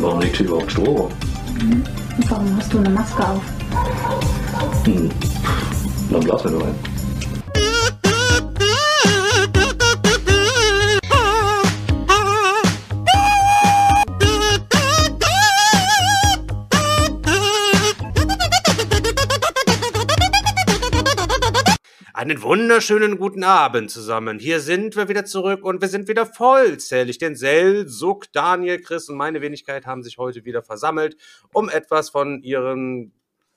warum liegt hier überhaupt Strom? Und warum hast du eine Maske auf? Hm. Dann blasen wir nur ein. Einen wunderschönen guten Abend zusammen. Hier sind wir wieder zurück und wir sind wieder vollzählig, denn Sel, Suck, Daniel, Chris und meine Wenigkeit haben sich heute wieder versammelt, um etwas von ihrem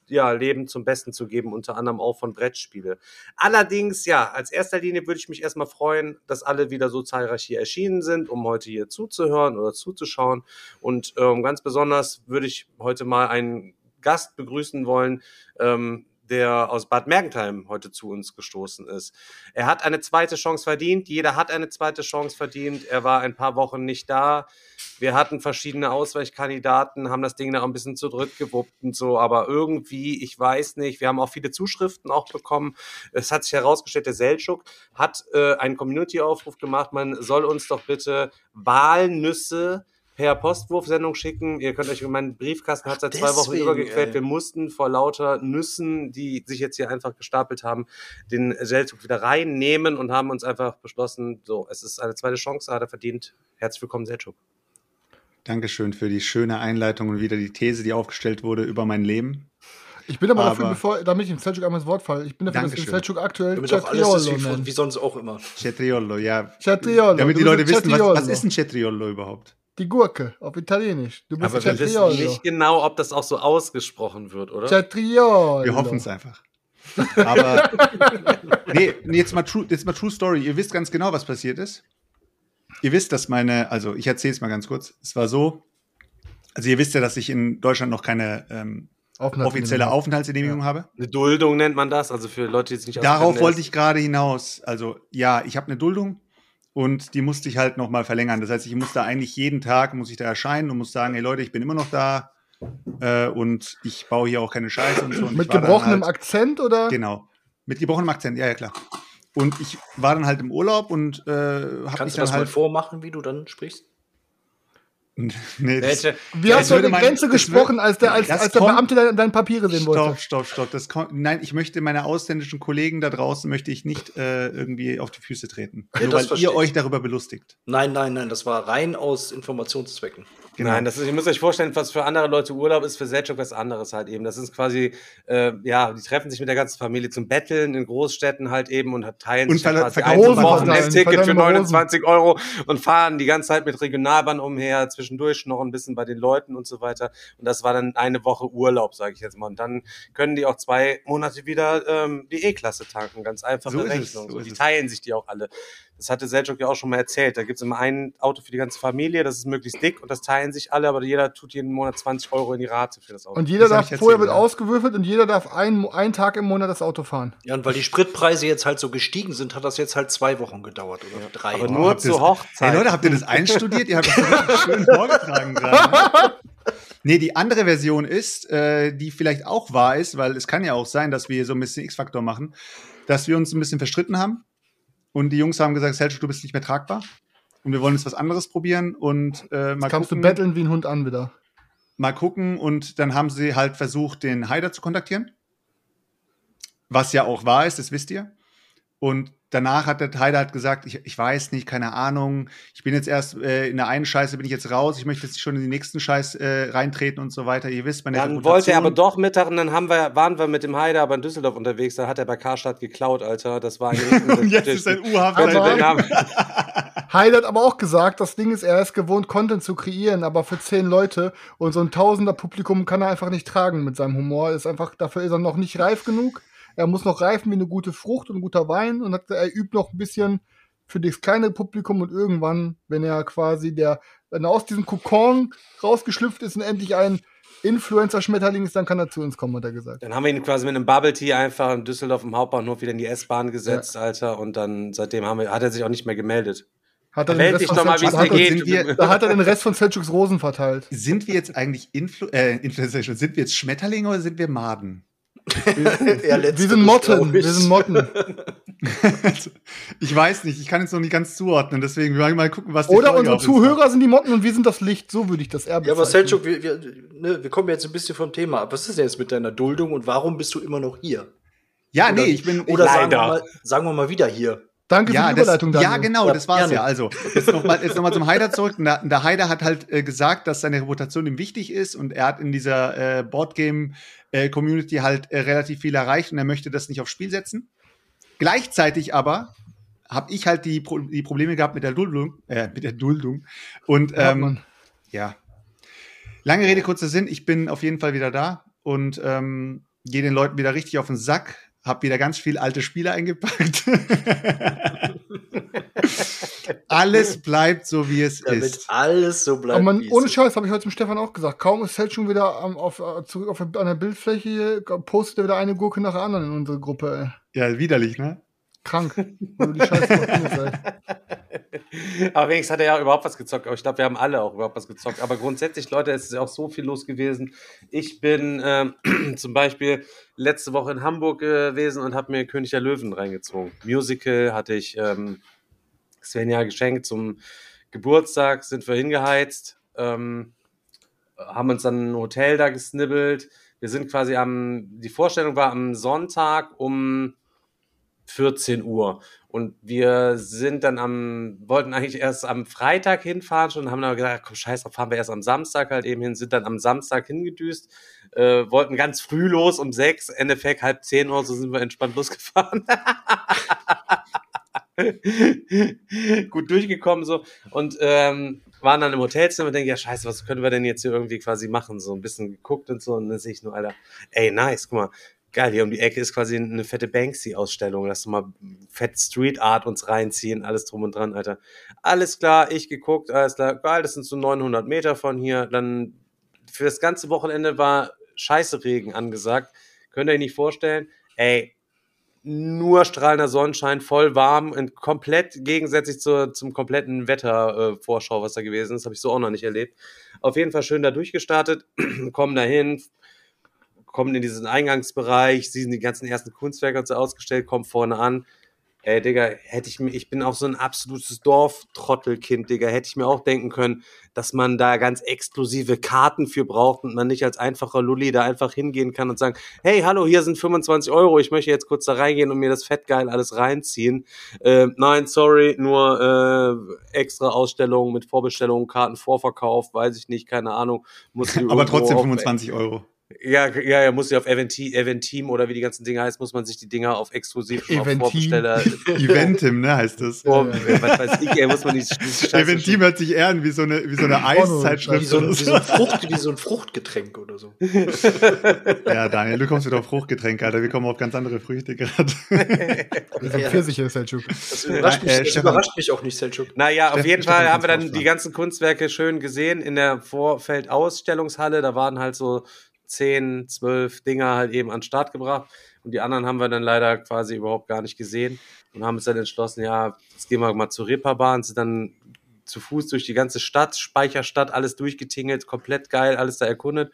ja, Leben zum Besten zu geben, unter anderem auch von Brettspiele. Allerdings, ja, als erster Linie würde ich mich erstmal freuen, dass alle wieder so zahlreich hier erschienen sind, um heute hier zuzuhören oder zuzuschauen. Und ähm, ganz besonders würde ich heute mal einen Gast begrüßen wollen, ähm, der aus Bad Mergentheim heute zu uns gestoßen ist. Er hat eine zweite Chance verdient. Jeder hat eine zweite Chance verdient. Er war ein paar Wochen nicht da. Wir hatten verschiedene Ausweichkandidaten, haben das Ding da ein bisschen zurückgewuppt und so, aber irgendwie, ich weiß nicht, wir haben auch viele Zuschriften auch bekommen. Es hat sich herausgestellt, der Seltschuk hat äh, einen Community-Aufruf gemacht, man soll uns doch bitte Walnüsse per Postwurfsendung schicken. Ihr könnt euch, mein Briefkasten hat seit zwei Wochen deswegen, übergequält. ey. Wir mussten vor lauter Nüssen, die sich jetzt hier einfach gestapelt haben, den Selzug wieder reinnehmen und haben uns einfach beschlossen, so, es ist eine zweite Chance, hat er verdient. Herzlich willkommen, Selchuk. Dankeschön für die schöne Einleitung und wieder die These, die aufgestellt wurde über mein Leben. Ich bin aber, dafür, Aber- bevor, damit ich dem Selchuk einmal ins Wort falle, ich bin dafür, dass Dankeschön. der Selchuk aktuell Damit auch alles ist wie, wie sonst auch immer. Cetriolo, ja. Chatriolo. Damit du die Leute wissen, was, was ist ein Cetriolo überhaupt? Die Gurke, auf Italienisch. Du bist Aber ein wir wissen nicht genau, ob das auch so ausgesprochen wird, oder? Chatriolo. Wir hoffen es einfach. Aber nee, nee, jetzt mal, true, jetzt mal True Story. Ihr wisst ganz genau, was passiert ist. Ihr wisst, dass meine, also ich erzähle es mal ganz kurz. Es war so, also ihr wisst ja, dass ich in Deutschland noch keine ähm, offizielle Aufenthaltsgenehmigung habe. Eine Duldung nennt man das, also für Leute, die es nicht Darauf wollte ich gerade hinaus. Also ja, ich habe eine Duldung und die musste ich halt noch mal verlängern. Das heißt, ich muss da eigentlich jeden Tag muss ich da erscheinen und muss sagen, hey Leute, ich bin immer noch da äh, und ich baue hier auch keine Scheiße und so. Und Mit gebrochenem halt, Akzent oder? Genau, mit gebrochenem Akzent, ja ja klar. Und ich war dann halt im Urlaub und äh, habe mich Kannst du dann das mal halt. vormachen, wie du dann sprichst? nee, das, Welche, Wie Das hast du an würde die mein- Grenze das gesprochen, würde- als der, als, als der kommt- Beamte deine, deine Papiere sehen wollte? Stopp, stopp, stopp. Das kommt, nein, ich möchte meine ausländischen Kollegen da draußen möchte ich nicht äh, irgendwie auf die Füße treten. Ja, Nur weil ihr euch darüber belustigt. Nein, nein, nein, das war rein aus Informationszwecken. Genau. Nein, das ist, ihr müsst euch vorstellen, was für andere Leute Urlaub ist, für Selchuk was anderes halt eben. Das ist quasi, äh, ja, die treffen sich mit der ganzen Familie zum Betteln in Großstädten halt eben und teilen Und sich quasi ein Rosen Wochenendticket für verteilen 29 Euro und fahren die ganze Zeit mit Regionalbahn umher, zwischendurch noch ein bisschen bei den Leuten und so weiter. Und das war dann eine Woche Urlaub, sage ich jetzt mal. Und dann können die auch zwei Monate wieder ähm, die E-Klasse tanken. Ganz einfache So Rechnung. so die teilen sich die auch alle. Das hatte Selchuk ja auch schon mal erzählt. Da gibt's immer ein Auto für die ganze Familie, das ist möglichst dick und das teilen sich alle, aber jeder tut jeden Monat 20 Euro in die Rate für das Auto. Und jeder Das darf, vorher wird ja. ausgewürfelt und jeder darf einen, einen Tag im Monat das Auto fahren. Ja, und weil die Spritpreise jetzt halt so gestiegen sind, hat das jetzt halt zwei Wochen gedauert oder drei. aber Oh, nur zur Hochzeit. Hey Leute, habt ihr das einstudiert? ihr habt das schön vorgetragen gerade. Nee, die andere Version ist, äh, die vielleicht auch wahr ist, weil es kann ja auch sein, dass wir so ein bisschen X-Faktor machen, dass wir uns ein bisschen verstritten haben und die Jungs haben gesagt, Selchuk, du bist nicht mehr tragbar und wir wollen jetzt was anderes probieren und äh, mal Jetzt kamst du betteln wie ein Hund an wieder. mal gucken und dann haben sie halt versucht, den Haider zu kontaktieren. Was ja auch wahr ist, das wisst ihr. Und danach hat der Haider halt gesagt, ich, ich weiß nicht, keine Ahnung, ich bin jetzt erst äh, in der einen Scheiße bin ich jetzt raus, ich möchte jetzt schon in die nächsten Scheiß äh, reintreten und so weiter. Ihr wisst, meine Dann Reputation- wollte er aber doch Mittag und dann haben wir, waren wir mit dem Heider aber in Düsseldorf unterwegs. Da hat er bei Karstadt geklaut, Alter. Das war ein Und jetzt ist ein U-Haft. Aber- der Name. Heil hat aber auch gesagt, das Ding ist, er ist gewohnt, Content zu kreieren, aber für zehn Leute und so ein Tausender Publikum kann er einfach nicht tragen mit seinem Humor. Ist einfach, dafür ist er noch nicht reif genug. Er muss noch reifen wie eine gute Frucht und ein guter Wein und hat, er übt noch ein bisschen für das kleine Publikum und irgendwann, wenn er quasi der, wenn er aus diesem Kokon rausgeschlüpft ist und endlich ein Influencer-Schmetterling ist, dann kann er zu uns kommen, hat er gesagt. Dann haben wir ihn quasi mit einem Bubble Tea einfach in Düsseldorf im Hauptbahnhof wieder in die S-Bahn gesetzt, Alter. Und dann seitdem haben wir, hat er sich auch nicht mehr gemeldet. Hat er den Meld Rest dich von doch mal, wie es dir wir- geht. Da hat er den Rest von Selçuks Rosen verteilt. Sind wir jetzt eigentlich Influ äh, Influencer? Sind wir jetzt Schmetterlinge oder sind wir Maden? Letzteres, Wir sind Motten, wir sind Motten. ich weiß nicht, ich kann jetzt noch nicht ganz zuordnen, deswegen wir mal gucken, was die Oder Folge unsere Zuhörer sind die Motten und wir sind das Licht, so würde ich das eher Ja, aber. Selchuk, wir, wir, ne, wir kommen jetzt ein bisschen vom Thema ab. Was ist denn jetzt mit deiner Duldung und warum bist du immer noch hier? Ja, Oder- nee, ich bin. Oder ich, sagen wir, Leider. mal, sagen wir mal wieder hier. Danke ja, für die das, Überleitung, Daniel. ja, genau, Ja, das war's gerne. ja. Also, jetzt nochmal noch mal zum Haider zurück. Der, der Haider hat halt äh, gesagt, dass seine Reputation ihm wichtig ist und er hat in dieser äh, Boardgame-Community halt äh, relativ viel erreicht und er möchte das nicht aufs Spiel setzen. Gleichzeitig aber habe ich halt die, Pro die Probleme gehabt mit der Duldung, äh, mit der Duldung. Und Ja, ähm, ja. Lange Rede, kurzer Sinn. Ich bin auf jeden Fall wieder da und ähm, gehe den Leuten wieder richtig auf den Sack. Hab wieder ganz viel alte Spiele eingepackt. Alles bleibt so, wie es Damit ist. alles so bleibt. Aber man, wie es ohne. Scheiß, habe ich heute zum Stefan auch gesagt. Kaum ist Selchuk wieder am, auf, äh, zurück auf, an der Bildfläche, postet er wieder eine Gurke nach der anderen in unsere Gruppe. Ey. Ja, widerlich, ne? Krank. Wo du die Scheiße. Aber wenigstens hat er ja überhaupt was gezockt. Aber ich glaube, wir haben alle auch überhaupt was gezockt. Aber grundsätzlich, Leute, es ist auch so viel los gewesen. Ich bin ähm, zum Beispiel letzte Woche in Hamburg gewesen und habe mir König der Löwen reingezogen. Musical hatte ich ähm, Svenja geschenkt zum Geburtstag, sind wir hingeheizt, ähm, haben uns dann ein Hotel da gesnibbelt. Wir sind quasi am, die Vorstellung war am Sonntag um 14 Uhr. Und wir sind dann am, wollten eigentlich erst am Freitag hinfahren schon, haben aber gesagt, komm, scheiß drauf, fahren wir erst am Samstag halt eben hin, sind dann am Samstag hingedüst, äh, wollten ganz früh los, um sechs, Endeffekt halb zehn Uhr, so sind wir entspannt losgefahren. Gut durchgekommen so und ähm, waren dann im Hotelzimmer und denken, ja scheiße, was können wir denn jetzt hier irgendwie quasi machen? So ein bisschen geguckt und so und dann sehe ich nur, Alter, ey nice, guck mal, geil, hier um die Ecke ist quasi eine fette Banksy-Ausstellung. Lass doch mal fett Street Art uns reinziehen, alles drum und dran, Alter. Alles klar, ich geguckt, alles klar, geil, das sind so 900 Meter von hier. Dann für das ganze Wochenende war scheiße Regen angesagt. Könnt ihr euch nicht vorstellen? Ey, nur strahlender Sonnenschein, voll warm und komplett gegensätzlich zur, zum kompletten Wettervorschau, äh, was da gewesen ist. Habe ich so auch noch nicht erlebt. Auf jeden Fall schön da durchgestartet, kommen dahin, kommen in diesen Eingangsbereich, sehen die ganzen ersten Kunstwerke und so ausgestellt, kommen vorne an. Ey, Digga, hätte ich mir, ich bin auch so ein absolutes Dorftrottelkind, Digga, hätte ich mir auch denken können, dass man da ganz exklusive Karten für braucht und man nicht als einfacher Lulli da einfach hingehen kann und sagen, hey, hallo, hier sind 25 Euro, ich möchte jetzt kurz da reingehen und mir das fettgeil alles reinziehen. Äh, nein, sorry, nur äh, extra Ausstellungen mit Vorbestellungen, Karten, Vorverkauf, weiß ich nicht, keine Ahnung. Muss Aber trotzdem auf- 25 Euro. Ja, ja, ja, muss ja auf Eventim, Eventim oder wie die ganzen Dinge heißt, muss man sich die Dinger auf exklusiv auf Eventim. Vorbesteller. Eventim, ne, heißt das. Vor, was weiß ich, ey, muss man Scheiße Eventim hört sich eher an wie so eine, wie so eine Wie Eiszeitschrift. so, ein, wie, so ein Frucht, wie so ein Fruchtgetränk oder so. Ja, Daniel, du kommst wieder auf Fruchtgetränke, Alter. Wir kommen auf ganz andere Früchte gerade. Das sind. Pfirsiche, Selchuk. Das überrascht, mich, Äh, das Stefan. überrascht mich auch nicht, Selchuk. Naja, auf jeden Stefan, Fall haben wir dann die ganzen Kunstwerke schön gesehen in der Vorfeldausstellungshalle. Da waren halt so zehn, zwölf Dinger halt eben an den Start gebracht. Und die anderen haben wir dann leider quasi überhaupt gar nicht gesehen und haben uns dann entschlossen, ja, jetzt gehen wir mal zur Reeperbahn, sind dann zu Fuß durch die ganze Stadt, Speicherstadt, alles durchgetingelt, komplett geil, alles da erkundet.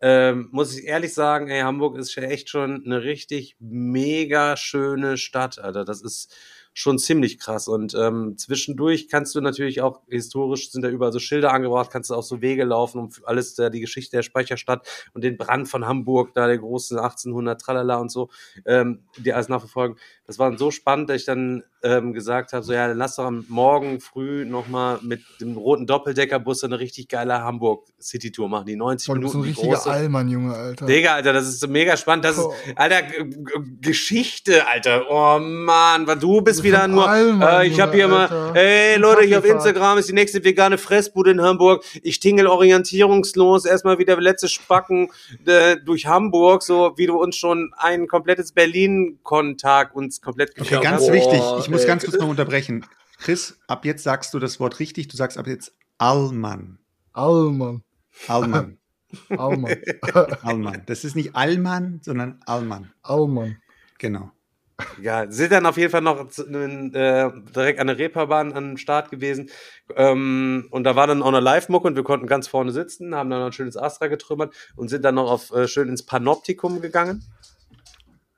Ähm, muss ich ehrlich sagen, ey, Hamburg ist ja echt schon eine richtig mega schöne Stadt, Alter. Das ist schon ziemlich krass. Und ähm, zwischendurch kannst du natürlich auch, historisch sind da überall so Schilder angebracht, kannst du auch so Wege laufen, um alles da die Geschichte der Speicherstadt und den Brand von Hamburg, da der großen 1800 Tralala und so, ähm, die alles nachverfolgen. Das war so spannend, dass ich dann ähm, gesagt habe, so ja, dann lass doch am Morgen früh nochmal mit dem roten Doppeldeckerbus eine richtig geile Hamburg City Tour machen, die 90 Boah, du bist so ein Minuten, richtiger. Allmann, Junge, Alter. Digga, Alter, das ist mega spannend. Das ist, Oh. Alter, G G Geschichte, Alter. Oh Mann, weil du bist ist wieder nur, Allmann, äh, ich habe hier Junge, mal, Alter. ey Leute, hier auf. Instagram ist die nächste vegane Fressbude in Hamburg. Ich tingel orientierungslos erstmal wieder letzte Spacken äh, durch Hamburg, so wie du uns schon ein komplettes Berlin-Kontakt uns komplett Okay, geklaut ganz hast. Boah, wichtig, ich muss ey. ganz kurz mal unterbrechen. Chris, ab jetzt sagst du das Wort richtig, du sagst ab jetzt Allmann. Allmann. Allmann. Allmann. Allmann. Das ist nicht Allmann, sondern Allmann. Allmann. Genau. Ja, sind dann auf jeden Fall noch äh, direkt an der Reeperbahn am Start gewesen. Ähm, und da war dann auch eine Live-Mucke und wir konnten ganz vorne sitzen, haben dann noch ein schönes Astra getrümmert und sind dann noch auf, äh, schön ins Panoptikum gegangen,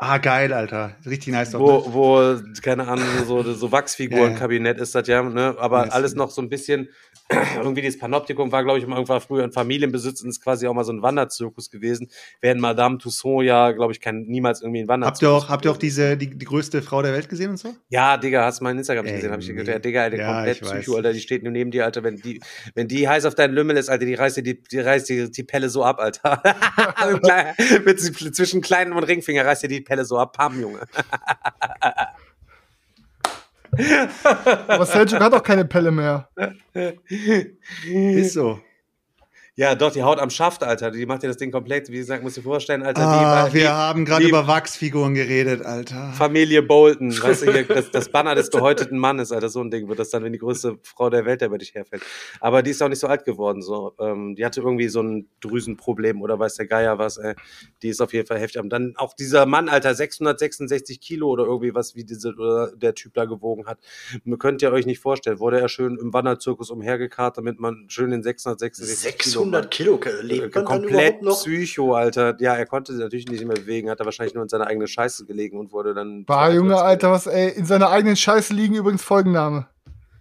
Ah, geil, Alter. Richtig nice. doch, ne? wo, wo, keine Ahnung, so, so Wachsfigurenkabinett ist das ja, ne? aber Nice. alles noch so ein bisschen, irgendwie dieses Panoptikum war, glaube ich, mal irgendwann früher ein Familienbesitz und ist quasi auch mal so ein Wanderzirkus gewesen, während Madame Tussauds ja, glaube ich, kein, niemals irgendwie ein Habt Wanderzirkus ihr auch, habt ihr auch diese, die, die größte Frau der Welt gesehen und so? Ja, Digga, hast du meinen Instagram Ey, gesehen, habe ich dir nee. gesagt. Ja, Digga, Alter, Ja, komplett. Psycho, Alter, die steht nur neben dir, Alter. Wenn die, wenn die heiß auf deinen Lümmel ist, Alter, die reißt dir die, die, reißt dir die Pelle so ab, Alter. mit, zwischen kleinen und Ringfinger reißt dir die Pelle so ab, Pam, Junge. Aber Seljuk hat auch keine Pelle mehr. Ist so. Ja, doch, die haut am Schaft, Alter. Die macht dir das Ding komplett. Wie gesagt, musst du dir vorstellen, Alter, Ah, wie, wir wie haben gerade über Wachsfiguren geredet, Alter. Familie Bolton, weißt du, hier, das, das Banner des gehäuteten Mannes, Alter, so ein Ding wird das dann, wenn die größte Frau der Welt über dich herfällt. Aber die ist auch nicht so alt geworden, so. Ähm, die hatte irgendwie so ein Drüsenproblem oder weiß der Geier was, ey. Die ist auf jeden Fall heftig. Und dann auch dieser Mann, Alter, 666 Kilo oder irgendwie was, wie diese, oder der Typ da gewogen hat. Man könnt ihr euch nicht vorstellen, wurde er schön im Wanderzirkus umhergekarrt, damit man schön den 666 Kilo 600 Kilo, lebt man dann komplett noch? Psycho, Alter. Ja, er konnte sich natürlich nicht mehr bewegen, hat er wahrscheinlich nur in seiner eigenen Scheiße gelegen und wurde dann. Bah, Junge, Alter, was, ey, in seiner eigenen Scheiße liegen übrigens Folgenname.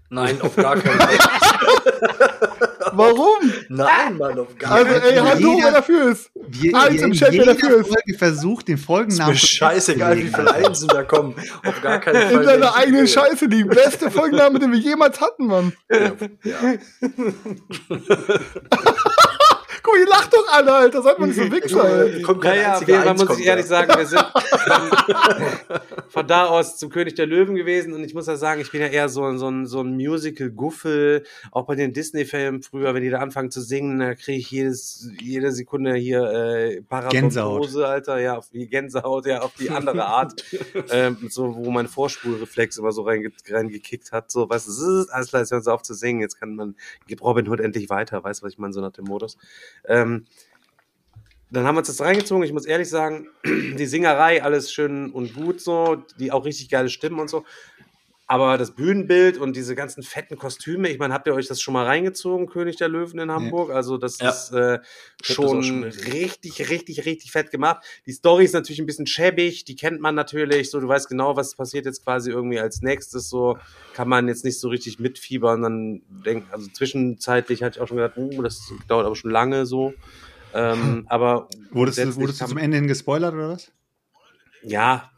Nein, auf gar keinen Fall. Warum? Nein, Mann, auf gar Also, keinen Fall. ey, Hand hoch, Jeder- wer dafür ist. Wir, Eins im Chat, wer dafür ist. Folge versucht, den Ist Folgennamen mir scheißegal, wie viele Einsen da kommen. Auf gar keinen Fall. In seiner eigenen Scheiße liegen. Beste Folgenname, den wir jemals hatten, Mann. Ja. Guck, ihr lacht doch alle, Alter. Seid mal nicht so Wichser, Naja, wir, man muss ich ehrlich sagen, wir sind von, von da aus zum König der Löwen gewesen und ich muss ja sagen, ich bin ja eher so, ein- so ein, so ein Musical-Guffel, auch bei den Disney-Filmen früher, wenn die da anfangen zu singen, da kriege ich jedes, jede Sekunde hier äh, Paradontose, Alter, ja, auf die Gänsehaut, ja, auf die andere Art, ähm, so, wo mein Vorspulreflex immer so reinge reingekickt hat, so, weißt du, alles klar, jetzt hören sie auf zu singen, jetzt kann man, gibt Robin Hood endlich weiter, weißt du, was ich meine, so nach dem Modus. Ähm, dann haben wir uns das reingezogen. Ich muss ehrlich sagen, die Singerei, alles schön und gut so, die auch richtig geile Stimmen und so. Aber das Bühnenbild und diese ganzen fetten Kostüme, ich meine, habt ihr euch das schon mal reingezogen, König der Löwen in Hamburg? Also das Ja. ist äh, das schon gesehen. richtig, richtig, richtig fett gemacht. Die Story ist natürlich ein bisschen schäbig, die kennt man natürlich, so du weißt genau, was passiert jetzt quasi irgendwie als nächstes, so kann man jetzt nicht so richtig mitfiebern. Dann denk, also zwischenzeitlich hatte ich auch schon gedacht, uh, das dauert aber schon lange so. Ähm, aber Wurdest, du, wurdest du zum Ende hin gespoilert oder was? ja,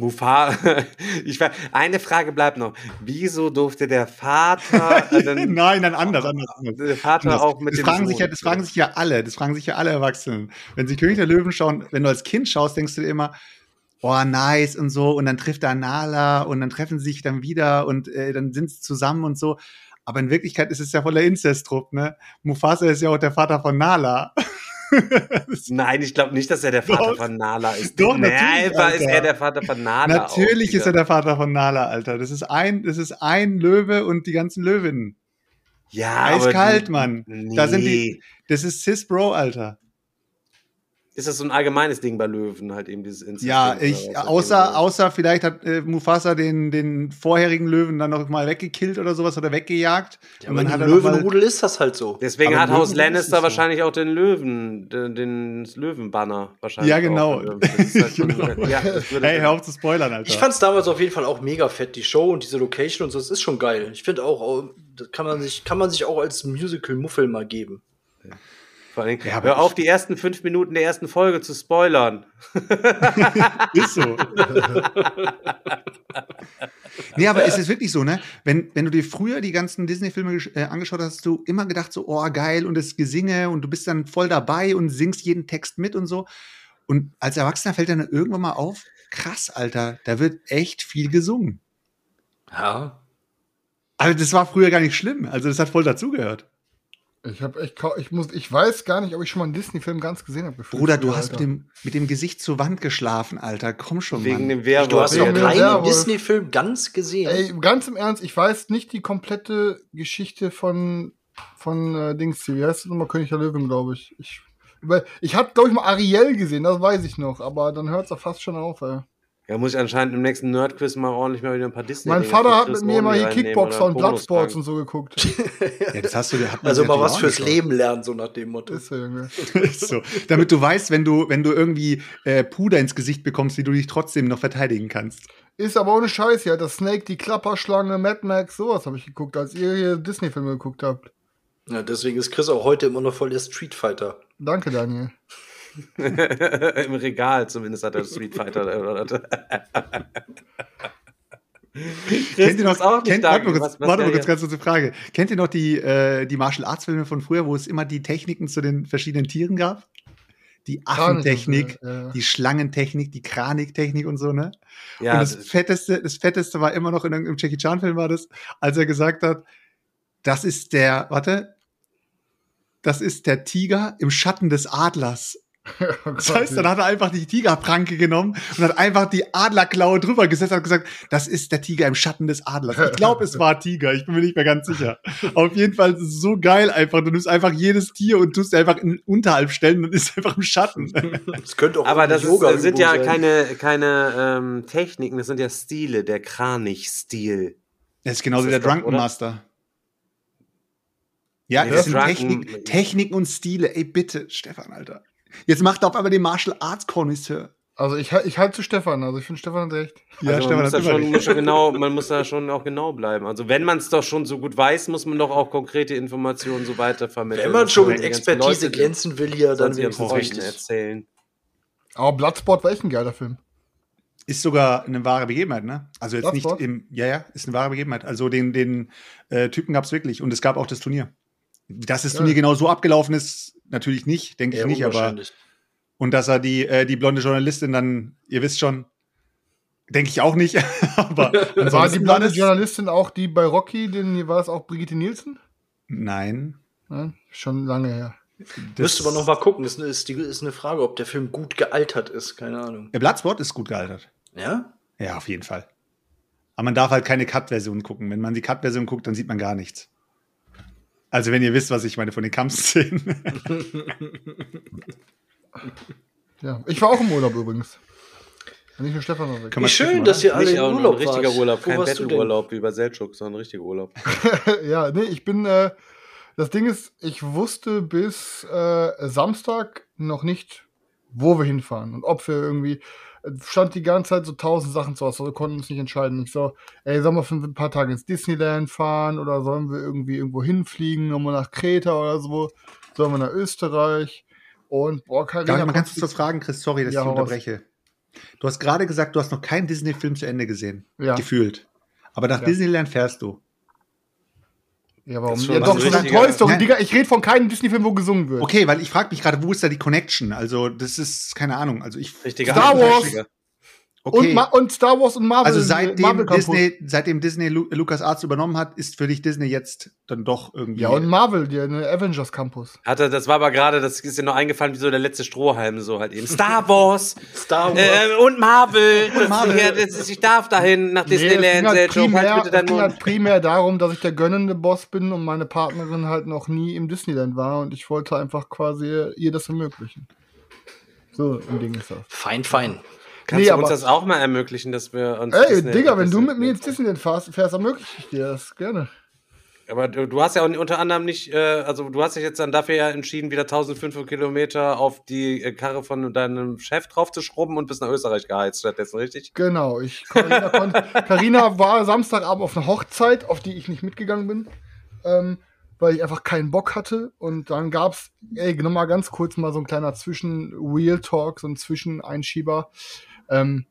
Mufasa. Ich war, eine Frage bleibt noch. Wieso durfte der Vater, dann, Nein, nein, anders, anders. der Vater Anders. auch mit das dem fragen Sohn? sich ja, das fragen sich ja alle, das fragen sich ja alle Erwachsenen. Wenn sie König der Löwen schauen, wenn du als Kind schaust, denkst du dir immer, oh nice und so, und dann trifft er Nala und dann treffen sie sich dann wieder und äh, dann sind sie zusammen und so. Aber in Wirklichkeit ist es ja voller Inzestdruck, ne? Mufasa ist ja auch der Vater von Nala. Nein, ich glaube nicht, dass er der Vater Doch. von Nala ist. Doch, natürlich, war- ist Alter. er der Vater von Nala. Natürlich ist er der Vater von Nala, Alter. Das ist ein, das ist ein Löwe und die ganzen Löwinnen. Ja, aber Eiskalt, die- Mann. Nee. Da sind die, das ist Cis Bro, Alter. Ist das so ein allgemeines Ding bei Löwen, halt eben dieses Inzest? Ja, ich, außer, außer vielleicht hat äh, Mufasa den, den vorherigen Löwen dann noch mal weggekillt oder sowas oder weggejagt. Ja, und aber dann hat er Löwenrudel ist das halt so. Deswegen Aber hat Haus Lannister so. wahrscheinlich auch den Löwen, den, den Löwenbanner wahrscheinlich. Ja, genau. Auch. Das ist halt Genau. ja, hey, hör auf zu spoilern, Alter. Ich fand's damals auf jeden Fall auch mega fett, die Show und diese Location und so, das ist schon geil. Ich finde auch, das kann man sich, kann man sich auch als Musical-Muffel mal geben. Vor allem, Ja, hör auf, die ersten fünf Minuten der ersten Folge zu spoilern. ist so. nee, aber es ist wirklich so, ne? Wenn, wenn du dir früher die ganzen Disney-Filme äh, angeschaut hast, hast du immer gedacht so, oh, geil, und das Gesinge und du bist dann voll dabei und singst jeden Text mit und so. Und als Erwachsener fällt dann irgendwann mal auf, krass, Alter, da wird echt viel gesungen. Ja. Also das war früher gar nicht schlimm. Also das hat voll dazugehört. Ich habe echt, ich muss, ich weiß gar nicht, ob ich schon mal einen Disney-Film ganz gesehen habe. Bruder, du hast mit dem, mit dem Gesicht zur Wand geschlafen, Alter. Komm schon, Wegen Mann. dem Werwolf. Du hast noch keinen Werwolf. Disney-Film ganz gesehen. Ey, ganz im Ernst, ich weiß nicht die komplette Geschichte von, von äh, Dings hier. Wie heißt das nochmal? König der Löwen, glaube ich. Ich, ich hatte, glaube ich, mal Ariel gesehen, das weiß ich noch, aber dann hört es doch fast schon auf, ey. Ja, muss ich anscheinend im nächsten Nerdquiz mal ordentlich mal wieder ein paar Disney. Mein Vater hat mit mir mal hier Kickboxer und Bloodsports und so geguckt. Ja, das hast du, hat man also mal was fürs. Leben lernen, so nach dem Motto. Ist ja, Junge. Ist so. Damit du weißt, wenn du, wenn du irgendwie äh, Puder ins Gesicht bekommst, wie du dich trotzdem noch verteidigen kannst. Ist aber ohne Scheiß, ja. Das Snake, die Klapperschlange, Mad Max, sowas habe ich geguckt, als ihr hier Disney-Filme geguckt habt. Ja, deswegen ist Chris auch heute immer noch voll der Street Fighter. Danke, Daniel. Im Regal zumindest hat er Street Fighter. Kennt ihr noch, auch nicht kennt, warte mal kurz, was- was warte mal kurz, ganz kurze Frage. Kennt ihr noch die, äh, die Martial Arts Filme von früher, wo es immer die Techniken zu den verschiedenen Tieren gab? Die Affentechnik, Ja, ja. die Schlangentechnik, die Kraniktechnik und so, ne? Ja, und das fetteste, das fetteste war immer noch in irgendeinem Jackie Chan Film war das, als er gesagt hat, das ist der, warte, das ist der Tiger im Schatten des Adlers. Oh Das heißt, dann hat er einfach die Tigerpranke genommen und hat einfach die Adlerklaue drüber gesetzt und hat gesagt, das ist der Tiger im Schatten des Adlers. Ich glaube, es war Tiger, ich bin mir nicht mehr ganz sicher. Auf jeden Fall ist es so geil einfach. Du nimmst einfach jedes Tier und tust es einfach in unterhalb stellen und ist einfach im Schatten. Das könnte auch aber das ist, sind ja sein. keine, keine ähm, Techniken, das sind ja Stile, der Kranich-Stil. Das ist genauso wie der Drunken? Master. Ja, Nee, das sind Technik, Techniken und Stile. Ey, bitte, Stefan, Alter. Jetzt macht er auf einmal den Martial Arts Konnoisseur. Also ich, ich halte zu Stefan, also ich finde Stefan hat recht. Ja, also Stefan man muss, da hat immer schon, recht. schon genau, man muss da schon auch genau bleiben. Also wenn man es doch schon so gut weiß, muss man doch auch konkrete Informationen so weiter vermitteln. Wenn man schon mit Expertise Leute glänzen will, hier, dann wenigstens Freunden richtig. erzählen. Aber Bloodsport war echt ein geiler Film. Ist sogar eine wahre Begebenheit, ne? Also jetzt Bloodsport? nicht im, ja, ja, ist eine wahre Begebenheit. Also den, den äh, Typen gab es wirklich und es gab auch das Turnier. Dass das Ja. Turnier genau so abgelaufen ist, natürlich nicht, denke ich nicht, aber und dass er die, äh, die blonde Journalistin dann, ihr wisst schon, denke ich auch nicht, aber War die blonde das- Journalistin auch die bei Rocky, den, war das auch Brigitte Nielsen? Nein. Nein, schon lange her. Das- Müsste man noch mal gucken. Ist, eine- ist, die, ist eine Frage, ob der Film gut gealtert ist. Keine Ahnung. Der Bloodsport ist gut gealtert. Ja? Ja, auf jeden Fall. Aber man darf halt keine Cut-Version gucken. Wenn man die Cut-Version guckt, dann sieht man gar nichts. Also, wenn ihr wisst, was ich meine von den Kampfszenen. Ja, ich war auch im Urlaub übrigens. Nicht nur Stefan war weg. Wie schön, gucken, dass ihr alle Nicht im auch Urlaub ein richtiger. Urlaub, kein? Bettelurlaub wie bei Seltschuk, sondern ein richtiger Urlaub. ja, nee, ich bin, äh, das Ding ist, ich wusste bis äh, Samstag noch nicht, wo wir hinfahren und ob wir irgendwie, stand die ganze Zeit so tausend Sachen zu Hause, wir konnten uns nicht entscheiden. Ich so, ey, sollen wir für ein paar Tage ins Disneyland fahren oder sollen wir irgendwie irgendwo hinfliegen, nochmal nach Kreta oder so, sollen wir nach Österreich und boah, Darf Carina ich mal ganz kurz was fragen, Chris? Sorry, dass Ja, ich unterbreche. Du hast gerade gesagt, du hast noch keinen Disney-Film zu Ende gesehen. Ja. Gefühlt. Aber nach Ja. Disneyland fährst du. Ja, warum? Schon Ja, doch, sogar richtiger- Toy Story. Digga, ich rede von keinem Disney-Film, wo gesungen wird. Okay, weil ich frage mich gerade, wo ist da die Connection? Also, das ist keine Ahnung. Also, ich. Richtiger Star Wars. Richtiger. Okay. Und, und Star Wars und Marvel. also, seitdem Marvel. Disney, seitdem Disney Lu Lucas Arts übernommen hat, ist für dich Disney jetzt dann doch irgendwie. Ja, und Marvel, der ne, Avengers Campus. Hatte, das war aber gerade, das ist dir noch eingefallen, wie so der letzte Strohhalm, so halt eben. Star Wars Star Wars. äh, und Marvel. Das, Marvel. Ja, das ist, ich darf dahin nach Nee, es ging Disneyland, halt Seltschuk, halt primär, bitte es deinen ging halt primär darum, dass ich der gönnende Boss bin und meine Partnerin halt noch nie im Disneyland war und ich wollte einfach quasi ihr das ermöglichen. So ein Ding ist das. Fein, fein. Kannst Nee, du uns das auch mal ermöglichen, dass wir uns. Ey, Disney- Digga, wenn du mit mir ins Disneyland fährst, fährst ermögliche ich dir das gerne. Aber du, du hast ja auch unter anderem nicht, äh, also du hast dich jetzt dann dafür ja entschieden, wieder 1500 Kilometer auf die äh, Karre von deinem Chef drauf zu schrubben und bis nach Österreich geheizt stattdessen, richtig? Genau, ich Carina, konnte- Carina war Samstagabend auf einer Hochzeit, auf die ich nicht mitgegangen bin, ähm, weil ich einfach keinen Bock hatte. Und dann gab's, ey, noch mal ganz kurz mal so ein kleiner Zwischen-Wheel-Talk, so ein Zwischeneinschieber. Ähm,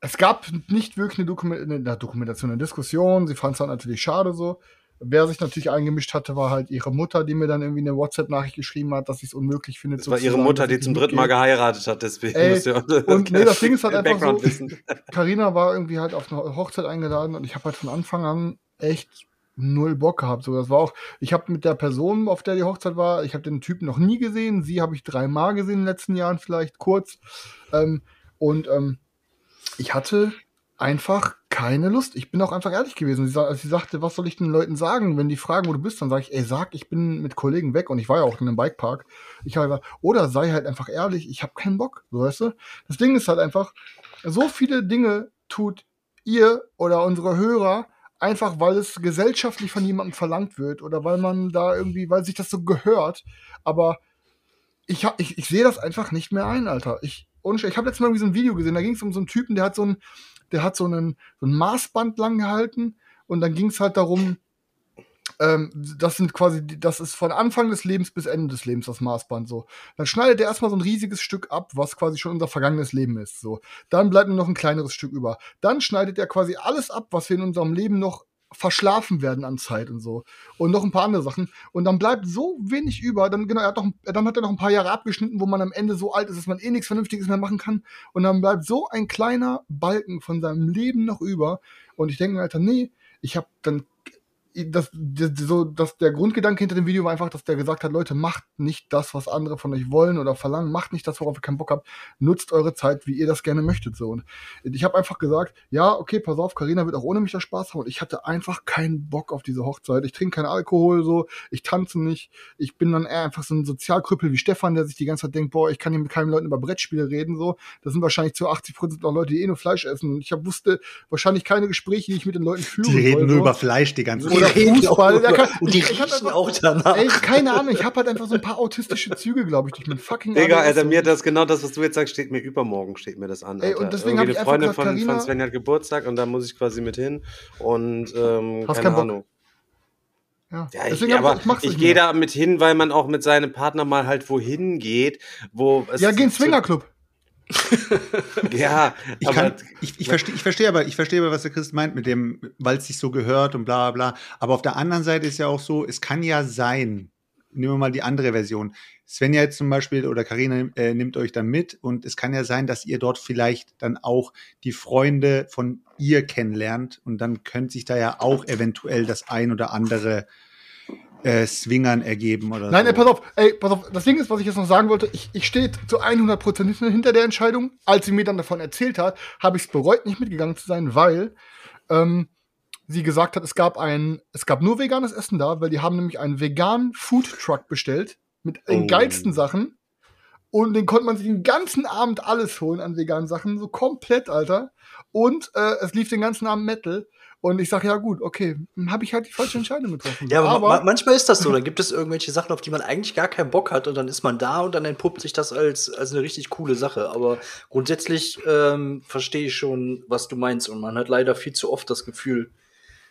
es gab nicht wirklich eine, Dokument eine Dokumentation, eine Diskussion. Sie fand es dann natürlich schade so. Wer sich natürlich eingemischt hatte, war halt ihre Mutter, die mir dann irgendwie eine WhatsApp-Nachricht geschrieben hat, dass sie es unmöglich findet. Das war ihre Mutter, die ich zum dritten Mal geheiratet hat, deswegen Ey, müsst ihr und nee, das Ding ist halt einfach so, wissen. Carina war irgendwie halt auf eine Hochzeit eingeladen und ich habe halt von Anfang an echt null Bock gehabt. So, das war auch, ich habe mit der Person, auf der die Hochzeit war, ich habe den Typen noch nie gesehen. Sie habe ich dreimal gesehen in den letzten Jahren, vielleicht kurz. Ähm, und ähm, ich hatte einfach keine Lust. Ich bin auch einfach ehrlich gewesen. Sie, als sie sagte, was soll ich den Leuten sagen, wenn die fragen, wo du bist, dann sage ich, ey, sag, ich bin mit Kollegen weg und ich war ja auch in einem Bikepark. Ich habe oder sei halt einfach ehrlich, ich habe keinen Bock, so weißt du? Das Ding ist halt einfach, so viele Dinge tut ihr oder unsere Hörer einfach, weil es gesellschaftlich von jemandem verlangt wird oder weil man da irgendwie, weil sich das so gehört. Aber ich, ich, ich sehe das einfach nicht mehr ein, Alter. Ich, und ich habe letztes Mal irgendwie so ein Video gesehen, da ging es um so einen Typen, der hat so ein, der hat so einen, so ein Maßband lang gehalten und dann ging es halt darum, ähm, das sind quasi, das ist von Anfang des Lebens bis Ende des Lebens das Maßband so. Dann schneidet er erstmal so ein riesiges Stück ab, was quasi schon unser vergangenes Leben ist. So. Dann bleibt nur noch ein kleineres Stück über. Dann schneidet er quasi alles ab, was wir in unserem Leben noch verschlafen werden an Zeit und so. Und noch ein paar andere Sachen. Und dann bleibt so wenig über. Dann, genau, er hat noch, dann hat er noch ein paar Jahre abgeschnitten, wo man am Ende so alt ist, dass man eh nichts Vernünftiges mehr machen kann. Und dann bleibt so ein kleiner Balken von seinem Leben noch über. Und ich denke mir, Alter, nee, ich habe dann das, das, so, das, der Grundgedanke hinter dem Video war einfach, dass der gesagt hat, Leute, macht nicht das, was andere von euch wollen oder verlangen, macht nicht das, worauf ihr keinen Bock habt, nutzt eure Zeit, wie ihr das gerne möchtet. So. Und ich habe einfach gesagt, ja, okay, pass auf, Karina wird auch ohne mich da Spaß haben. Und ich hatte einfach keinen Bock auf diese Hochzeit. Ich trinke keinen Alkohol, so, ich tanze nicht. Ich bin dann eher einfach so ein Sozialkrüppel wie Stefan, der sich die ganze Zeit denkt, boah, ich kann hier mit keinem Leuten über Brettspiele reden. So, das sind wahrscheinlich zu 80 Prozent noch Leute, die eh nur Fleisch essen. Und ich hab, wusste wahrscheinlich keine Gespräche, die ich mit den Leuten führen Die reden soll, nur so. über Fleisch die ganze Zeit. Reden Fußball. kann- und die ich- ich riechen einfach- auch danach. Ey, keine Ahnung, ich habe halt einfach so ein paar autistische Züge, glaube ich, durch mein fucking Digga, Alter, und- mir das genau das, was du jetzt sagst, steht mir übermorgen, steht mir das an. Ey, Alter. und deswegen Irgendwie hab ich eine Freundin gesagt, von, Carina- von Sven hat Geburtstag und da muss ich quasi mit hin. Und ähm, Hast keine Bock? Ahnung. Ja, Ja, ich, deswegen hab aber ich, ich ich gehe da mit hin, weil man auch mit seinem Partner mal halt wohin geht, wo es Ja, geh ins Swingerclub. Ja, Ich, kann, ich, ich verstehe ich verstehe aber, ich verstehe aber, was der Christ meint mit dem, weil es sich so gehört und bla bla bla. Aber auf der anderen Seite ist ja auch so, es kann ja sein, nehmen wir mal die andere Version. Svenja jetzt zum Beispiel oder Karina äh, nimmt euch dann mit und es kann ja sein, dass ihr dort vielleicht dann auch die Freunde von ihr kennenlernt und dann könnte sich da ja auch eventuell das ein oder andere äh, Swingern ergeben oder Nein, so. ey, pass auf, ey, pass auf. Das Ding ist, was ich jetzt noch sagen wollte, ich, ich stehe zu 100% hinter der Entscheidung. Als sie mir dann davon erzählt hat, habe ich es bereut, nicht mitgegangen zu sein, weil ähm, sie gesagt hat, es gab ein, es gab nur veganes Essen da, weil die haben nämlich einen veganen Food Truck bestellt mit den Oh. geilsten Sachen. Und den konnte man sich den ganzen Abend alles holen an veganen Sachen, so komplett, Alter. Und äh, es lief den ganzen Abend Metal. Und ich sage, ja gut, okay, habe ich halt die falsche Entscheidung getroffen. Ja, aber, ma manchmal ist das so. Dann gibt es irgendwelche Sachen, auf die man eigentlich gar keinen Bock hat und dann ist man da und dann entpuppt sich das als, als eine richtig coole Sache. Aber grundsätzlich ähm, verstehe ich schon, was du meinst und man hat leider viel zu oft das Gefühl,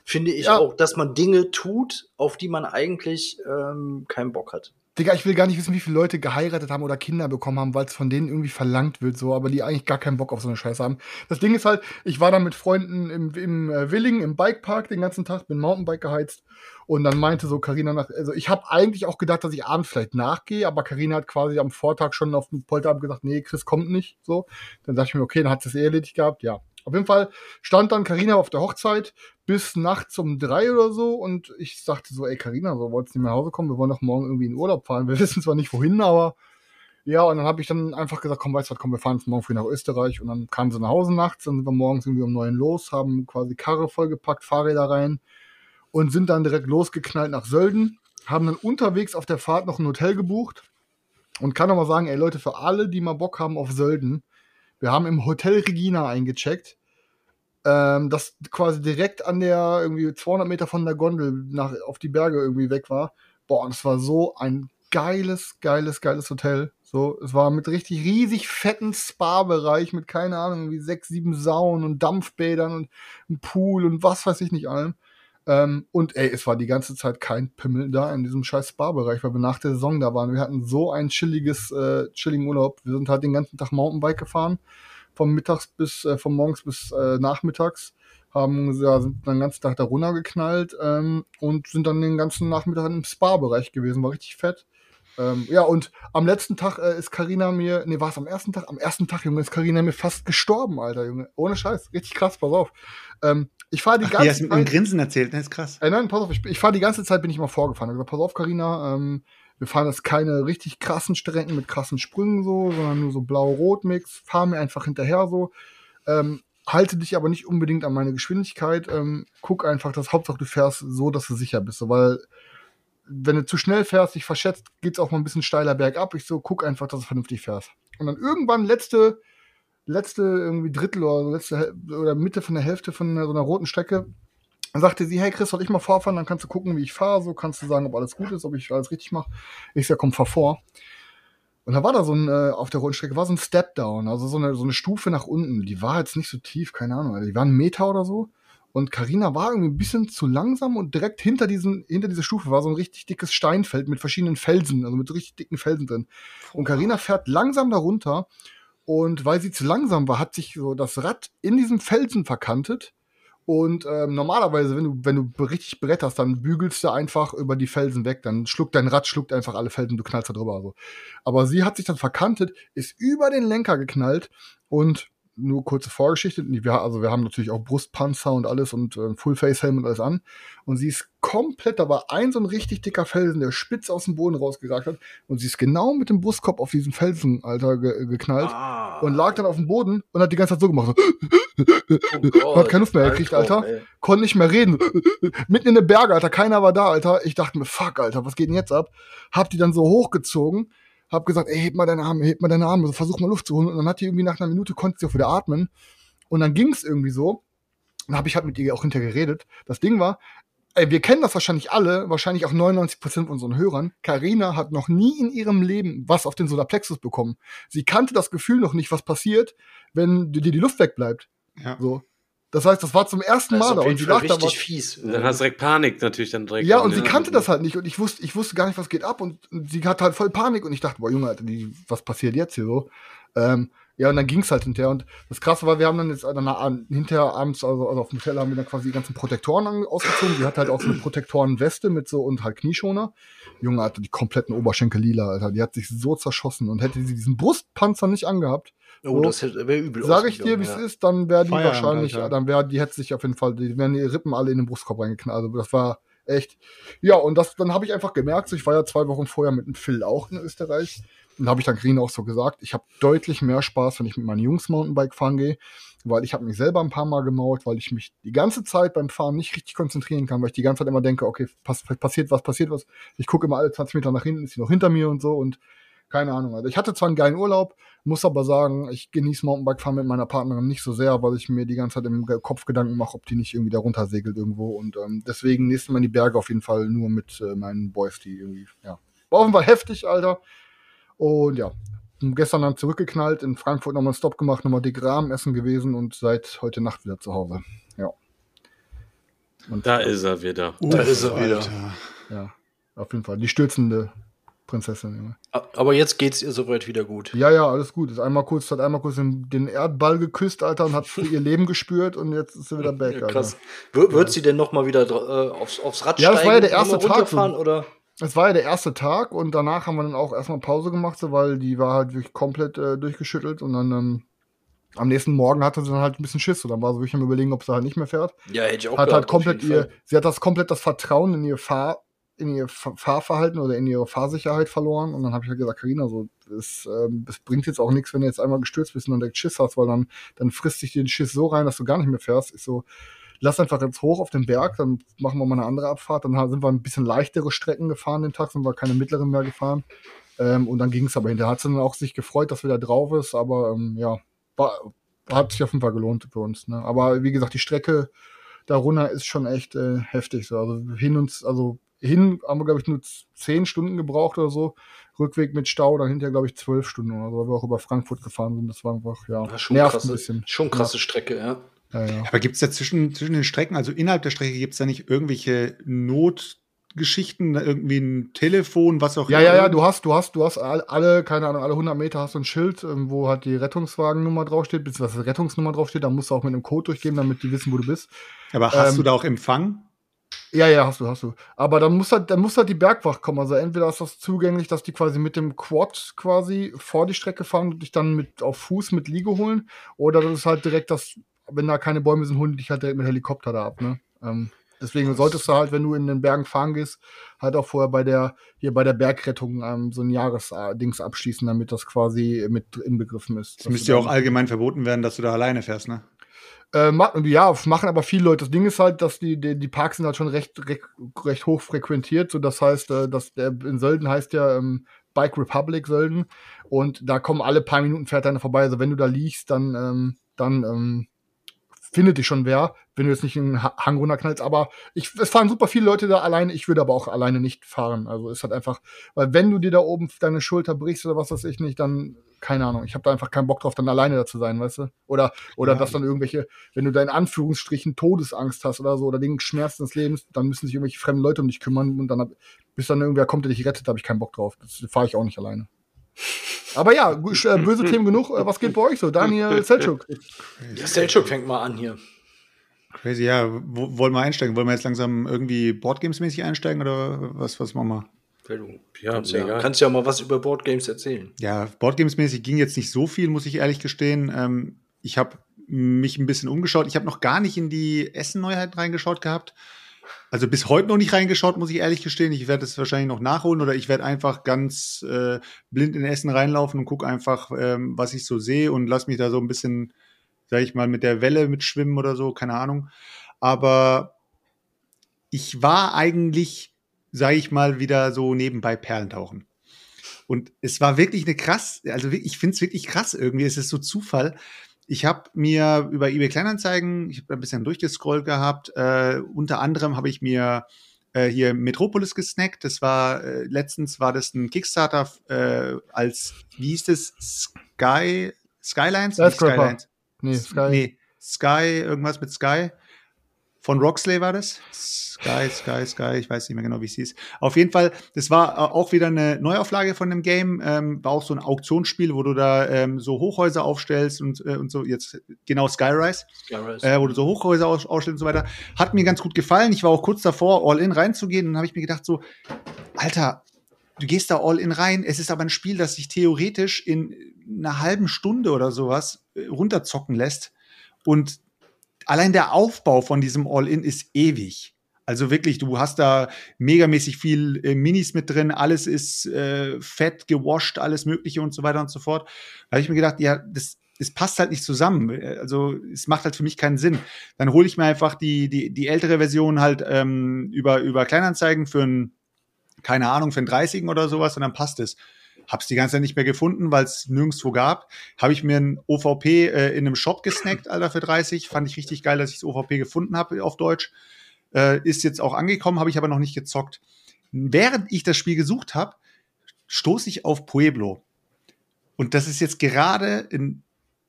finde ich Ja. auch, dass man Dinge tut, auf die man eigentlich ähm, keinen Bock hat. Digga, ich will gar nicht wissen, wie viele Leute geheiratet haben oder Kinder bekommen haben, weil es von denen irgendwie verlangt wird, so, aber die eigentlich gar keinen Bock auf so eine Scheiße haben. Das Ding ist halt, ich war da mit Freunden im, im äh, Willingen, im Bikepark den ganzen Tag, bin Mountainbike geheizt und dann meinte so Karina nach, also ich habe eigentlich auch gedacht, dass ich abends vielleicht nachgehe, aber Karina hat quasi am Vortag schon auf dem Polterabend gesagt, nee, Chris kommt nicht, so. Dann dachte ich mir, okay, dann hat es eh erledigt gehabt, ja. Auf jeden Fall stand dann Karina auf der Hochzeit bis nachts um drei oder so und ich sagte so, ey Karina, so wolltest nicht mehr nach Hause kommen, wir wollen doch morgen irgendwie in Urlaub fahren. Wir wissen zwar nicht wohin, aber ja, und dann habe ich dann einfach gesagt, komm, weißt du was, komm, wir fahren jetzt morgen früh nach Österreich und dann kamen sie nach Hause nachts, dann sind wir morgens irgendwie um neun los, haben quasi Karre vollgepackt, Fahrräder rein und sind dann direkt losgeknallt nach Sölden, haben dann unterwegs auf der Fahrt noch ein Hotel gebucht und kann noch mal sagen, ey Leute, für alle, die mal Bock haben auf Sölden, wir haben im Hotel Regina eingecheckt, ähm, das quasi direkt an der irgendwie 200 Meter von der Gondel nach, auf die Berge irgendwie weg war. Boah, und es war so ein geiles, geiles, geiles Hotel. So, es war mit richtig riesig fetten Spa-Bereich mit, keine Ahnung, wie sechs, sieben Saunen und Dampfbädern und einem Pool und was weiß ich nicht allem. Ähm, und ey, es war die ganze Zeit kein Pimmel da in diesem scheiß Spa-Bereich, weil wir nach der Saison da waren. Wir hatten so ein chilliges, äh, chilligen Urlaub. Wir sind halt den ganzen Tag Mountainbike gefahren, vom Mittags bis, äh, vom Morgens bis äh, Nachmittags. haben ja, sind dann den ganzen Tag da runtergeknallt ähm, und sind dann den ganzen Nachmittag im Spa-Bereich gewesen, war richtig fett. Ähm, ja, und am letzten Tag äh, ist Karina mir, nee, war es am ersten Tag? Am ersten Tag, Junge, ist Karina mir fast gestorben, Alter, Junge. Ohne Scheiß, richtig krass, pass auf. Ähm, ich fahre die Ach, ganze die hast mit einem Zeit. Grinsen erzählt, ne? Ist krass. Äh, nein, pass auf, ich, ich fahre die ganze Zeit, bin ich mal vorgefahren. Ich hab gesagt, pass auf, Karina, ähm, wir fahren jetzt keine richtig krassen Strecken mit krassen Sprüngen so, sondern nur so blau-rot-Mix. Fahr mir einfach hinterher so. Ähm, halte dich aber nicht unbedingt an meine Geschwindigkeit. Ähm, guck einfach, dass Hauptsache du fährst so, dass du sicher bist. So, weil wenn du zu schnell fährst, dich verschätzt, geht's auch mal ein bisschen steiler bergab. Ich so, guck einfach, dass du vernünftig fährst. Und dann irgendwann letzte, letzte irgendwie Drittel oder letzte oder Mitte von der Hälfte von so einer roten Strecke, sagte sie, hey Chris, soll ich mal vorfahren? Dann kannst du gucken, wie ich fahre. So kannst du sagen, ob alles gut ist, ob ich alles richtig mache. Ich sag, komm, fahr vor. Und da war da so ein, äh, auf der roten Strecke war so ein Step-Down, also so eine, so eine Stufe nach unten. Die war jetzt nicht so tief, keine Ahnung, die war ein Meter oder so. Und Karina war irgendwie ein bisschen zu langsam und direkt hinter diesen, hinter dieser Stufe war so ein richtig dickes Steinfeld mit verschiedenen Felsen, also mit richtig dicken Felsen drin. Und Karina fährt langsam darunter und weil sie zu langsam war, hat sich so das Rad in diesem Felsen verkantet. Und ähm, normalerweise, wenn du, wenn du richtig bretterst, dann bügelst du einfach über die Felsen weg. Dann schluckt dein Rad, schluckt einfach alle Felsen, du knallst da drüber. So. Aber sie hat sich dann verkantet, ist über den Lenker geknallt und nur kurze Vorgeschichte. Wir, also wir haben natürlich auch Brustpanzer und alles und äh, Full-Face-Helm und alles an. Und sie ist komplett, da war ein so ein richtig dicker Felsen, der spitz aus dem Boden rausgeragt hat. Und sie ist genau mit dem Brustkorb auf diesen Felsen, Alter, ge geknallt. Ah. Und lag dann auf dem Boden und hat die ganze Zeit so gemacht. So, Oh Gott, hat keine Luft mehr gekriegt, Alter. ey. konnte nicht mehr reden. Mitten in den Bergen, Alter. Keiner war da, Alter. Ich dachte mir, fuck, Alter, was geht denn jetzt ab? Hab die dann so hochgezogen, hab gesagt, ey, heb mal deine Arme, heb mal deine Arme, so, versuch mal Luft zu holen. Und dann hat die irgendwie nach einer Minute, konnte sie auch wieder atmen. Und dann ging's irgendwie so. Dann habe ich halt mit ihr auch hinterher geredet. Das Ding war, ey, wir kennen das wahrscheinlich alle, wahrscheinlich auch 99% von unseren Hörern. Karina hat noch nie in ihrem Leben was auf den Solarplexus bekommen. Sie kannte das Gefühl noch nicht, was passiert, wenn dir die Luft wegbleibt. Ja. So. Das heißt, das war zum ersten Mal da und sie lag da richtig was. fies. Und dann hast du direkt Panik natürlich dann direkt. Ja, und sie kannte das halt nicht und ich wusste, ich wusste gar nicht, was geht ab und, sie hatte halt voll Panik und ich dachte, boah, Junge, Alter, die, was passiert jetzt hier so? Ähm, ja, und dann ging's halt hinterher und das Krasse war, wir haben dann jetzt dann an- hinterher abends, also, also auf dem Hotel haben wir dann quasi die ganzen Protektoren an- ausgezogen. Die hat halt auch so eine Protektorenweste mit so und halt Knieschoner. Junge, Alter, die kompletten Oberschenkel lila, Alter, die hat sich so zerschossen und hätte sie diesen Brustpanzer nicht angehabt, Oh, So. das wäre übel. Sag ich dir, wie es ausgegangen, ist, dann wäre die Feierabend, wahrscheinlich, Alter. dann wäre die hätte sich auf jeden Fall, die wären die Rippen alle in den Brustkorb reingeknallt. Also das war echt. Ja, und das, dann habe ich einfach gemerkt, so, ich war ja zwei Wochen vorher mit dem Phil auch in Österreich. Und habe ich dann Green auch so gesagt, ich habe deutlich mehr Spaß, wenn ich mit meinen Jungs Mountainbike fahren gehe, weil ich habe mich selber ein paar Mal gemault, weil ich mich die ganze Zeit beim Fahren nicht richtig konzentrieren kann, weil ich die ganze Zeit immer denke, okay, pass, passiert was, passiert was. Ich gucke immer alle 20 Meter nach hinten, ist sie noch hinter mir und so und keine Ahnung. Also ich hatte zwar einen geilen Urlaub, muss aber sagen, ich genieße Mountainbike-Fahren mit meiner Partnerin nicht so sehr, weil ich mir die ganze Zeit im Kopf Gedanken mache, ob die nicht irgendwie da runter segelt irgendwo. Und ähm, deswegen nächstes Mal in die Berge auf jeden Fall nur mit äh, meinen Boys, die irgendwie, ja. War auf jeden Fall heftig, Alter. Und ja, gestern dann zurückgeknallt, in Frankfurt nochmal einen Stop gemacht, nochmal dick Rahmen essen gewesen und seit heute Nacht wieder zu Hause. Ja. Und Da ist er wieder. Da ist er wieder. Alter. ja, auf jeden Fall. Die stürzende Prinzessin, Junge. Aber jetzt geht's ihr soweit wieder gut. Ja, ja, alles gut. Ist einmal kurz, hat einmal kurz den, den Erdball geküsst, Alter, und hat für ihr Leben gespürt und jetzt ist sie wieder back, Ja, Alter. krass. Wir, wird sie denn noch mal wieder äh, aufs, aufs Rad Ja, das steigen? war ja der erste Tag so. oder? Es war ja der erste Tag und danach haben wir dann auch erstmal Pause gemacht, so, weil die war halt wirklich komplett äh, durchgeschüttelt und dann ähm, am nächsten Morgen hatte sie dann halt ein bisschen Schiss und dann war sie wirklich am überlegen, ob sie halt nicht mehr fährt. Ja, hätte ich auch hat gehabt, halt komplett ihr, Fall. sie hat das komplett das Vertrauen in ihr Fahr, in ihr Fa- Fahrverhalten oder in ihre Fahrsicherheit verloren. Und dann habe ich halt gesagt, Karina, so, es, ähm, es bringt jetzt auch nichts, wenn du jetzt einmal gestürzt bist und dann direkt Schiss hast, weil dann, dann frisst sich den Schiss so rein, dass du gar nicht mehr fährst. Ich so, lass einfach jetzt hoch auf den Berg, dann machen wir mal eine andere Abfahrt. Dann sind wir ein bisschen leichtere Strecken gefahren den Tag, sind wir keine mittleren mehr gefahren. Ähm, und dann ging es aber hinterher. Hat sie dann auch sich gefreut, dass wir da drauf ist, aber ähm, ja, war, hat sich auf jeden Fall gelohnt für uns. Ne? Aber wie gesagt, die Strecke da runter ist schon echt äh, heftig. So. Also hin und also hin haben wir, glaube ich, nur zehn Stunden gebraucht oder so. Rückweg mit Stau, dann hinterher, glaube ich, zwölf Stunden oder so, weil wir auch über Frankfurt gefahren sind. Das war einfach, ja, Ja, schon nervt krasse, ein bisschen. Schon krasse Strecke, ja. Ja, ja. Aber gibt es da zwischen, zwischen den Strecken, also innerhalb der Strecke, gibt es da nicht irgendwelche Geschichten, irgendwie ein Telefon, was auch Ja, ja, ja, du hast, du hast, du hast all- alle, keine Ahnung, alle 100 Meter hast du ein Schild, ähm, wo halt die Rettungswagennummer draufsteht, beziehungsweise Rettungsnummer draufsteht. Da musst du auch mit einem Code durchgeben, damit die wissen, wo du bist. Aber hast ähm, du da auch Empfang? Ja, ja, hast du, hast du. Aber dann muss halt, dann muss halt die Bergwacht kommen. Also entweder ist das zugänglich, dass die quasi mit dem Quad quasi vor die Strecke fahren und dich dann mit auf Fuß mit Liege holen. Oder das ist halt direkt das, wenn da keine Bäume sind, holen die dich halt direkt mit Helikopter da ab, ne? Ähm, deswegen solltest du halt, wenn du in den Bergen fahren gehst, halt auch vorher bei der, hier bei der Bergrettung ähm, so ein Jahresdings abschließen, damit das quasi mit inbegriffen ist. Es Dass müsste ja auch allgemein verboten werden, dass du da alleine fährst, ne? äh, ja, machen aber viele Leute. Das Ding ist halt, dass die, die, die Parks sind halt schon recht, recht, recht hoch frequentiert. So, das heißt, äh, dass der in Sölden heißt ja ähm, Bike Republic Sölden. Und da kommen alle paar Minuten fährt einer vorbei. Also wenn du da liegst, dann, ähm, dann ähm, findet dich schon wer, wenn du jetzt nicht einen Ha- Hang runterknallst. Aber ich, es fahren super viele Leute da alleine. Ich würde aber auch alleine nicht fahren. Also ist halt einfach, weil wenn du dir da oben deine Schulter brichst oder was weiß ich nicht, dann keine Ahnung. Ich habe da einfach keinen Bock drauf, dann alleine da zu sein, weißt du? Oder oder Ja. dass dann irgendwelche, wenn du da in Anführungsstrichen Todesangst hast oder so oder den Schmerzen des Lebens, dann müssen sich irgendwelche fremden Leute um dich kümmern und dann hab, bis dann irgendwer kommt, der dich rettet, habe ich keinen Bock drauf. Das fahre ich auch nicht alleine. Aber ja, äh, böse Themen genug. Äh, Was geht bei euch so? Daniel Selchuk. Ja, Selchuk fängt mal an hier. Crazy, ja. Wo, wollen wir einsteigen? Wollen wir jetzt langsam irgendwie Boardgames-mäßig einsteigen oder was, was machen wir? Ja, Kannst ja, kannst ja mal was über Boardgames erzählen. Ja, Boardgames-mäßig ging jetzt nicht so viel, muss ich ehrlich gestehen. Ähm, ich habe mich ein bisschen umgeschaut. Ich habe noch gar nicht in die Essen-Neuheiten reingeschaut gehabt. Also bis heute noch nicht reingeschaut, muss ich ehrlich gestehen. Ich werde es wahrscheinlich noch nachholen oder ich werde einfach ganz äh, blind in Essen reinlaufen und gucke einfach, ähm, was ich so sehe und lass mich da so ein bisschen, sag ich mal, mit der Welle mitschwimmen oder so, keine Ahnung. Aber ich war eigentlich, sage ich mal, wieder so nebenbei Perlentauchen. Und es war wirklich eine krass, also ich finde es wirklich krass irgendwie. Es ist so Zufall. Ich habe mir über eBay Kleinanzeigen, ich habe ein bisschen durchgescrollt gehabt. Äh, unter anderem habe ich mir äh, hier Metropolis gesnackt. Das war äh, letztens war das ein Kickstarter äh, als wie hieß das Sky Skylines? Skylines. Nee, Sky. Nee, Sky, irgendwas mit Sky. Von Roxley war das. Sky, Sky, Sky, ich weiß nicht mehr genau, wie es hieß. Auf jeden Fall, das war äh, auch wieder eine Neuauflage von dem Game. Ähm, war auch so ein Auktionsspiel, wo du da ähm, so Hochhäuser aufstellst und, äh, und so, jetzt genau Skyrise, Skyrise. äh, wo du so Hochhäuser aus, aufstellst und so weiter. Hat mir ganz gut gefallen. Ich war auch kurz davor, all in reinzugehen. Und dann habe ich mir gedacht, so, Alter, du gehst da all in rein. Es ist aber ein Spiel, das sich theoretisch in einer halben Stunde oder sowas äh, runterzocken lässt. Und allein der Aufbau von diesem All-In ist ewig. Also wirklich, du hast da megamäßig viel äh, Minis mit drin, alles ist äh, fett, gewascht, alles Mögliche und so weiter und so fort. Da habe ich mir gedacht, ja, das, das passt halt nicht zusammen. Also es macht halt für mich keinen Sinn. Dann hole ich mir einfach die, die, die ältere Version halt ähm, über, über Kleinanzeigen für ein, keine Ahnung, für ein 30 oder sowas und dann passt es. Hab's die ganze Zeit nicht mehr gefunden, weil es nirgendwo gab. Habe ich mir ein OVP äh, in einem Shop gesnackt, Alter, für 30. Fand ich richtig geil, dass ich das OVP gefunden habe auf Deutsch. Äh, ist jetzt auch angekommen, habe ich aber noch nicht gezockt. Während ich das Spiel gesucht habe, stoße ich auf Pueblo. Und das ist jetzt gerade in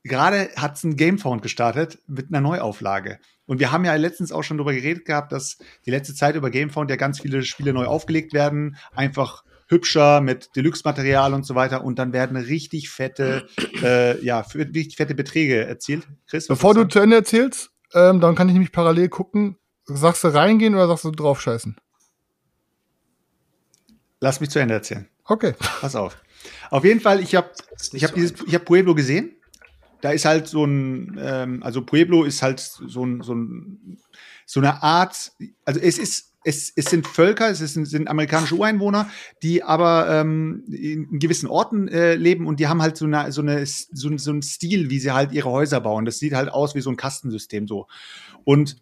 gerade hat es ein Gamefound gestartet mit einer Neuauflage. Und wir haben ja letztens auch schon darüber geredet gehabt, dass die letzte Zeit über Gamefound ja ganz viele Spiele neu aufgelegt werden, einfach hübscher mit Deluxe-Material und so weiter. Und dann werden richtig fette, äh, ja, richtig fette Beträge erzielt. Chris, Bevor du zu Ende erzählst, ähm, dann kann ich nämlich parallel gucken. Sagst du reingehen oder sagst du draufscheißen? Lass mich zu Ende erzählen. Okay. Pass auf. Auf jeden Fall, ich habe ich habe so dieses, ich habe Pueblo gesehen. Da ist halt so ein, ähm, also Pueblo ist halt so ein, so ein, so eine Art, also es ist, es, es sind Völker, es ist, sind amerikanische Ureinwohner, die aber ähm, in gewissen Orten äh, leben und die haben halt so eine, so eine, so, so einen Stil, wie sie halt ihre Häuser bauen. Das sieht halt aus wie so ein Kastensystem so. Und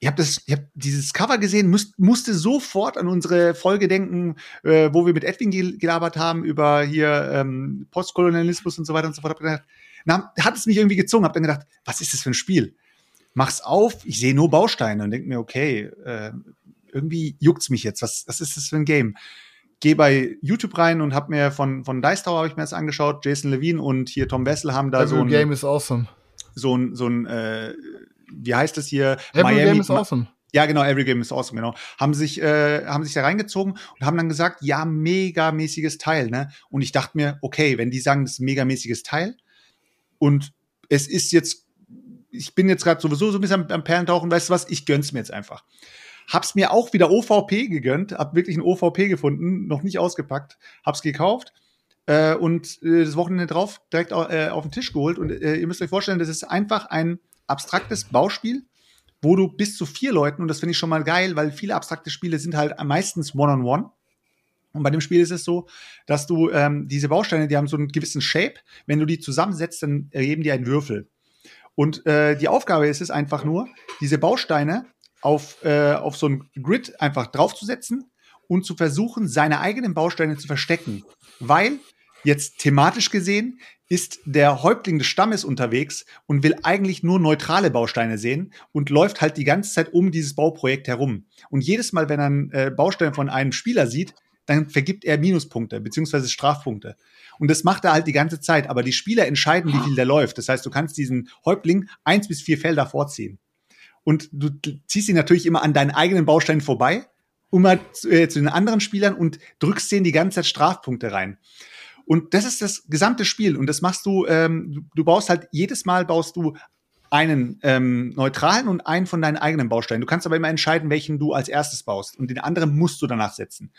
ich habe habe dieses Cover gesehen, müsst, musste sofort an unsere Folge denken, äh, wo wir mit Edwin gel- gelabert haben über hier ähm, Postkolonialismus und so weiter und so fort. Hab gedacht, na, hat es mich irgendwie gezogen. Hab dann gedacht, was ist das für ein Spiel? Mach's auf, ich sehe nur Bausteine und denk mir, okay, äh, irgendwie juckt's mich jetzt. Was, was ist das für ein Game? Geh bei YouTube rein und hab mir von von Dice Tower habe ich mir das angeschaut. Jason Levine und hier Tom Wessel haben da so Every ein Game is awesome. so ein so ein äh, wie heißt das hier Every Miami Game is awesome. Ja, genau, Every Game is Awesome, genau. Haben sich, äh, haben sich da reingezogen und haben dann gesagt, ja, megamäßiges Teil, ne? Und ich dachte mir, okay, wenn die sagen, das ist ein megamäßiges Teil und es ist jetzt, ich bin jetzt gerade sowieso so ein bisschen am, am Perlentauchen, weißt du was, ich gönn's mir jetzt einfach. Hab's mir auch wieder OVP gegönnt, hab wirklich ein OVP gefunden, noch nicht ausgepackt, hab's gekauft äh, und äh, das Wochenende drauf direkt äh, auf den Tisch geholt. Und äh, ihr müsst euch vorstellen, das ist einfach ein abstraktes Bauspiel, wo du bis zu vier Leuten, und das finde ich schon mal geil, weil viele abstrakte Spiele sind halt meistens One-on-One. Und bei dem Spiel ist es so, dass du ähm, diese Bausteine, die haben so einen gewissen Shape. Wenn du die zusammensetzt, dann ergeben die einen Würfel. Und äh, die Aufgabe ist es einfach nur, diese Bausteine auf, äh, auf so ein Grid einfach draufzusetzen und zu versuchen, seine eigenen Bausteine zu verstecken. Weil jetzt thematisch gesehen ist der Häuptling des Stammes unterwegs und will eigentlich nur neutrale Bausteine sehen und läuft halt die ganze Zeit um dieses Bauprojekt herum. Und jedes Mal, wenn er einen äh, Baustein von einem Spieler sieht, dann vergibt er Minuspunkte beziehungsweise Strafpunkte. Und das macht er halt die ganze Zeit. Aber die Spieler entscheiden, wie viel der läuft. Das heißt, du kannst diesen Häuptling eins bis vier Felder vorziehen. Und du ziehst ihn natürlich immer an deinen eigenen Bausteinen vorbei, immer zu, äh, zu den anderen Spielern und drückst denen die ganze Zeit Strafpunkte rein. Und das ist das gesamte Spiel. Und das machst du, ähm, du, du baust halt jedes Mal baust du einen ähm, neutralen und einen von deinen eigenen Bausteinen. Du kannst aber immer entscheiden, welchen du als erstes baust und den anderen musst du danach setzen.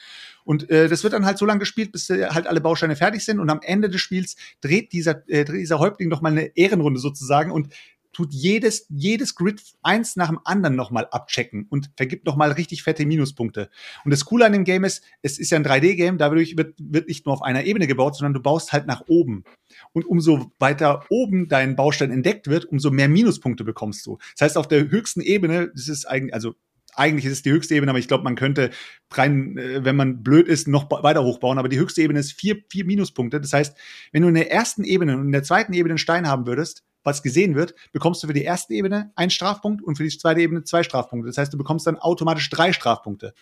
Und äh, das wird dann halt so lange gespielt, bis äh, halt alle Bausteine fertig sind und am Ende des Spiels dreht dieser, äh, dreht dieser Häuptling noch mal eine Ehrenrunde sozusagen und tut jedes, jedes Grid eins nach dem anderen nochmal abchecken und vergibt nochmal richtig fette Minuspunkte. Und das Coole an dem Game ist, es ist ja ein 3D-Game, dadurch wird, wird nicht nur auf einer Ebene gebaut, sondern du baust halt nach oben. Und umso weiter oben dein Baustein entdeckt wird, umso mehr Minuspunkte bekommst du. Das heißt, auf der höchsten Ebene, das ist eigentlich, also eigentlich ist es die höchste Ebene, aber ich glaube, man könnte rein, äh, wenn man blöd ist, noch weiter hochbauen. Aber die höchste Ebene ist vier, vier Minuspunkte. Das heißt, wenn du in der ersten Ebene und in der zweiten Ebene einen Stein haben würdest, was gesehen wird, bekommst du für die erste Ebene einen Strafpunkt und für die zweite Ebene zwei Strafpunkte. Das heißt, du bekommst dann automatisch drei Strafpunkte.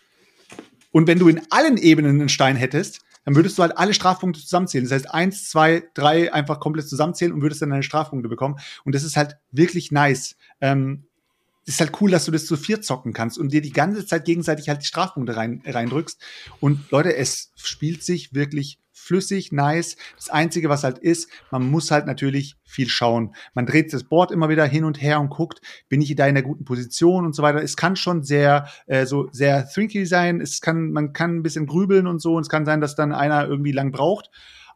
Und wenn du in allen Ebenen einen Stein hättest, dann würdest du halt alle Strafpunkte zusammenzählen. Das heißt, eins, zwei, drei einfach komplett zusammenzählen und würdest dann deine Strafpunkte bekommen. Und das ist halt wirklich nice. Ähm, ist halt cool, dass du das zu vier zocken kannst und dir die ganze Zeit gegenseitig halt die Strafpunkte rein, reindrückst. Und Leute, es spielt sich wirklich flüssig, nice. Das Einzige, was halt ist, man muss halt natürlich viel schauen. Man dreht das Board immer wieder hin und her und guckt, bin ich da in der guten Position und so weiter. Es kann schon sehr, äh, so sehr thinky sein. Es kann, man kann ein bisschen grübeln und so. Und es kann sein, dass dann einer irgendwie lang braucht.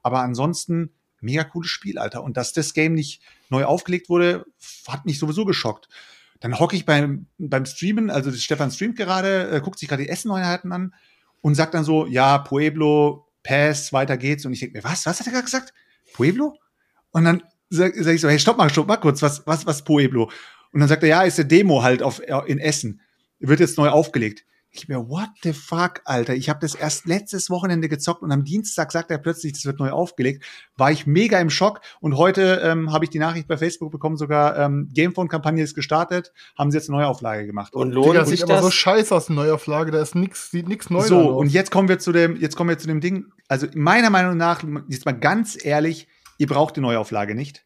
Aber ansonsten, mega cooles Spiel, Alter. Und dass das Game nicht neu aufgelegt wurde, hat mich sowieso geschockt. Dann hocke ich beim, beim Streamen, also Stefan streamt gerade, äh, guckt sich gerade die Essenneuheiten an und sagt dann so, ja, Pueblo Pass, weiter geht's. Und ich denke mir, was? Was hat er gerade gesagt? Pueblo? Und dann sage sag ich so, hey, stopp mal, stopp mal kurz, was, was, was Pueblo? Und dann sagt er, ja, ist eine Demo halt auf, in Essen. Wird jetzt neu aufgelegt. Ich mir, what the fuck, Alter? Ich habe das erst letztes Wochenende gezockt und am Dienstag sagt er plötzlich, das wird neu aufgelegt. War ich mega im Schock und heute ähm, habe ich die Nachricht bei Facebook bekommen, sogar ähm, Gamephone-Kampagne ist gestartet, haben sie jetzt eine Neuauflage gemacht. Und lohnt Digga, sich sieht aber das? so scheiße aus, eine Neuauflage, da ist nix, sieht nix neu So, und jetzt kommen wir zu dem, jetzt kommen wir zu dem Ding. Also meiner Meinung nach, jetzt mal ganz ehrlich, ihr braucht die Neuauflage nicht.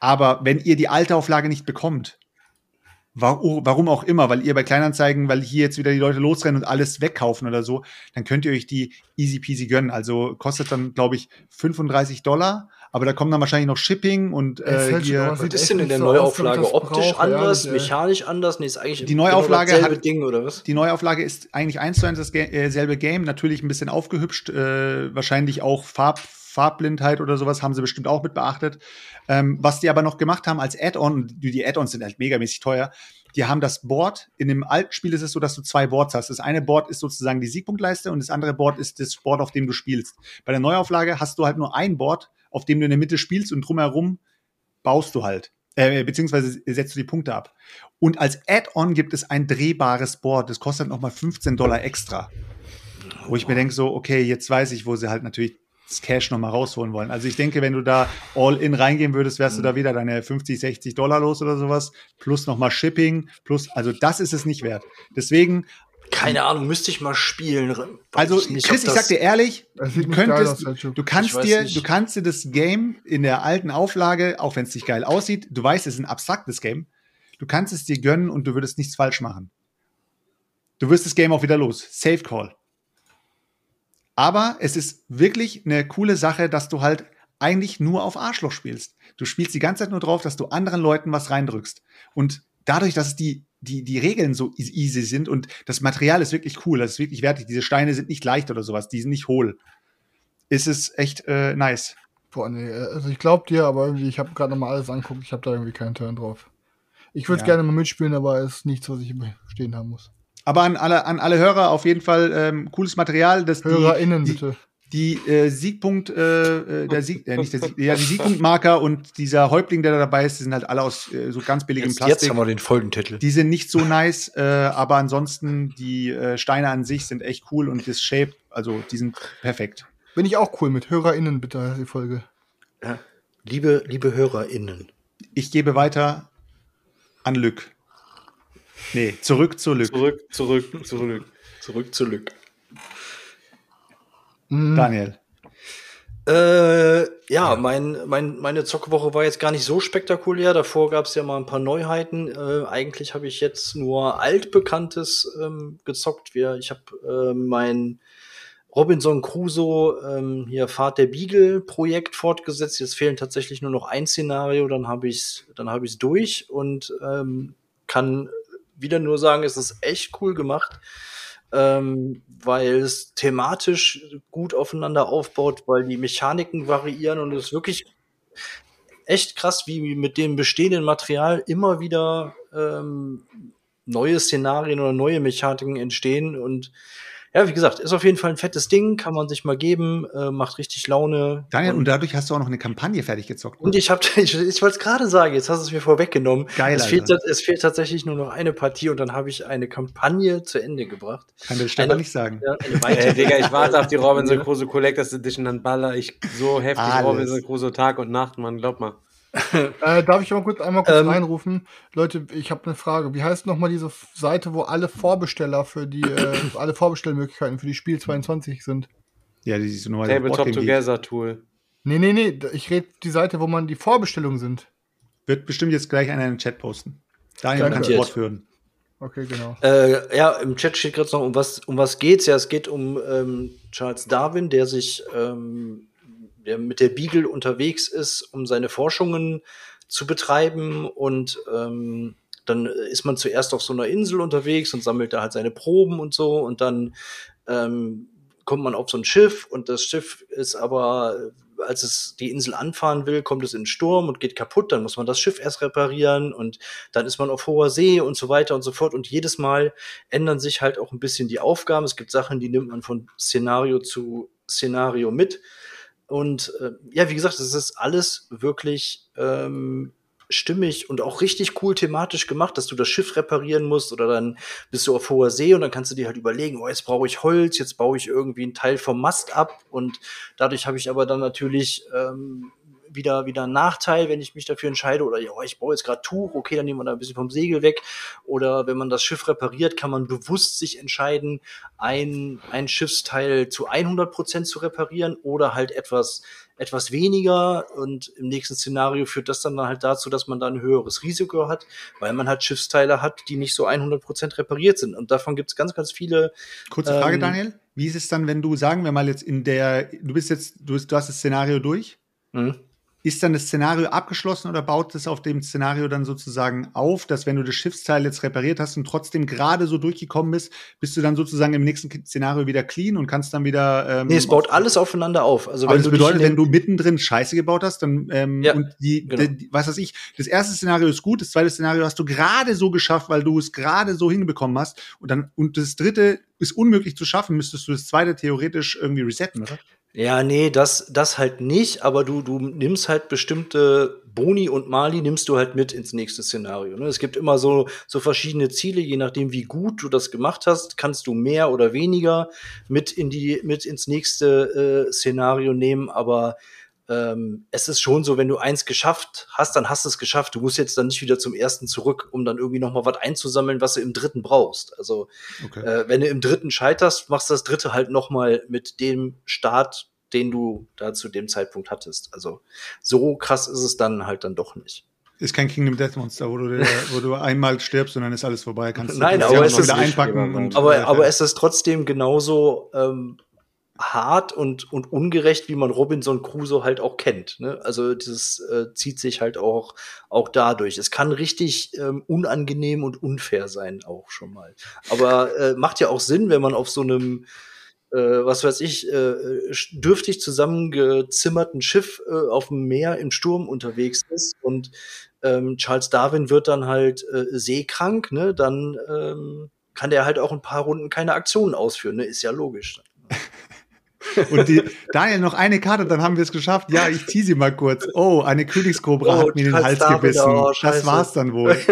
Aber wenn ihr die alte Auflage nicht bekommt, warum auch immer, weil ihr bei Kleinanzeigen, weil hier jetzt wieder die Leute losrennen und alles wegkaufen oder so, dann könnt ihr euch die easy peasy gönnen. Also kostet dann, glaube ich, 35 Dollar. Aber da kommt dann wahrscheinlich noch Shipping und äh, hier. Was ist denn in der so aus, Neuauflage? das Optisch brauche, anders, ey. mechanisch anders? Nee, ist eigentlich Die Neuauflage genau dasselbe hat- Ding, oder was? Die Neuauflage ist eigentlich eins zu eins dasselbe Game, natürlich ein bisschen aufgehübscht, äh, wahrscheinlich auch Farb, Farbblindheit oder sowas haben sie bestimmt auch mit beachtet. Ähm, was die aber noch gemacht haben als Add-on, die Add-ons sind halt megamäßig teuer, die haben das Board, in dem alten Spiel ist es so, dass du zwei Boards hast. Das eine Board ist sozusagen die Siegpunktleiste und das andere Board ist das Board, auf dem du spielst. Bei der Neuauflage hast du halt nur ein Board, auf dem du in der Mitte spielst und drumherum baust du halt. Äh, beziehungsweise setzt du die Punkte ab. Und als Add-on gibt es ein drehbares Board. Das kostet nochmal 15 Dollar extra. Wo ich mir denke, so, okay, jetzt weiß ich, wo sie halt natürlich das Cash nochmal rausholen wollen. Also ich denke, wenn du da all in reingehen würdest, wärst du da wieder deine 50, 60 Dollar los oder sowas. Plus nochmal Shipping. Plus, also das ist es nicht wert. Deswegen, Keine Ahnung, müsste ich mal spielen. Weiß also ich nicht, Chris, ich sag dir ehrlich, du könntest, aus, du kannst dir, nicht. du kannst dir das Game in der alten Auflage, auch wenn es nicht geil aussieht, du weißt, es ist ein abstraktes Game, du kannst es dir gönnen und du würdest nichts falsch machen. Du wirst das Game auch wieder los. Safe Call. Aber es ist wirklich eine coole Sache, dass du halt eigentlich nur auf Arschloch spielst. Du spielst die ganze Zeit nur drauf, dass du anderen Leuten was reindrückst. Und dadurch, dass die, die, die Regeln so easy sind und das Material ist wirklich cool, das ist wirklich wertig, diese Steine sind nicht leicht oder sowas, die sind nicht hohl, ist es echt äh, nice. Boah, nee, also ich glaub dir, aber irgendwie, ich habe gerade nochmal alles anguckt, ich habe da irgendwie keinen Turn drauf. Ich würde Ja. gerne mal mitspielen, aber es ist nichts, was ich stehen haben muss. Aber an alle, an alle Hörer auf jeden Fall ähm, cooles Material. Das die- HörerInnen, die, bitte. Die äh, Siegpunkt, äh, äh, der Sieg, äh, nicht der Sieg, ja, die Siegpunktmarker und dieser Häuptling, der da dabei ist, die sind halt alle aus äh, so ganz billigem Jetzt, Plastik. jetzt haben wir den Folgentitel. Die sind nicht so nice, äh, aber ansonsten die äh, Steine an sich sind echt cool und das Shape, also die sind perfekt. Bin ich auch cool mit. HörerInnen, bitte, die Folge. Ja. Liebe, liebe HörerInnen. Ich gebe weiter an Lück. Nee, zurück zu Lück. Zurück, zurück, zurück. Zurück zu Lück. Mhm. Daniel. Äh, ja, mein, mein, meine Zockwoche war jetzt gar nicht so spektakulär. Davor gab es ja mal ein paar Neuheiten. Äh, eigentlich habe ich jetzt nur altbekanntes ähm, gezockt. Wir, ich habe äh, mein Robinson Crusoe ähm, hier Fahrt der Beagle Projekt fortgesetzt. Jetzt fehlen tatsächlich nur noch ein Szenario, dann habe ich's, dann habe ich's durch und ähm, kann wieder nur sagen, es ist echt cool gemacht ähm, weil es thematisch gut aufeinander aufbaut, weil die Mechaniken variieren und es ist wirklich echt krass, wie mit dem bestehenden Material immer wieder ähm, neue Szenarien oder neue Mechaniken entstehen und ja, wie gesagt, ist auf jeden Fall ein fettes Ding, kann man sich mal geben, äh, macht richtig Laune. Daniel, und und, dadurch hast du auch noch eine Kampagne fertig gezockt. und ich habe, ich, ich wollte es gerade sagen, jetzt hast du es mir vorweggenommen. Geil, es, fehlt, es fehlt tatsächlich nur noch eine Partie und dann habe ich eine Kampagne zu Ende gebracht. Kann der Stefan nicht sagen. Ja, Ey, Digga, ich warte auf die Robinson Crusoe Collectors Edition, dann baller ich so heftig Alles. Robinson Crusoe Tag und Nacht, man, glaub mal. Äh, darf ich mal kurz einmal kurz Ähm, reinrufen? Leute, ich habe eine Frage. Wie heißt nochmal diese Seite, wo alle Vorbesteller für die, äh, alle Vorbestellmöglichkeiten für die Spiel 22 sind? Ja, die ist nur Tabletop. Together Tool. Nee, nee, nee, ich rede die Seite, wo man die Vorbestellungen sind. Wird bestimmt jetzt gleich einer in den Chat posten. Daniel, kannst Garantiert. Wort führen. Okay, genau. Äh, ja, im Chat steht gerade noch, um was, um was geht's? Ja, es geht um ähm, Charles Darwin, der sich, ähm, der mit der Beagle unterwegs ist, um seine Forschungen zu betreiben. Und ähm, dann ist man zuerst auf so einer Insel unterwegs und sammelt da halt seine Proben und so. Und dann ähm, kommt man auf so ein Schiff und das Schiff ist aber, als es die Insel anfahren will, kommt es in den Sturm und geht kaputt, dann muss man das Schiff erst reparieren und dann ist man auf hoher See und so weiter und so fort. Und jedes Mal ändern sich halt auch ein bisschen die Aufgaben. Es gibt Sachen, die nimmt man von Szenario zu Szenario mit und äh, ja, wie gesagt, es ist alles wirklich ähm, stimmig und auch richtig cool thematisch gemacht, dass du das Schiff reparieren musst oder dann bist du auf hoher See und dann kannst du dir halt überlegen, oh, jetzt brauche ich Holz, jetzt baue ich irgendwie einen Teil vom Mast ab und dadurch habe ich aber dann natürlich ähm, wieder, wieder einen Nachteil, wenn ich mich dafür entscheide oder ja, ich baue jetzt gerade Tuch, okay, dann nehmen wir da ein bisschen vom Segel weg oder wenn man das Schiff repariert, kann man bewusst sich entscheiden, ein, ein Schiffsteil zu 100 Prozent zu reparieren oder halt etwas etwas weniger und im nächsten Szenario führt das dann halt dazu, dass man da ein höheres Risiko hat, weil man halt Schiffsteile hat, die nicht so 100% repariert sind. Und davon gibt es ganz, ganz viele. Kurze Frage, Ähm, Daniel. Wie ist es dann, wenn du, sagen wir mal jetzt in der, du bist jetzt, du, bist, du hast das Szenario durch? Hm? Ist dann das Szenario abgeschlossen oder baut es auf dem Szenario dann sozusagen auf, dass wenn du das Schiffsteil jetzt repariert hast und trotzdem gerade so durchgekommen bist, bist du dann sozusagen im nächsten Szenario wieder clean und kannst dann wieder. Ähm, Nee, es baut alles aufeinander auf. Also aber wenn das bedeutet, wenn du mittendrin Scheiße gebaut hast, dann ähm, Ja, und die, genau. die, was weiß ich, das erste Szenario ist gut, das zweite Szenario hast du gerade so geschafft, weil du es gerade so hinbekommen hast und dann und das dritte ist unmöglich zu schaffen, müsstest du das zweite theoretisch irgendwie resetten, oder? Ja, nee, das, das halt nicht, aber du, du nimmst halt bestimmte Boni und Mali nimmst du halt mit ins nächste Szenario. Ne? Es gibt immer so, so verschiedene Ziele, je nachdem, wie gut du das gemacht hast, kannst du mehr oder weniger mit in die, mit ins nächste äh, Szenario nehmen, aber ähm, es ist schon so, wenn du eins geschafft hast, dann hast du es geschafft. Du musst jetzt dann nicht wieder zum ersten zurück, um dann irgendwie noch mal was einzusammeln, was du im dritten brauchst. Also Okay. äh, wenn du im dritten scheiterst, machst du das dritte halt noch mal mit dem Start, den du da zu dem Zeitpunkt hattest. Also so krass ist es dann halt dann doch nicht. Ist kein Kingdom Death Monster, wo du, wo du einmal stirbst und dann ist alles vorbei. Kannst Nein, du aber es ist einpacken. Und, Aber, äh, aber es ist trotzdem genauso ähm, hart und, und ungerecht, wie man Robinson Crusoe halt auch kennt. Ne? Also dieses äh, zieht sich halt auch, auch dadurch. Es kann richtig ähm, unangenehm und unfair sein, auch schon mal. Aber äh, macht ja auch Sinn, wenn man auf so einem äh, was weiß ich, äh, dürftig zusammengezimmerten Schiff äh, auf dem Meer im Sturm unterwegs ist und ähm, Charles Darwin wird dann halt äh, seekrank, ne? Dann ähm, kann der halt auch ein paar Runden keine Aktionen ausführen, ne? Ist ja logisch. und die, Daniel, noch eine Karte, dann haben wir es geschafft. Ja, ich ziehe sie mal kurz. Oh, eine Königskobra Oh, hat mir den Hals gebissen. oh, das war's dann wohl.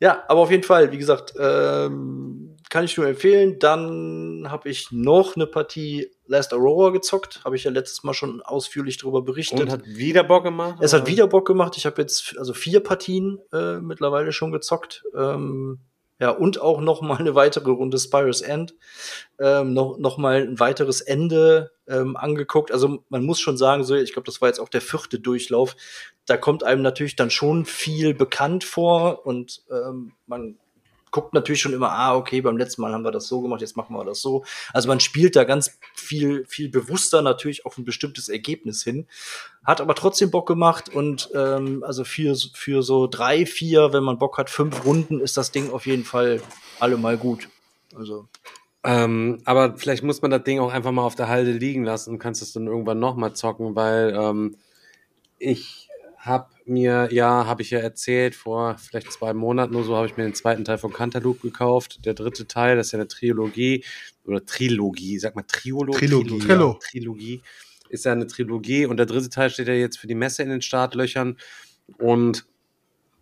Ja, aber auf jeden Fall, wie gesagt, ähm, kann ich nur empfehlen. Dann habe ich noch eine Partie Last Aurora gezockt. Habe ich ja letztes Mal schon ausführlich darüber berichtet. Und hat wieder Bock gemacht? Es hat wieder Bock gemacht. Ich habe jetzt also vier Partien äh, mittlerweile schon gezockt. Ähm, ja, und auch noch mal eine weitere Runde Spyro's End. Ähm, noch, noch mal ein weiteres Ende ähm, angeguckt. Also man muss schon sagen, so, ich glaube, das war jetzt auch der vierte Durchlauf. Da kommt einem natürlich dann schon viel bekannt vor und ähm, man guckt natürlich schon immer, ah, okay, beim letzten Mal haben wir das so gemacht, jetzt machen wir das so. Also man spielt da ganz viel, viel bewusster natürlich auf ein bestimmtes Ergebnis hin. Hat aber trotzdem Bock gemacht und ähm, also für, für so drei, vier, wenn man Bock hat, fünf Runden ist das Ding auf jeden Fall allemal gut. Also Ähm, aber vielleicht muss man das Ding auch einfach mal auf der Halde liegen lassen und kannst es dann irgendwann nochmal zocken, weil ähm, ich habe mir, ja, habe ich ja erzählt, vor vielleicht zwei Monaten oder so, habe ich mir den zweiten Teil von Cantaloupe gekauft. Der dritte Teil, das ist ja eine Trilogie oder Trilogie, sag mal Triologie. Trilogie, Trilo. Ja, Trilogie ist ja eine Trilogie und der dritte Teil steht ja jetzt für die Messe in den Startlöchern und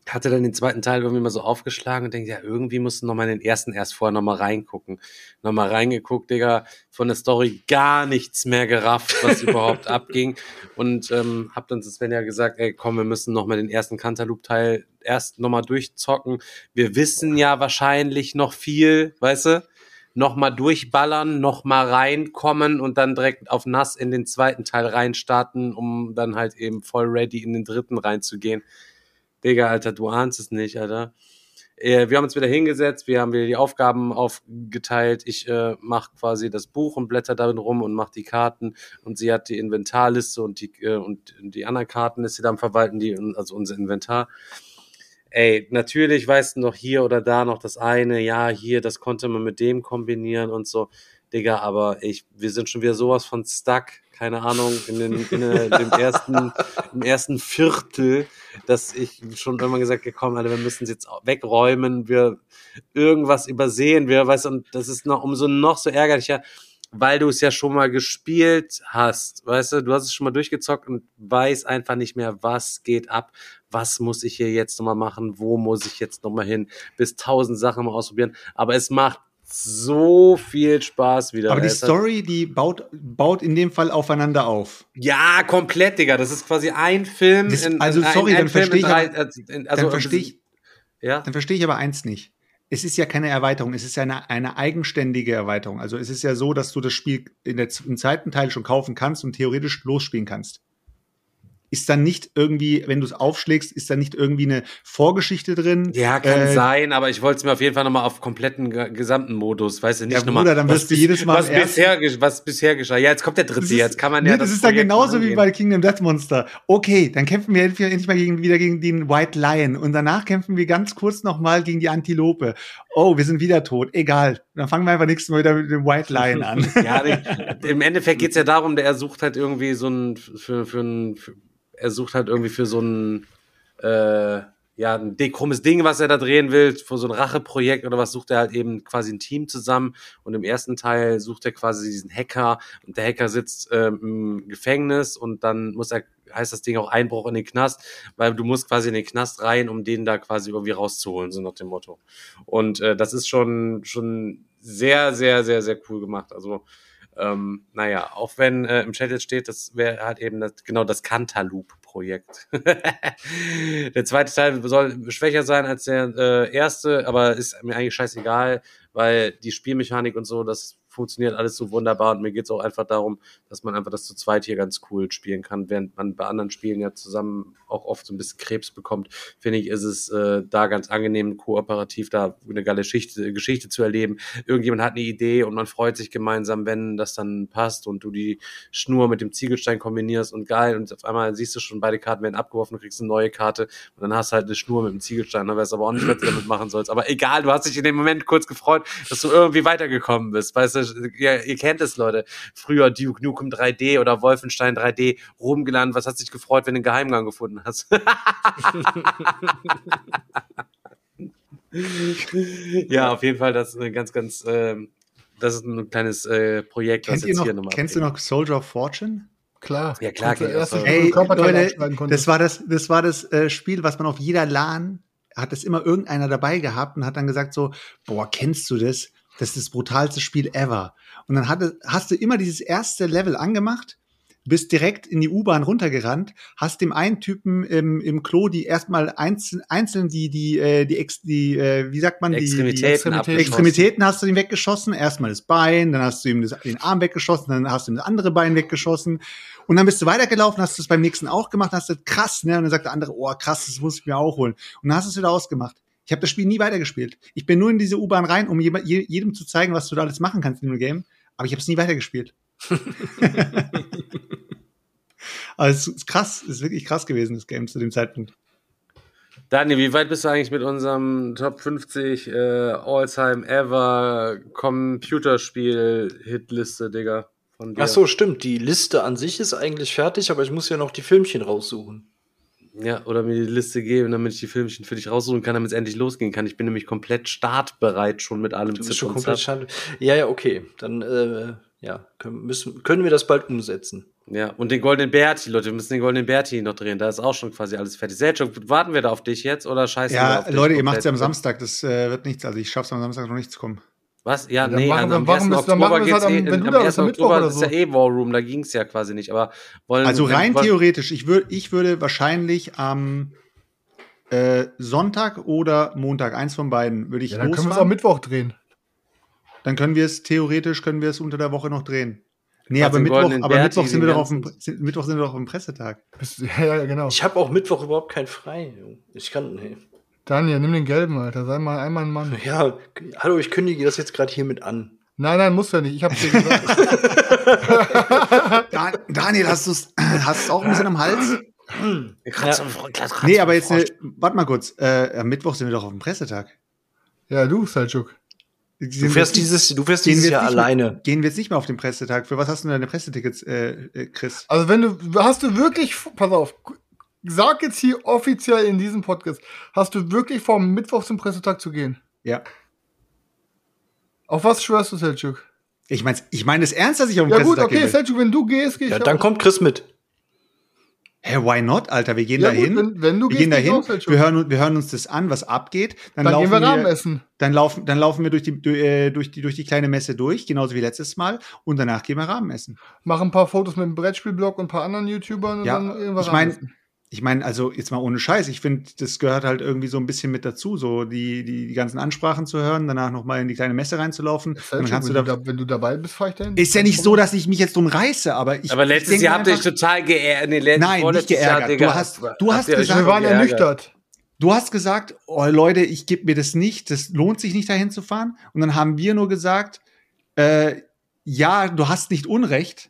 hatte dann den zweiten Teil irgendwie mal so aufgeschlagen und denkt, ja, irgendwie musst du noch mal in den ersten erst vorher noch mal reingucken. Noch mal reingeguckt, Digga, von der Story gar nichts mehr gerafft, was überhaupt abging. Und ähm, hab dann zu Sven ja gesagt, ey, komm, wir müssen noch mal den ersten Cantaloupe-Teil erst noch mal durchzocken. Wir wissen ja wahrscheinlich noch viel, weißt du? Noch mal durchballern, noch mal reinkommen und dann direkt auf nass in den zweiten Teil reinstarten, um dann halt eben voll ready in den dritten reinzugehen. Digga, Alter, du ahnst es nicht, Alter. Äh, wir haben uns wieder hingesetzt, wir haben wieder die Aufgaben aufgeteilt. Ich äh, mache quasi das Buch und blätter darin rum und mache die Karten. Und sie hat die Inventarliste und die, äh, und die anderen Karten ist sie dann verwalten, die, also unser Inventar. Ey, natürlich weißt du noch hier oder da noch das eine, ja, hier, das konnte man mit dem kombinieren und so. Digga, aber ich, wir sind schon wieder sowas von stuck, keine Ahnung, in, den, in dem ersten, im ersten Viertel, dass ich schon irgendwann gesagt habe, komm, wir müssen es jetzt wegräumen, wir irgendwas übersehen, wir, weißt und das ist noch umso noch so ärgerlicher, weil du es ja schon mal gespielt hast, weißt du, du hast es schon mal durchgezockt und weiß einfach nicht mehr, was geht ab, was muss ich hier jetzt nochmal machen, wo muss ich jetzt nochmal hin, bis tausend Sachen mal ausprobieren, aber es macht so viel Spaß wieder. Aber die Story, die baut, baut in dem Fall aufeinander auf. Ja, komplett, Digga. Das ist quasi ein Film. Das- also, sorry, dann Film versteh ich in drei- in- also, dann verstehe ich, Ja. dann verstehe ich aber eins nicht. Es ist ja keine Erweiterung, es ist ja eine, eine eigenständige Erweiterung. Also es ist ja so, dass du das Spiel in der, im zweiten Teil schon kaufen kannst und theoretisch losspielen kannst. Ist dann nicht irgendwie, wenn du es aufschlägst, ist dann nicht irgendwie eine Vorgeschichte drin? Ja, kann Äh, sein, aber ich wollte es mir auf jeden Fall nochmal auf kompletten ge- gesamten Modus, weißt du, nicht Ja, nochmal. Bruder, dann was wirst du jedes Mal was bisher, was bisher geschah. Ja, jetzt kommt der Das dritte, ist- jetzt kann man nee, ja. das, ist dann genauso wie angehen. bei Kingdom Death Monster. Okay, dann kämpfen wir endlich mal gegen, wieder gegen den White Lion und danach kämpfen wir ganz kurz noch mal gegen die Antilope. Oh, wir sind wieder tot. Egal. Dann fangen wir einfach nächstes Mal wieder mit dem White Lion an. Ja, im Endeffekt geht's ja darum, der er sucht halt irgendwie so ein für, für ein für, er sucht halt irgendwie für so ein äh, ja, ein krummes Ding, was er da drehen will, für so ein Racheprojekt oder was, sucht er halt eben quasi ein Team zusammen. Und im ersten Teil sucht er quasi diesen Hacker und der Hacker sitzt ähm, im Gefängnis und dann muss er, heißt das Ding auch Einbruch in den Knast, weil du musst quasi in den Knast rein, um den da quasi irgendwie rauszuholen, so nach dem Motto. Und äh, das ist schon, schon sehr, sehr, sehr, sehr cool gemacht. Also, ähm, naja, auch wenn äh, im Chat jetzt steht, das wäre halt eben das, genau das Cantaloupe-Projekt. der zweite Teil soll schwächer sein als der äh, erste, aber ist mir eigentlich scheißegal, weil die Spielmechanik und so, das funktioniert alles so wunderbar und mir geht's auch einfach darum, dass man einfach das zu zweit hier ganz cool spielen kann, während man bei anderen Spielen ja zusammen auch oft so ein bisschen Krebs bekommt, finde ich, ist es äh, da ganz angenehm, kooperativ da eine geile Geschichte, Geschichte zu erleben. Irgendjemand hat eine Idee und man freut sich gemeinsam, wenn das dann passt und du die Schnur mit dem Ziegelstein kombinierst und geil und auf einmal siehst du schon, beide Karten werden abgeworfen, kriegst eine neue Karte und dann hast du halt eine Schnur mit dem Ziegelstein, dann weißt du aber auch nicht, was du damit machen sollst. Aber egal, du hast dich in dem Moment kurz gefreut, dass du irgendwie weitergekommen bist. Weißt du, ihr, ihr kennt es, Leute. Früher Duke Nukem 3D oder Wolfenstein 3D rumgelandet. Was hast dich gefreut, wenn du einen Geheimgang gefunden hast? ja, auf jeden Fall, das ist eine ganz, ganz, ähm, das ist ein kleines äh, Projekt, Kennt ihr noch, kennst du noch Soldier of Fortune? Klar. Ja, klar. Ey, Leute, das war das, das war das äh, Spiel, was man auf jeder LAN hat es immer irgendeiner dabei gehabt und hat dann gesagt so, boah, kennst du das? Das ist das brutalste Spiel ever. Und dann hatte, hast du immer dieses erste Level angemacht, bist direkt in die U-Bahn runtergerannt, hast dem einen Typen im, im Klo die erstmal einzeln, einzeln die, die, äh, die, Ex, die äh, wie sagt man, die, die Extremitäten, abgeschossen. Extremitäten hast du ihm weggeschossen, erstmal das Bein, dann hast du ihm das, den Arm weggeschossen, dann hast du ihm das andere Bein weggeschossen und dann bist du weitergelaufen, hast du es beim nächsten auch gemacht, hast du krass, ne? Und dann sagt der andere, oh krass, das muss ich mir auch holen. Und dann hast du es wieder ausgemacht. Ich habe das Spiel nie weitergespielt. Ich bin nur in diese U-Bahn rein, um je- je- jedem zu zeigen, was du da alles machen kannst in dem Game, aber ich habe es nie weitergespielt. also es ist krass, es ist wirklich krass gewesen, das Game zu dem Zeitpunkt. Daniel, wie weit bist du eigentlich mit unserem Top 50 äh, All-Time Ever Computerspiel-Hitliste, Digga? Von dir? Ach so, stimmt. Die Liste an sich ist eigentlich fertig, aber ich muss ja noch die Filmchen raussuchen. Ja, oder mir die Liste geben, damit ich die Filmchen für dich raussuchen kann, damit es endlich losgehen kann. Ich bin nämlich komplett startbereit schon mit allem Du bist schon komplett schade. Ja, ja, okay. Dann äh, ja, können, müssen, können wir das bald umsetzen. Ja, und den Goldenen Berti, Leute, wir müssen den Goldenen Berti noch drehen. Da ist auch schon quasi alles fertig. Selchuk, warten wir da auf dich jetzt oder scheiße? wir Ja, Leute, ihr komplett? macht's ja am Samstag, das äh, wird nichts. Also ich schaff's am Samstag noch nicht zu kommen. Was? Ja, Dann nee, machen am, warum 1. bist- dann Oktober geht's halt eh, am- wenn am du da 1. bist, am Mittwoch Oktober oder ist ja so. eh War Room, da ging's ja quasi nicht. Aber wollen Also wenn- rein wollen- theoretisch, ich würde, ich würde wahrscheinlich am äh, Sonntag oder Montag, eins von beiden, würde ich Ja, dann können wir es am Mittwoch drehen. dann können wir es theoretisch, können wir es unter der Woche noch drehen. Nee, aber Mittwoch, aber Berti Mittwoch sind wir doch auf dem, Mittwoch sind wir doch auf dem Pressetag. Ja, ja, genau. Ich habe auch Mittwoch überhaupt keinen frei. Ich kann. Nee. Daniel, nimm den gelben, Alter. Sei mal einmal ein Mann. Ja, hallo, ich kündige das jetzt gerade hiermit an. Nein, nein, muss ja nicht. Ich hab's dir gesagt. Da, Daniel, hast du es hast du's auch ein bisschen am Hals? Kratz, kratz, kratz, Nee, aber jetzt, äh, warte mal kurz. Äh, am Mittwoch sind wir doch auf dem Pressetag. ja, du, Selchuk. Du fährst dieses, du fährst dieses wir Jahr nicht mehr- alleine. Gehen wir jetzt nicht mehr auf den Pressetag. Für was hast du denn deine Pressetickets, äh, äh, Chris? Also wenn du, hast du wirklich, pass auf, sag jetzt hier offiziell in diesem Podcast, hast du wirklich vor, Mittwoch zum Pressetag zu gehen? Ja. Auf was schwörst du, Selchuk? Ich meine ich mein das ernst, dass ich auf den Ja gut, Pressetag okay, gehen will. Selchuk, wenn du gehst, geh ich Ja, auch. dann kommt Chris mit. Hä, why not, Alter? Wir gehen Ja, da gut, hin. wenn- wenn du wir gehst, gehen da hin. Wir hören, wir hören uns das an, was abgeht. Dann, Dann laufen gehen wir Rahmen essen. Dann laufen, dann laufen wir durch die, durch, äh, durch die, durch die kleine Messe durch, genauso wie letztes Mal. Und danach gehen wir Rahmen essen. Mach ein paar Fotos mit dem Brettspielblog und ein paar anderen YouTubern und Ja, dann irgendwas ich mein- Rahmen essen. Ich meine, also jetzt mal ohne Scheiß, ich finde, das gehört halt irgendwie so ein bisschen mit dazu, so die, die, die ganzen Ansprachen zu hören, danach nochmal in die kleine Messe reinzulaufen. Dann Selchuk, kannst wenn, du da, wenn du dabei bist, fahr ich dahin. ist ja nicht so, dass ich mich jetzt drum reiße, aber ich. Aber ich letztes denke Jahr habt ihr euch total geärgert. Nee, letztes- Nein, nicht Jahr, geärgert. Digga, Du hast- du hast gesagt- wir waren ernüchtert. Du hast gesagt, oh Leute, ich gebe mir das nicht, das lohnt sich nicht dahin zu fahren. Und dann haben wir nur gesagt, äh, ja, du hast nicht Unrecht,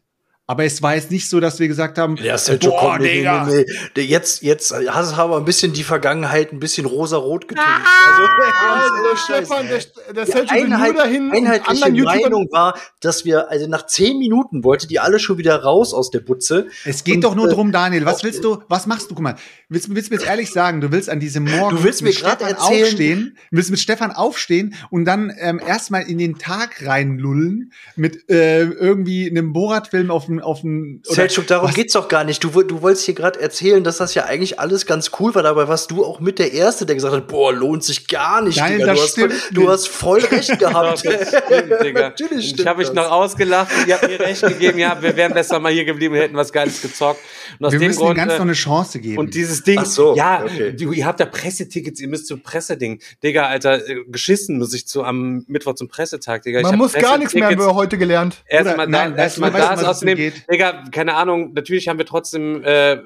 aber es war jetzt nicht so, dass wir gesagt haben, Ja, Selchuk, boah, komm, nee, Digga. nee, nee. Jetzt, jetzt hast du aber ein bisschen die Vergangenheit ein bisschen rosa-rot getönt. Ah! Also, Also, ohne Stefan, der, der Die Selchuk will nur Einheit, dahin, einheitliche Meinung war, dass wir, also nach zehn Minuten wollte die alle schon wieder raus aus der Butze. Es geht Und, doch nur äh, drum, Daniel. Was willst du, was machst du? Guck mal, willst, willst du mir jetzt ehrlich sagen, du willst an diesem Morgen Du willst mit Stefan erzählen- aufstehen, willst mit Stefan aufstehen und dann ähm, erstmal in den Tag reinlullen mit äh, irgendwie einem Borat-Film auf dem auf oder Selchuk, darum was- geht's doch gar nicht. Du, du wolltest hier gerade erzählen, dass das ja eigentlich alles ganz cool war. Dabei warst du auch mit der Erste, der gesagt hat, boah, lohnt sich gar nicht. Nein, Digga. das du, hast, voll- stimmt du hast voll recht gehabt. Doch, das stimmt, Digga. Natürlich ich stimmt habe mich das. noch ausgelacht. Ihr habt mir recht gegeben. Ja, wir wären besser mal hier geblieben, wir hätten was Geiles gezockt. Und aus Wir dem müssen Grund. dem Ganzen äh, noch eine Chance geben. und dieses Ding, Ach so, ja, okay. du, ihr habt ja Pressetickets, ihr müsst zum Presseding. Digga, Alter, äh, geschissen muss ich zu am Mittwoch zum Pressetag, Digga. Ich Man muss gar nichts mehr, haben wir heute gelernt. Erstmal da, erstmal weißt du, das was es auszunehmen. Geht? Digga, keine Ahnung, natürlich haben wir trotzdem, äh,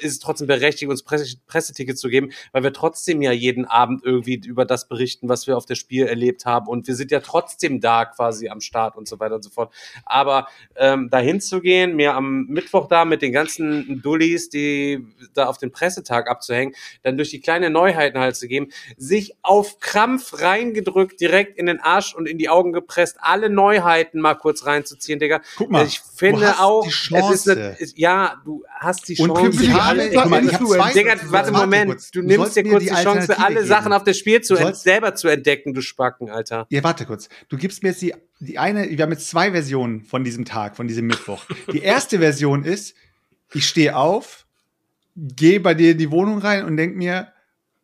ist es trotzdem berechtigt, uns Presse, Pressetickets zu geben, weil wir trotzdem ja jeden Abend irgendwie über das berichten, was wir auf der Spiel erlebt haben. Und wir sind ja trotzdem da quasi am Start und so weiter und so fort. Aber ähm, dahin zu gehen, mir am Mittwoch da mit den ganzen Dullis, die da auf den Pressetag abzuhängen, dann durch die kleinen Neuheiten halt zu geben, sich auf Krampf reingedrückt, direkt in den Arsch und in die Augen gepresst, alle Neuheiten mal kurz reinzuziehen, Digga. Guck mal, ich finde du hast auch, die es ist eine, ja, du hast die Chance. Alle haben, Sachen guck mal, ich zwei, Digga, warte, Moment, kurz. du Du nimmst dir kurz die die Chance, alle geben. Sachen auf das Spiel zu selber zu entdecken, du Spacken, Alter. Ja, warte kurz. Du gibst mir jetzt die, die eine, wir haben jetzt zwei Versionen von diesem Tag, von diesem Mittwoch. Die erste Version ist, ich stehe auf, gehe bei dir in die Wohnung rein und denk mir,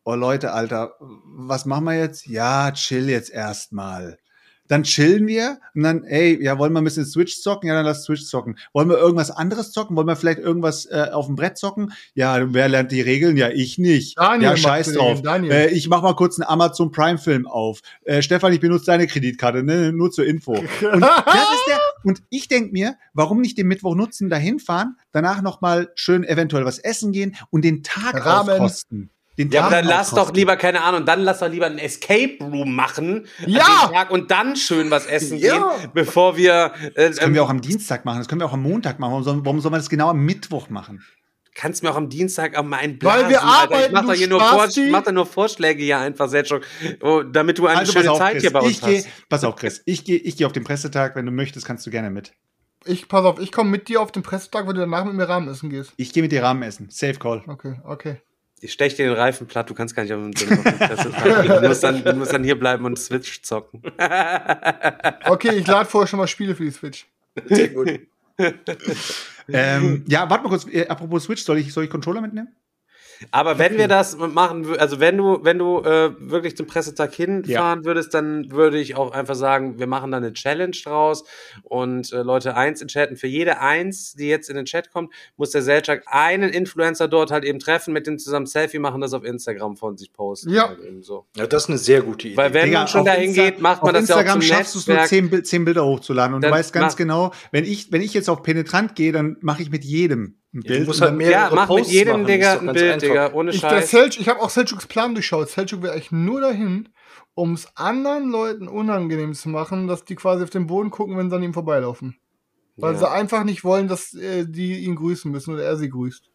oh Leute, Alter, was machen wir jetzt? Ja, chill jetzt erstmal. Dann chillen wir und dann, ey, ja, wollen wir ein bisschen Switch zocken? Ja, dann lass Switch zocken. Wollen wir irgendwas anderes zocken? Wollen wir vielleicht irgendwas äh, auf dem Brett zocken? Ja, wer lernt die Regeln? Ja, ich nicht. Daniel ja, scheiß drauf. Daniel. Äh, ich mach mal kurz einen Amazon Prime Film auf. Äh, Stefan, ich benutze deine Kreditkarte, ne? Nur zur Info. Und, der, und ich denk mir, warum nicht den Mittwoch nutzen, dahin fahren, danach noch mal schön eventuell was essen gehen und den Tag Ramen. auskosten. Den Ja, aber dann lass doch auskosten. lieber, keine Ahnung, dann lass doch lieber einen Escape Room machen Ja! Tag und dann schön was essen Ja! gehen, bevor wir, äh, Das können ähm, wir auch am Dienstag machen, das können wir auch am Montag machen. Warum soll, warum soll man das genau am Mittwoch machen? kannst mir auch am Dienstag auch mal einen Weil blasen, wir Alter. arbeiten, Ich mach doch du hier nur, mach doch nur Vorschläge hier einfach, oh, damit du eine Also schöne auf, Zeit Chris. hier bei uns Ich geh, hast. pass auf, Chris. Ich gehe ich geh auf den Pressetag. Wenn du möchtest, kannst du gerne mit. Ich, pass auf, ich komme mit dir auf den Pressetag, wenn du danach mit mir Rahmen essen gehst. Ich gehe mit dir Rahmen essen. Safe Call. Okay, okay. Ich stech dir den Reifen platt, du kannst gar nicht auf Pressetag gehen. du, musst dann, du musst dann hier bleiben und Switch zocken. Okay, ich lade vorher schon mal Spiele für die Switch. Sehr gut. ähm, ja, warte mal kurz. Äh, apropos Switch, soll ich, soll ich Controller mitnehmen? Aber wenn wir das machen, also wenn du, wenn du äh, wirklich zum Pressetag hinfahren würdest, dann würde ich auch einfach sagen, wir machen da eine Challenge draus und äh, Leute eins in chatten. Für jede eins, die jetzt in den Chat kommt, muss der Selchuk einen Influencer dort halt eben treffen, mit dem zusammen Selfie machen, das auf Instagram von sich posten. Ja. Halt eben so. Ja, das ist eine sehr gute Idee. Weil wenn Digga, man schon auf dahin Insta- geht, macht man das ja auch Instagram zum schaffst du es nur zehn, zehn Bilder hochzuladen. Und Dann du weißt ganz genau, wenn ich, wenn ich jetzt auf Penetrant gehe, dann mache ich mit jedem ein Bild. und halt Ja, mach mit Posts jedem, machen, Digga, ein Bild, einfach. Digga, ohne Ich, Scheiß. Selch, ich habe auch Selchuks Plan durchschaut. Selchuk will eigentlich nur dahin, um es anderen Leuten unangenehm zu machen, dass die quasi auf den Boden gucken, wenn sie an ihm vorbeilaufen. Weil Ja. sie einfach nicht wollen, dass äh, die ihn grüßen müssen oder er sie grüßt.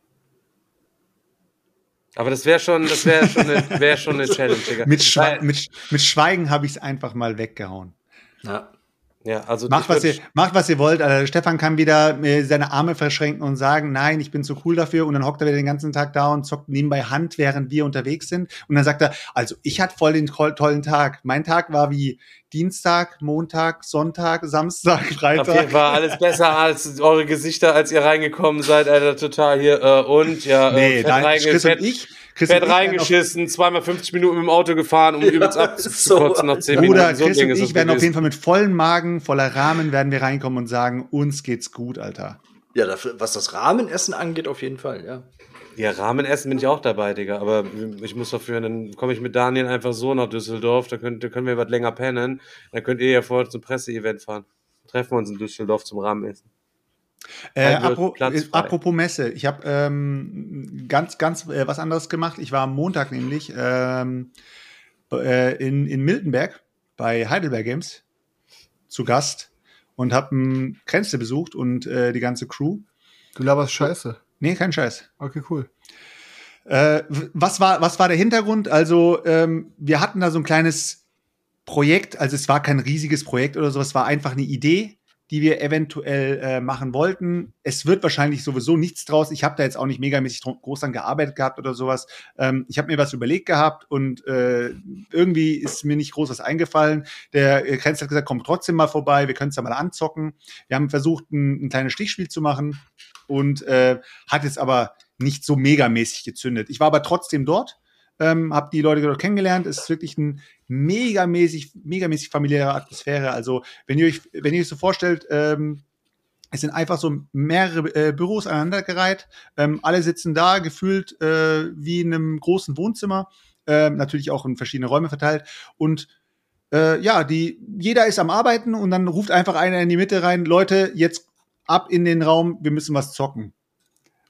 Aber das wäre schon, das wäre schon, eine, wär schon eine Challenge, Digga. mit, Schwe mit, mit Schweigen habe ich es einfach mal weggehauen. Ja. Ja, also Macht was, ihr, macht, was ihr wollt. Also Stefan kann wieder äh, seine Arme verschränken und sagen, nein, ich bin zu cool dafür. Und dann hockt er wieder den ganzen Tag da und zockt nebenbei Hand, während wir unterwegs sind. Und dann sagt er, also ich hatte voll den toll- tollen Tag. Mein Tag war wie Dienstag, Montag, Sonntag, Samstag, Auf jeden Freitag. Fall alles besser als eure Gesichter, als ihr reingekommen seid, Alter, total hier. Äh, und ja, Nee, äh, reinge Chris und ich, Chris fett und ich werden auf- reingeschissen, zweimal 50 Minuten im Auto gefahren, um übelst abzukotzen nach 10 Bruder, Minuten. So ein Chris und ich das werden auf jeden Fall mit vollem Magen, voller Rahmen werden wir reinkommen und sagen, uns geht's gut, Alter. Ja, dafür, was das Rahmenessen angeht, auf jeden Fall, ja. Ja, Rahmenessen bin ich auch dabei, Digga. Aber ich muss dafür, dann komme ich mit Daniel einfach so nach Düsseldorf, da, könnt, da können wir was länger pennen. Dann könnt ihr ja vorher zum Presseevent fahren. Treffen wir uns in Düsseldorf zum Rahmenessen. Äh, Dann wird apro Platz äh, apropos Messe, ich habe ähm, ganz, ganz äh, was anderes gemacht. Ich war am Montag nämlich ähm, äh, in, in Miltenberg bei Heidelberg Games zu Gast und habe einen Kränzle besucht und äh, die ganze Crew. Du laberst Scheiße. Nee, kein Scheiß. Okay, cool. Äh, was, war, was war der Hintergrund? Also, ähm, wir hatten da so ein kleines Projekt, also es war kein riesiges Projekt oder so, es war einfach eine Idee, die wir eventuell äh, machen wollten. Es wird wahrscheinlich sowieso nichts draus. Ich habe da jetzt auch nicht megamäßig groß dran gearbeitet gehabt oder sowas. Ähm, ich habe mir was überlegt gehabt und äh, irgendwie ist mir nicht groß was eingefallen. Der äh, Krenz hat gesagt, komm trotzdem mal vorbei, wir können es ja mal anzocken. Wir haben versucht, ein, ein kleines Stichspiel zu machen und äh, hat jetzt aber nicht so megamäßig gezündet. Ich war aber trotzdem dort, ähm, habe die Leute dort kennengelernt. Es ist wirklich ein megamäßig, megamäßig familiäre Atmosphäre. Also wenn ihr euch, wenn ihr euch so vorstellt, ähm, es sind einfach so mehrere äh, Büros aneinandergereiht. Ähm, alle sitzen da, gefühlt äh, wie in einem großen Wohnzimmer. Ähm, natürlich auch in verschiedene Räume verteilt. Und äh, ja, die, jeder ist am Arbeiten und dann ruft einfach einer in die Mitte rein, Leute, jetzt ab in den Raum, wir müssen was zocken.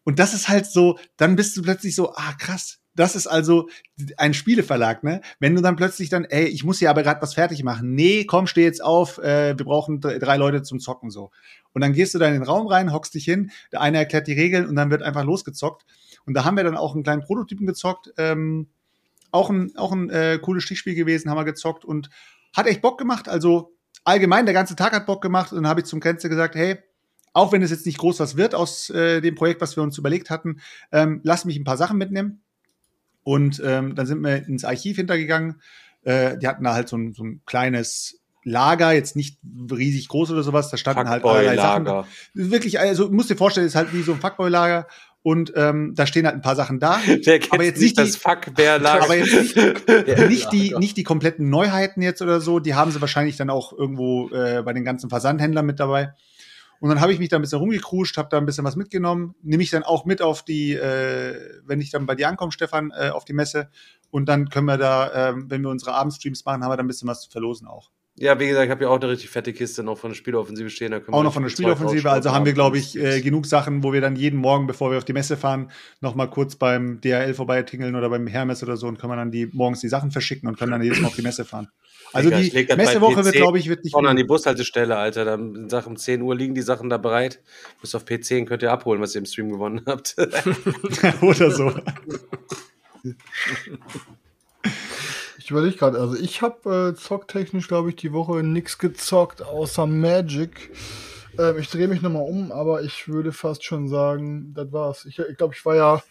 Und das ist halt so, dann bist du plötzlich so, ah krass, das ist also ein Spieleverlag, ne? Wenn du dann plötzlich dann, ey, ich muss hier aber gerade was fertig machen. Nee, komm, steh jetzt auf, äh, wir brauchen dr- drei Leute zum Zocken so. Und dann gehst du da in den Raum rein, hockst dich hin, der eine erklärt die Regeln und dann wird einfach losgezockt. Und da haben wir dann auch einen kleinen Prototypen gezockt. Ähm, auch ein, auch ein äh, cooles Stichspiel gewesen, haben wir gezockt und hat echt Bock gemacht. Also allgemein, der ganze Tag hat Bock gemacht. Und dann habe ich zum Grenze gesagt, hey, auch wenn es jetzt nicht groß was wird aus äh, dem Projekt, was wir uns überlegt hatten, ähm, lass mich ein paar Sachen mitnehmen. Und ähm, dann sind wir ins Archiv hintergegangen. Äh, die hatten da halt so ein, so ein kleines Lager, jetzt nicht riesig groß oder sowas. Da standen halt allerlei Sachen. Wirklich, also musst dir vorstellen, ist halt wie so ein Fuckboy-Lager. Und ähm, da stehen halt ein paar Sachen da. Wer kennt Aber jetzt nicht nicht das Fuckbär-Lager? Aber jetzt nicht, nicht, die, nicht die kompletten Neuheiten jetzt oder so. Die haben sie wahrscheinlich dann auch irgendwo äh, bei den ganzen Versandhändlern mit dabei. Und dann habe ich mich da ein bisschen rumgekruscht, habe da ein bisschen was mitgenommen, nehme ich dann auch mit auf die, äh, wenn ich dann bei dir ankomme, Stefan, äh, auf die Messe. Und dann können wir da, ähm, wenn wir unsere Abendstreams machen, haben wir da ein bisschen was zu verlosen auch. Ja, wie gesagt, ich habe ja auch eine richtig fette Kiste noch von der Spieleoffensive stehen. Da können wir Auch noch von der Spieleoffensive. Also haben wir, glaube ich, äh, genug Sachen, wo wir dann jeden Morgen, bevor wir auf die Messe fahren, noch mal kurz beim DHL vorbeitingeln oder beim Hermes oder so und können wir dann die morgens die Sachen verschicken und können dann jedes Mal auf die Messe fahren. Also Digga, die Messewoche wird, glaube ich, wird nicht Vorne an die. Bushaltestelle, Alter. Dann Sachen um 10 Uhr liegen die Sachen da bereit. Bis auf P10 könnt ihr abholen, was ihr im Stream gewonnen habt. oder so. Ich überlege gerade, also ich habe äh, zocktechnisch, glaube ich, die Woche nichts gezockt, außer Magic. Ähm, ich drehe mich nochmal um, aber ich würde fast schon sagen, das war's. Ich glaube, ich, glaub, ich war ja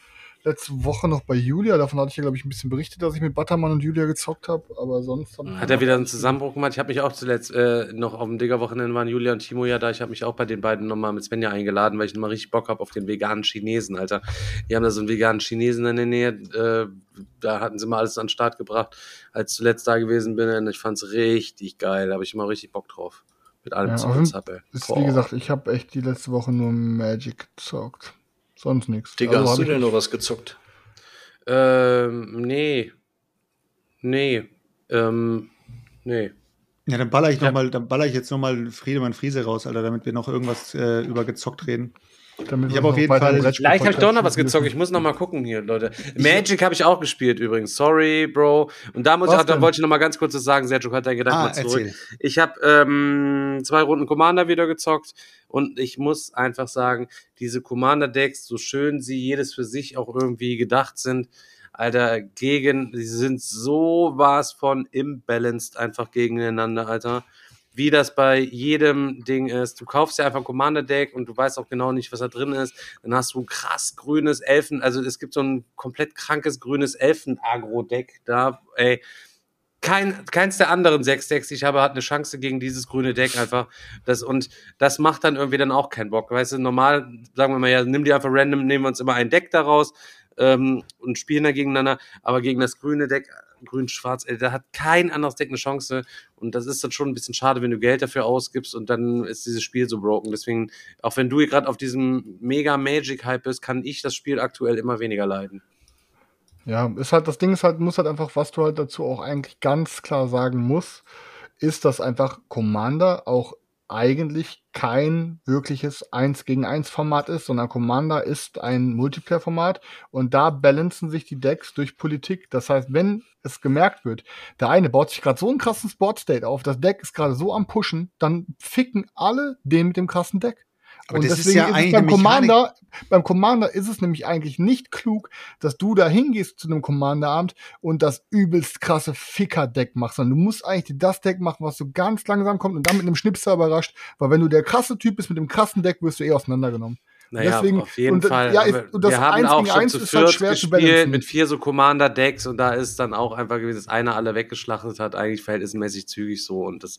letzte Woche noch bei Julia. Davon hatte ich ja, glaube ich, ein bisschen berichtet, dass ich mit Buttermann und Julia gezockt habe. Aber sonst. Hat er wieder einen Zusammenbruch gemacht? Ich habe mich auch zuletzt äh, noch auf dem Digger-Wochenende waren Julia und Timo ja da. Ich habe mich auch bei den beiden nochmal mit Svenja eingeladen, weil ich nochmal richtig Bock habe auf den veganen Chinesen, Alter. Die haben da so einen veganen Chinesen in der Nähe. Äh, da hatten sie mal alles an den Start gebracht, als ich zuletzt da gewesen bin. Und ich fand's richtig geil. Da habe ich immer richtig Bock drauf. Mit allem Ja, Boah. wie gesagt, ich habe echt die letzte Woche nur Magic gezockt. Sonst nichts. Digga, Also hast du denn noch was gezockt? Ähm, nee. Nee. Ähm, nee. Ja, dann baller ich Ja. noch mal, dann baller ich jetzt noch mal Friedemann Friese raus, Alter, damit wir noch irgendwas äh, über gezockt reden. Damit Ich wir hab auf jeden Fall- Vielleicht habe ich doch noch was gezockt. Ich muss noch mal gucken hier, Leute. Magic habe ich auch gespielt übrigens. Sorry, Bro. Und da muss ich, da wollte ich noch mal ganz kurz was sagen. Sergio hat deinen Gedanken Ah, mal zurück. erzähl. Ich habe ähm, zwei Runden Commander wieder gezockt und ich muss einfach sagen, diese Commander-Decks, so schön sie jedes für sich auch irgendwie gedacht sind, Alter, gegen, sie sind so was von imbalanced einfach gegeneinander, Alter. Wie das bei jedem Ding ist. Du kaufst ja einfach ein Commander-Deck und du weißt auch genau nicht, was da drin ist. Dann hast du ein krass grünes Elfen, also es gibt so ein komplett krankes grünes Elfen-Agro-Deck da, ey kein, keins der anderen sechs Decks, die ich habe, hat eine Chance gegen dieses grüne Deck einfach. Das, und das macht dann irgendwie dann auch keinen Bock. Weißt du, normal sagen wir mal, ja, nimm die einfach random, nehmen wir uns immer ein Deck daraus ähm, und spielen da gegeneinander. Aber gegen das grüne Deck, grün-schwarz, ey, da hat kein anderes Deck eine Chance. Und das ist dann schon ein bisschen schade, wenn du Geld dafür ausgibst und dann ist dieses Spiel so broken. Deswegen, auch wenn du gerade auf diesem mega Magic-Hype bist, kann ich das Spiel aktuell immer weniger leiden. Ja, ist halt, das Ding ist halt, muss halt einfach, was du halt dazu auch eigentlich ganz klar sagen musst, ist, dass einfach Commander auch eigentlich kein wirkliches 1 gegen 1 Format ist, sondern Commander ist ein Multiplayer-Format und da balancen sich die Decks durch Politik. Das heißt, wenn es gemerkt wird, der eine baut sich gerade so einen krassen Sportstate auf, das Deck ist gerade so am Pushen, dann ficken alle den mit dem krassen Deck. Aber und das ist deswegen ja ist, eigentlich es beim Commander, beim Commander ist es nämlich eigentlich nicht klug, dass du da hingehst zu einem Commander-Abend und das übelst krasse Ficker-Deck machst, sondern du musst eigentlich das Deck machen, was so ganz langsam kommt und dann mit einem Schnipsel überrascht, weil wenn du der krasse Typ bist mit dem krassen Deck, wirst du eh auseinandergenommen. Naja, Deswegen- auf jeden und, Fall. ja, ist- und das wir haben auch gegen schon zu ist halt viert schwer zu gespielt balancen. mit vier so Commander-Decks und da ist dann auch einfach gewesen, dass einer alle weggeschlachtet hat, eigentlich verhältnismäßig zügig so und das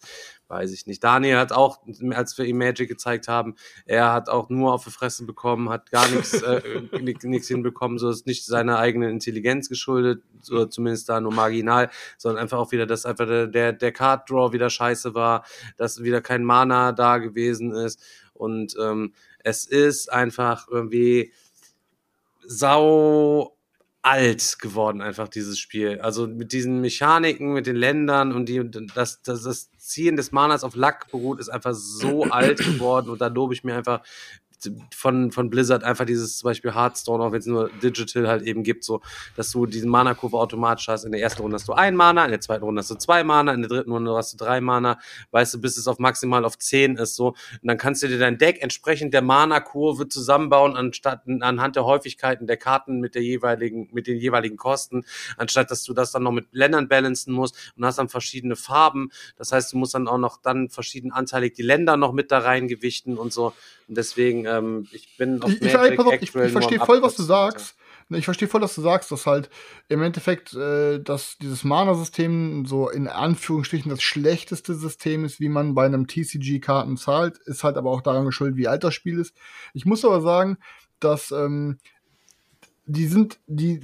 weiß ich nicht. Daniel hat auch, als wir ihm Magic gezeigt haben, er hat auch nur auf die Fresse bekommen, hat gar nichts äh, nichts hinbekommen, so ist nicht seiner eigenen Intelligenz geschuldet, so zumindest da nur marginal, sondern einfach auch wieder, dass einfach der, der, der Card Draw wieder scheiße war, dass wieder kein Mana da gewesen ist und ähm, es ist einfach irgendwie sau alt geworden, einfach dieses Spiel. Also mit diesen Mechaniken, mit den Ländern und die, das, das, das Ziehen des Manas auf Lack beruht, ist einfach so alt geworden und da lobe ich mir einfach von, von Blizzard einfach dieses zum Beispiel Hearthstone, auch wenn es nur Digital halt eben gibt, so, dass du diesen Mana-Kurve automatisch hast. In der ersten Runde hast du ein Mana, in der zweiten Runde hast du zwei Mana, in der dritten Runde hast du drei Mana, weißt du, bis es auf maximal auf zehn ist, so. Und dann kannst du dir dein Deck entsprechend der Mana-Kurve zusammenbauen, anstatt, anhand der Häufigkeiten der Karten mit der jeweiligen, mit den jeweiligen Kosten, anstatt dass du das dann noch mit Ländern balancen musst und hast dann verschiedene Farben. Das heißt, du musst dann auch noch dann verschieden anteilig die Länder noch mit da reingewichten und so. Und deswegen, ähm, ich bin auf Ich, ich, Magic auf, ich, aktuell ich nur verstehe voll, was du sagst. Ne, Ich verstehe voll, was du sagst, dass halt im Endeffekt, äh, dass dieses Mana-System so in Anführungsstrichen das schlechteste System ist, wie man bei einem TCG-Karten zahlt, ist halt aber auch daran geschuldet, wie alt das Spiel ist. Ich muss aber sagen, dass ähm, die sind, die,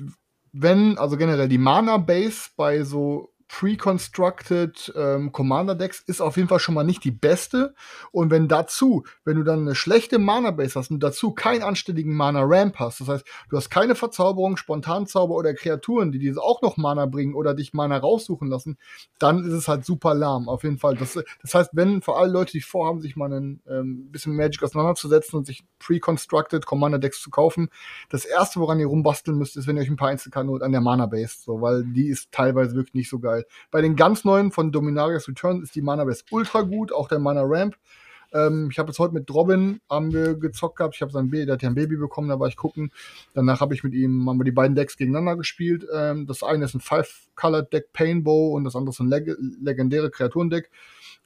wenn, also generell die Mana-Base bei so pre-constructed ähm, Commander-Decks ist auf jeden Fall schon mal nicht die beste. Und wenn dazu, wenn du dann eine schlechte Mana-Base hast und dazu keinen anständigen Mana-Ramp hast, das heißt, du hast keine Verzauberung, Spontanzauber oder Kreaturen, die dir auch noch Mana bringen oder dich Mana raussuchen lassen, dann ist es halt super lahm, auf jeden Fall. Das, das heißt, wenn vor allem Leute, die vorhaben, sich mal ein ähm, bisschen Magic auseinanderzusetzen und sich pre-constructed Commander-Decks zu kaufen, das erste, woran ihr rumbasteln müsst, ist, wenn ihr euch ein paar Einzelkarten holt an der Mana-Base, so, weil die ist teilweise wirklich nicht so geil. Bei den ganz neuen von Dominarius Return ist die Mana-Base ultra gut, auch der Mana-Ramp. Ähm, ich habe jetzt heute mit Robin haben wir gezockt gehabt. Ich habe sein Baby, der hat ja ein Baby bekommen, da war ich gucken. Danach habe ich mit ihm, haben wir die beiden Decks gegeneinander gespielt. Ähm, das eine ist ein Five-Colored-Deck Painbow und das andere ist ein leg legendäre Kreaturendeck.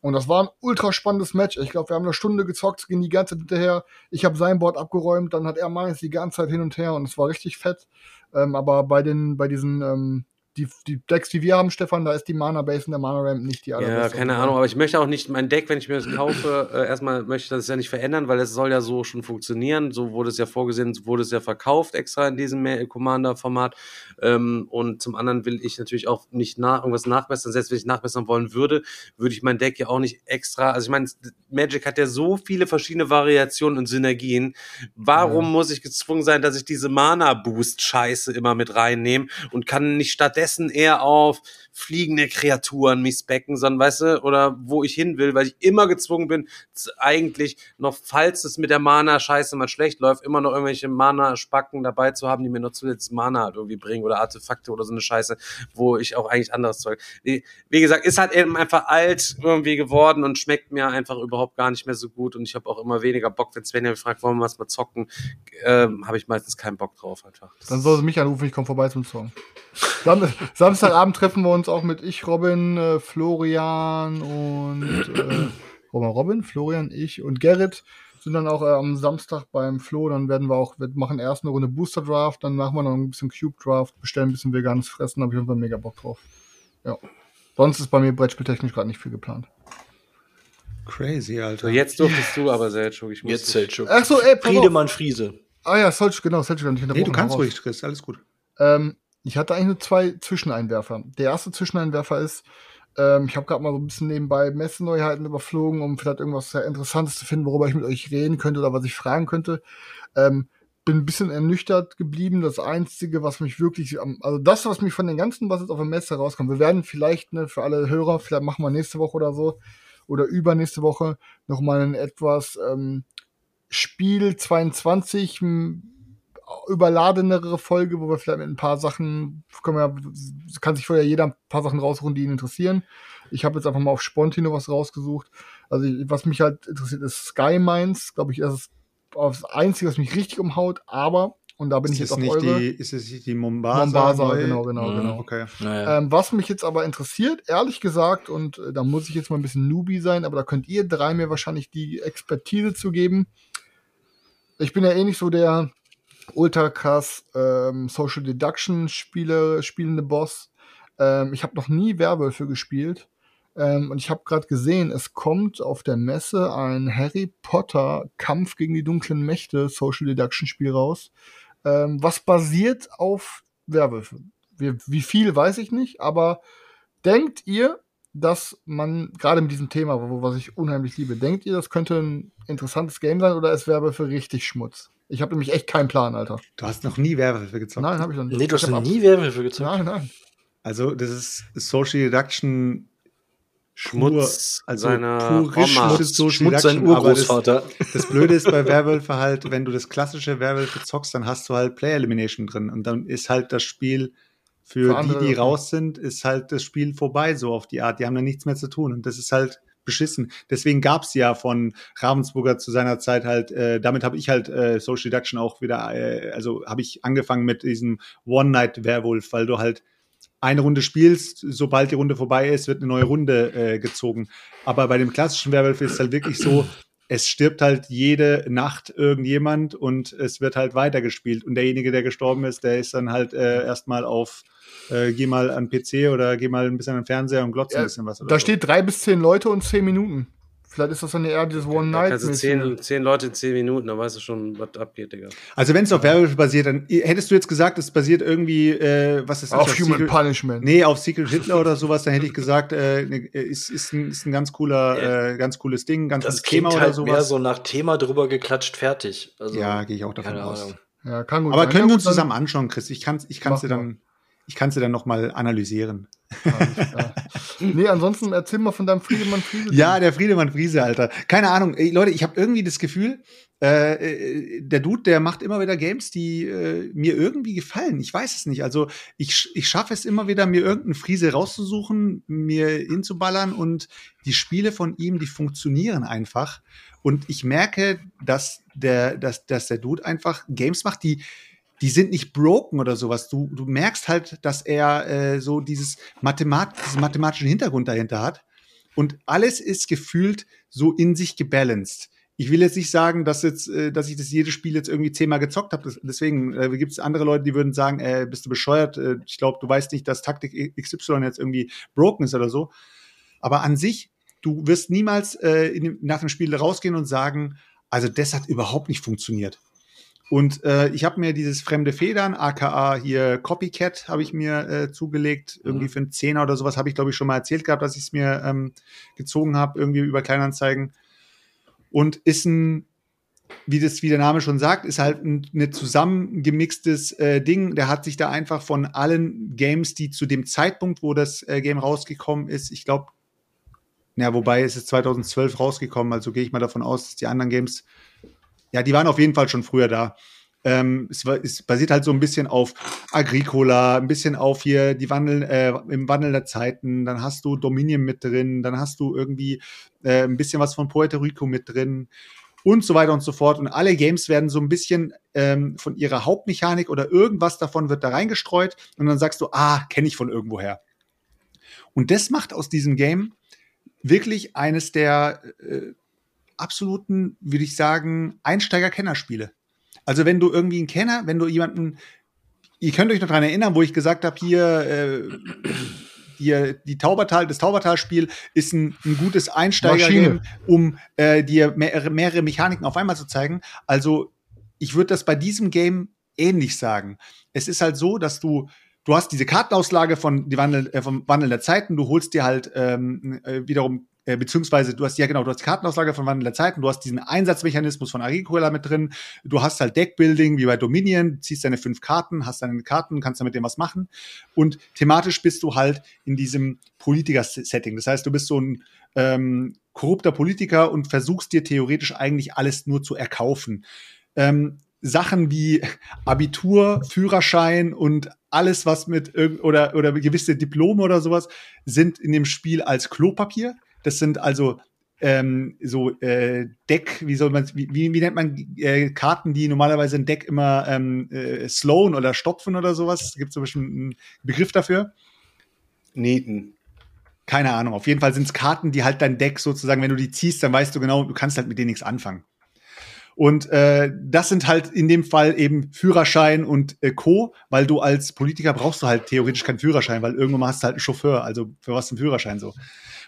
Und das war ein ultra spannendes Match. Ich glaube, wir haben eine Stunde gezockt, ging die ganze Zeit hinterher. Ich habe sein Board abgeräumt, dann hat er meins die ganze Zeit hin und her und es war richtig fett. Ähm, aber bei den, bei diesen, ähm, die, die Decks, die wir haben, Stefan, da ist die Mana Base und der Mana Ramp nicht die Ja, allerbeste. keine Ahnung, aber ich möchte auch nicht mein Deck, wenn ich mir das kaufe, äh, erstmal möchte ich das ja nicht verändern, weil es soll ja so schon funktionieren. So wurde es ja vorgesehen, so wurde es ja verkauft extra in diesem Ma- Commander-Format. Ähm, und zum anderen will ich natürlich auch nicht nach, irgendwas nachbessern. Selbst wenn ich nachbessern wollen würde, würde ich mein Deck ja auch nicht extra. Also ich meine, Magic hat ja so viele verschiedene Variationen und Synergien. Warum muss ich gezwungen sein, dass ich diese Mana-Boost-Scheiße immer mit reinnehme und kann nicht stattdessen eher auf fliegende Kreaturen mich specken, sondern weißt du, oder wo ich hin will, weil ich immer gezwungen bin, eigentlich noch, falls es mit der Mana-Scheiße mal schlecht läuft, immer noch irgendwelche Mana-Spacken dabei zu haben, die mir noch zusätzlich Mana halt irgendwie bringen oder Artefakte oder so eine Scheiße, wo ich auch eigentlich anderes Zeug. Wie, gesagt, ist halt eben einfach alt irgendwie geworden und schmeckt mir einfach überhaupt gar nicht mehr so gut und ich habe auch immer weniger Bock, wenn Svenja mich fragt, wollen wir was mal zocken, ähm, habe ich meistens keinen Bock drauf einfach. Dann soll sie mich anrufen, ich komme vorbei zum Song. Sam Samstagabend treffen wir uns auch mit ich, Robin, äh, Florian und äh, Robin, Robin, Florian, ich und Gerrit sind dann auch äh, am Samstag beim Flo. Dann werden wir auch, wir machen erst eine Runde Booster Draft, dann machen wir noch ein bisschen Cube Draft, bestellen ein bisschen veganes Fressen, habe ich einfach mega Bock drauf. Ja. Sonst ist bei mir brettspieltechnisch gerade nicht viel geplant. Crazy, Alter. Jetzt durftest du aber, Selchuk, ich muss Jetzt Selchuk. Ach so, ey. Friedemann Friese. Ah ja, Solch, genau, nicht nee, du kannst raus. ruhig, Chris, alles gut. Ähm, ich hatte eigentlich nur zwei Zwischeneinwerfer. Der erste Zwischeneinwerfer ist, ähm, ich habe gerade mal so ein bisschen nebenbei Messeneuheiten überflogen, um vielleicht irgendwas sehr Interessantes zu finden, worüber ich mit euch reden könnte oder was ich fragen könnte. Ähm, bin ein bisschen ernüchtert geblieben. Das Einzige, was mich wirklich, also das, was mich von den ganzen, was jetzt auf der Messe rauskommt, wir werden vielleicht, ne, für alle Hörer, vielleicht machen wir nächste Woche oder so, oder übernächste Woche nochmal ein etwas ähm, Spiel 22 m, überladenere Folge, wo wir vielleicht mit ein paar Sachen, können wir, kann sich vorher jeder ein paar Sachen raussuchen, die ihn interessieren. Ich habe jetzt einfach mal auf Spontino was rausgesucht. Also was mich halt interessiert, ist Sky Mines, glaube ich, das ist aufs Einzige, was mich richtig umhaut, aber, und da bin ich ist jetzt es auf nicht eure die, ist es nicht die Mombasa? Mombasa, neu? genau, genau, Mhm. genau. Okay. Naja. Ähm, was mich jetzt aber interessiert, ehrlich gesagt, und äh, da muss ich jetzt mal ein bisschen Newbie sein, aber da könnt ihr drei mir wahrscheinlich die Expertise zu geben. Ich bin ja eh nicht so der ultra krass ähm, Social Deduction Spiele, spielende Boss. Ähm, ich habe noch nie Werwölfe gespielt. Ähm, und ich habe gerade gesehen, es kommt auf der Messe ein Harry Potter Kampf gegen die dunklen Mächte Social Deduction Spiel raus. Ähm, was basiert auf Werwölfe? Wie, wie viel weiß ich nicht, aber denkt ihr, dass man gerade mit diesem Thema, wo, was ich unheimlich liebe, denkt ihr, das könnte ein interessantes Game sein oder ist Werwölfe richtig Schmutz? Ich habe nämlich echt keinen Plan, Alter. Du hast noch nie Werwölfe gezockt. Nein, habe ich noch nicht. Nee, du hast noch nie Werwölfe gezockt. Nein, nein. Also, das ist Social Deduction. Schmutz pur, also seiner purisch Oma. Schmutz, Social Schmutz sein aber das, Urgroßvater. das Blöde ist bei Werwölfe halt, wenn du das klassische Werwölfe zockst, dann hast du halt Player Elimination drin und dann ist halt das Spiel für, Für die, die raus sind, ist halt das Spiel vorbei, so auf die Art. Die haben dann nichts mehr zu tun und das ist halt beschissen. Deswegen gab's ja von Ravensburger zu seiner Zeit halt, äh, damit habe ich halt äh, Social Deduction auch wieder, äh, also habe ich angefangen mit diesem One-Night-Werwolf, weil du halt eine Runde spielst, sobald die Runde vorbei ist, wird eine neue Runde äh, gezogen. Aber bei dem klassischen Werwolf ist es halt wirklich so, es stirbt halt jede Nacht irgendjemand und es wird halt weitergespielt. Und derjenige, der gestorben ist, der ist dann halt äh, erstmal auf, äh, geh mal an PC oder geh mal ein bisschen an den Fernseher und glotz ein bisschen was. Oder Da so. steht drei bis zehn Leute und zehn Minuten. Vielleicht ist das dann eher dieses One Da Night. kannst du zehn, zehn Leute in zehn Minuten, da weißt du schon, was abgeht, Digga. Also wenn es auf Werwolf basiert, dann hättest du jetzt gesagt, es basiert irgendwie, äh, was ist das? auf Human Secret- Punishment. Nee, auf Secret Hitler oder sowas, dann hätte ich gesagt, äh, ist, ist, ein, ist ein ganz cooler, äh, ganz cooles Ding, ganz Das cooles Thema klingt oder halt sowas. mehr so nach Thema drüber geklatscht, fertig. Also, ja, gehe ich auch davon aus. Ja, kann gut Aber sein. können Ja, wir uns dann- zusammen anschauen, Chris? Ich kann ich kann's dir dann ich kann's dir dann noch mal analysieren. Nee, ansonsten erzähl mal von deinem Friedemann Friede. Ja, der Friedemann Friese, Alter. Keine Ahnung, ey, Leute, ich habe irgendwie das Gefühl, äh, äh, der Dude, der macht immer wieder Games, die äh, mir irgendwie gefallen. Ich weiß es nicht. Also ich, ich schaffe es immer wieder, mir irgendeinen Friese rauszusuchen, mir hinzuballern und die Spiele von ihm, die funktionieren einfach. Und ich merke, dass der, dass, dass der Dude einfach Games macht, die die sind nicht broken oder sowas. Du, du merkst halt, dass er äh, so dieses Mathemat diesen mathematischen Hintergrund dahinter hat. Und alles ist gefühlt so in sich gebalanced. Ich will jetzt nicht sagen, dass jetzt, äh, dass ich das jedes Spiel jetzt irgendwie zehnmal gezockt habe. Deswegen äh, gibt es andere Leute, die würden sagen, äh, bist du bescheuert? Äh, ich glaube, du weißt nicht, dass Taktik XY jetzt irgendwie broken ist oder so. Aber an sich, du wirst niemals äh, in, nach dem Spiel rausgehen und sagen, also das hat überhaupt nicht funktioniert. Und äh, ich habe mir dieses fremde Federn, aka hier Copycat, habe ich mir äh, zugelegt. Irgendwie für einen Zehner oder sowas habe ich, glaube ich, schon mal erzählt gehabt, dass ich es mir ähm, gezogen habe, irgendwie über Kleinanzeigen. Und ist ein, wie das, wie der Name schon sagt, ist halt ein ne zusammengemixtes äh, Ding. Der hat sich da einfach von allen Games, die zu dem Zeitpunkt, wo das äh, Game rausgekommen ist, ich glaube, ja, wobei es ist 2012 rausgekommen, also gehe ich mal davon aus, dass die anderen Games ja, die waren auf jeden Fall schon früher da. Ähm, es, es basiert halt so ein bisschen auf Agricola, ein bisschen auf hier die Wandel, äh, im Wandel der Zeiten. Dann hast du Dominion mit drin, dann hast du irgendwie äh, ein bisschen was von Puerto Rico mit drin und so weiter und so fort. Und alle Games werden so ein bisschen ähm, von ihrer Hauptmechanik oder irgendwas davon wird da reingestreut und dann sagst du, ah, kenne ich von irgendwoher. Und das macht aus diesem Game wirklich eines der äh, absoluten, würde ich sagen, Einsteiger-Kennerspiele. Also wenn du irgendwie einen Kenner, wenn du jemanden, ihr könnt euch noch daran erinnern, wo ich gesagt habe, hier, äh, hier die Taubertal, das Taubertal-Spiel ist ein, ein gutes Einsteiger-Game, Maschine. um äh, dir mehrere, mehrere Mechaniken auf einmal zu zeigen. Also ich würde das bei diesem Game ähnlich sagen. Es ist halt so, dass du du hast diese Kartenauslage von die Wandel, äh, vom Wandel der Zeiten, du holst dir halt ähm, äh, wiederum äh, beziehungsweise du hast ja genau, du hast die Kartenauslage von Wandel der Zeiten, du hast diesen Einsatzmechanismus von Agricola mit drin, du hast halt Deckbuilding wie bei Dominion, ziehst deine fünf Karten, hast deine Karten, kannst damit dem was machen und thematisch bist du halt in diesem Politiker-Setting. Das heißt, du bist so ein ähm, korrupter Politiker und versuchst dir theoretisch eigentlich alles nur zu erkaufen. Ähm, Sachen wie Abitur, Führerschein und alles, was mit oder, oder gewisse Diplome oder sowas, sind in dem Spiel als Klopapier. Das sind also ähm, so äh, Deck, wie soll man, wie, wie nennt man äh, Karten, die normalerweise ein Deck immer ähm, äh, slowen oder stopfen oder sowas? Gibt es so einen Begriff dafür? Nieten. Keine Ahnung. Auf jeden Fall sind es Karten, die halt dein Deck sozusagen, wenn du die ziehst, dann weißt du genau, du kannst halt mit denen nichts anfangen. Und äh, das sind halt in dem Fall eben Führerschein und äh, Co., weil du als Politiker brauchst du halt theoretisch keinen Führerschein, weil irgendwann mal hast du halt einen Chauffeur, also für was ein Führerschein so.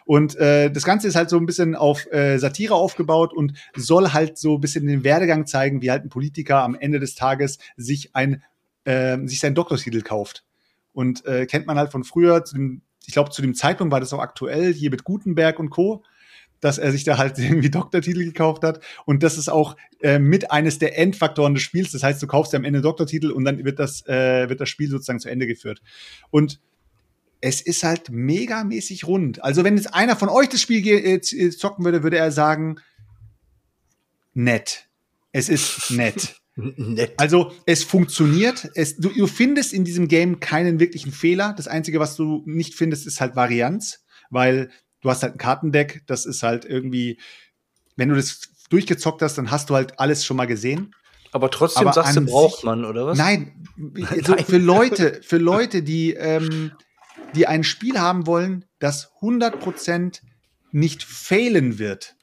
Und äh, das Ganze ist halt so ein bisschen auf äh, Satire aufgebaut und soll halt so ein bisschen den Werdegang zeigen, wie halt ein Politiker am Ende des Tages sich ein äh, sich seinen Doktortitel kauft. Und äh, kennt man halt von früher, zu dem, ich glaube, zu dem Zeitpunkt war das auch aktuell, hier mit Gutenberg und Co., dass er sich da halt irgendwie Doktortitel gekauft hat. Und das ist auch äh, mit eines der Endfaktoren des Spiels. Das heißt, du kaufst dir am Ende Doktortitel und dann wird das, äh, wird das Spiel sozusagen zu Ende geführt. Und es ist halt megamäßig rund. Also, wenn jetzt einer von euch das Spiel äh, äh, zocken würde, würde er sagen, nett. Es ist nett. Nett. Also es funktioniert. Es, du, du findest in diesem Game keinen wirklichen Fehler. Das Einzige, was du nicht findest, ist halt Varianz, weil du hast halt ein Kartendeck. Das ist halt irgendwie, wenn du das durchgezockt hast, dann hast du halt alles schon mal gesehen. Aber trotzdem Aber sagst du, braucht sich- man, oder was? Nein, so für Leute, für Leute, die, ähm, die ein Spiel haben wollen, das 100% nicht failen wird.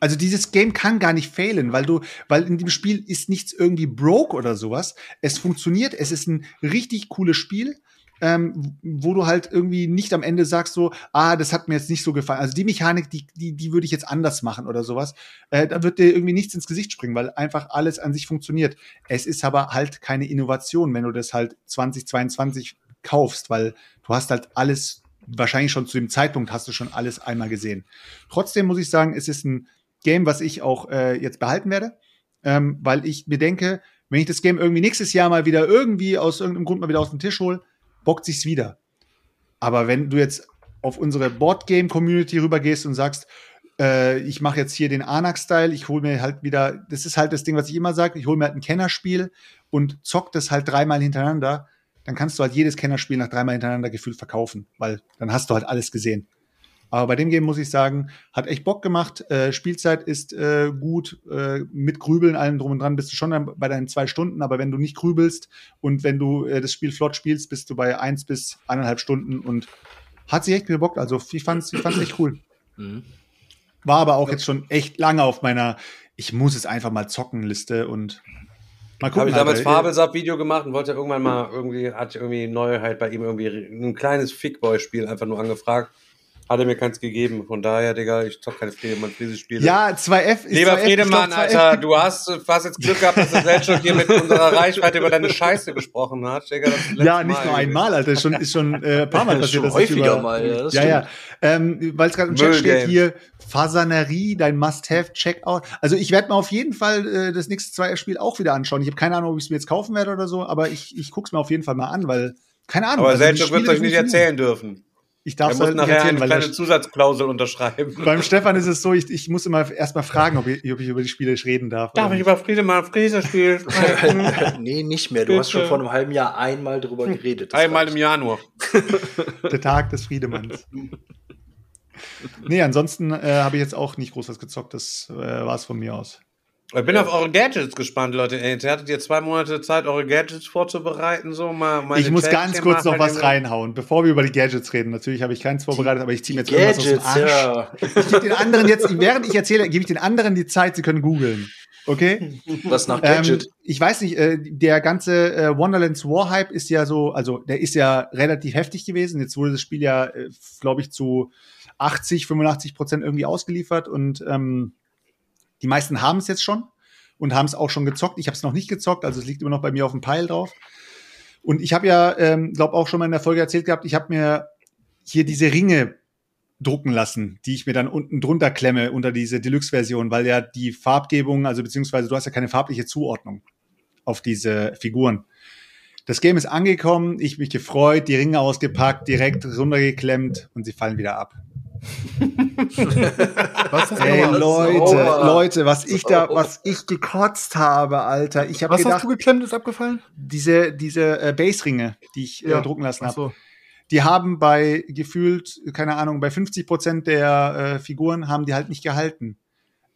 Also dieses Game kann gar nicht failen, weil du, weil in dem Spiel ist nichts irgendwie broke oder sowas. Es funktioniert, es ist ein richtig cooles Spiel, ähm, wo du halt irgendwie nicht am Ende sagst so, ah, das hat mir jetzt nicht so gefallen. Also die Mechanik, die, die, die würde ich jetzt anders machen oder sowas. Äh, da wird dir irgendwie nichts ins Gesicht springen, weil einfach alles an sich funktioniert. Es ist aber halt keine Innovation, wenn du das halt 2022 kaufst, weil du hast halt alles, wahrscheinlich schon zu dem Zeitpunkt hast du schon alles einmal gesehen. Trotzdem muss ich sagen, es ist ein Game, was ich auch äh, jetzt behalten werde, ähm, weil ich mir denke, wenn ich das Game irgendwie nächstes Jahr mal wieder irgendwie aus irgendeinem Grund mal wieder aus dem Tisch hole, bockt sich's wieder. Aber wenn du jetzt auf unsere Boardgame-Community rübergehst und sagst, äh, ich mache jetzt hier den Anak-Style, ich hole mir halt wieder, das ist halt das Ding, was ich immer sage, ich hole mir halt ein Kennerspiel und zock das halt dreimal hintereinander, dann kannst du halt jedes Kennerspiel nach dreimal hintereinander gefühlt verkaufen, weil dann hast du halt alles gesehen. Aber bei dem Game muss ich sagen, hat echt Bock gemacht. Äh, Spielzeit ist äh, gut. Äh, mit Grübeln, allem drum und dran, bist du schon bei deinen zwei Stunden. Aber wenn du nicht grübelst und wenn du äh, das Spiel flott spielst, bist du bei eins bis eineinhalb Stunden und hat sich echt gebockt. Also ich fand's, ich fand's echt cool. Mhm. War aber auch jetzt schon echt lange auf meiner Ich muss es einfach mal zocken Liste und mal gucken. Habe ich damals Fabelsab-Video gemacht und wollte irgendwann mal irgendwie, hatte irgendwie Neuheit bei ihm irgendwie ein kleines Fickboy-Spiel einfach nur angefragt. Hat er mir keins gegeben. Von daher, Digga, ich zock keine Friedemann Friese-Spiele. Ja, 2F ist Lieber 2F, ich Friedemann, glaub, 2F Alter, du hast, du hast jetzt Glück gehabt, dass der Selchuk hier mit unserer Reichweite über deine Scheiße gesprochen hat. Digga, das das Ja, nicht nur Mal. einmal, Alter. Schon, ist schon äh, ein paar Mal Das passiert. schon ich häufiger über, mal, ja, das ja, ja. Ähm, Weil es gerade im Chat steht hier, Fasanerie, dein Must-Have-Checkout. Also ich werde mir auf jeden Fall äh, das nächste 2F-Spiel auch wieder anschauen. Ich habe keine Ahnung, ob ich es mir jetzt kaufen werde oder so, aber ich, ich gucke es mir auf jeden Fall mal an, weil, keine Ahnung. Aber also Selchuk wird euch nicht erzählen dürfen. Ich darf es halt nicht nachher erzählen, eine weil kleine Zusatzklausel unterschreiben. beim Stefan ist es so, ich, ich muss immer erst mal fragen, ob ich, ob ich über die Spiele reden darf. Darf ich über Friedemann Friese spielen? nee, nicht mehr. Du hast schon Bitte. vor einem halben Jahr einmal drüber geredet. Das Einmal im Jahr nur. Der Tag des Friedemanns. nee, ansonsten äh, habe ich jetzt auch nicht groß was gezockt. Das äh, war es von mir aus. Ich bin auf eure Gadgets gespannt, Leute. Ihr hattet ihr zwei Monate Zeit, eure Gadgets vorzubereiten. So mal meine ich muss ganz kurz noch was reinhauen, bevor wir über die Gadgets reden. Natürlich habe ich keins vorbereitet, aber ich ziehe mir jetzt irgendwas aus dem Gadgets, Arsch. ja. Ich gebe den anderen jetzt, während ich erzähle, gebe ich den anderen die Zeit, sie können googeln. Okay? Was nach Ähm, Gadget? ich weiß nicht, äh, der ganze äh, Wonderlands War Hype ist ja so, also der ist ja relativ heftig gewesen. Jetzt wurde das Spiel ja, äh, glaube ich, zu 80, 85 Prozent irgendwie ausgeliefert und ähm, die meisten haben es jetzt schon und haben es auch schon gezockt. Ich habe es noch nicht gezockt, also es liegt immer noch bei mir auf dem Pile drauf. Und ich habe ja, ähm, glaube auch schon mal in der Folge erzählt gehabt, ich habe mir hier diese Ringe drucken lassen, die ich mir dann unten drunter klemme unter diese Deluxe-Version, weil ja die Farbgebung, also beziehungsweise du hast ja keine farbliche Zuordnung auf diese Figuren. Das Game ist angekommen, ich mich gefreut, die Ringe ausgepackt, direkt runtergeklemmt und sie fallen wieder ab. Was das Ey? Leute, Sauber. Leute, was ich da, was ich gekotzt habe, Alter. Ich habe Was hast gedacht, du geklemmt, ist abgefallen? diese, diese äh, Base-Ringe, die ich Ja. äh, drucken lassen habe. so. die haben bei gefühlt, keine Ahnung, bei 50 Prozent der äh, Figuren haben die halt nicht gehalten.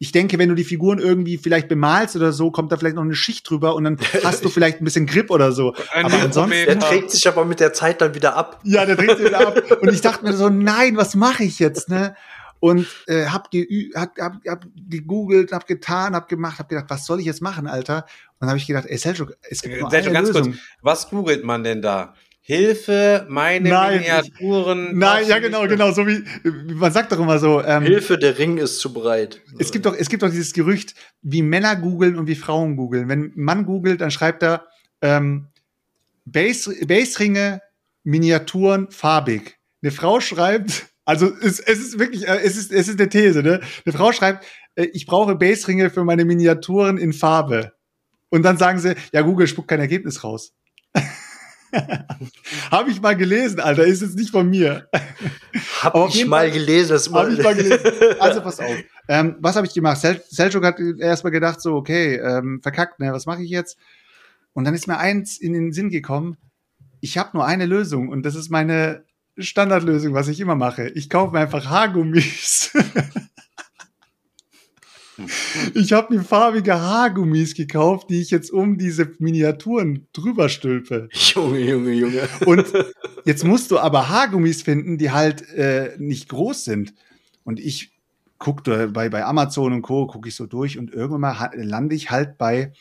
Ich denke, wenn du die Figuren irgendwie vielleicht bemalst oder so, kommt da vielleicht noch eine Schicht drüber und dann hast du vielleicht ein bisschen Grip oder so. Ein aber ansonsten, Der trägt sich aber mit der Zeit dann wieder ab. ja, der dreht sich wieder ab. Und ich dachte mir so, nein, was mache ich jetzt, ne? Und äh, hab, geü hab, hab, hab gegoogelt, hab getan, hab gemacht, hab gedacht, was soll ich jetzt machen, Alter? Und dann habe ich gedacht, ey, Seljuk, es gibt nur Sergio, eine ganz Lösung. kurz, was googelt man denn da? Hilfe, meine Nein, Miniaturen. Nein, ja, genau, genau, so wie, man sagt doch immer so, ähm, Hilfe, der Ring ist zu breit. es gibt doch, es gibt doch dieses Gerücht, wie Männer googeln und wie Frauen googeln. Wenn ein Mann googelt, dann schreibt er ähm, Base, Base-Ringe, Miniaturen, farbig. Eine Frau schreibt, also es, es ist wirklich, äh, es ist, es ist eine These, ne? Eine Frau schreibt, äh, ich brauche Base-Ringe für meine Miniaturen in Farbe. Und dann sagen sie, ja, Google spuckt kein Ergebnis raus. Habe ich mal gelesen, Alter, ist jetzt nicht von mir. Hab Aber auf ich mal Fall- gelesen. Das Hab ich mal gelesen. Also pass auf. Ähm, was habe ich gemacht? Sel Seljuk hat erstmal gedacht, so, okay, ähm, verkackt, ne, was mache ich jetzt? Und dann ist mir eins in den Sinn gekommen, ich habe nur eine Lösung und das ist meine Standardlösung, was ich immer mache. Ich kaufe mir einfach Haargummis. ich habe mir farbige Haargummis gekauft, die ich jetzt um diese Miniaturen drüber stülpe. Junge, Junge, Junge. Und jetzt musst du aber Haargummis finden, die halt äh, nicht groß sind. Und ich gucke bei, bei Amazon und Co. gucke ich so durch und irgendwann mal lande ich halt bei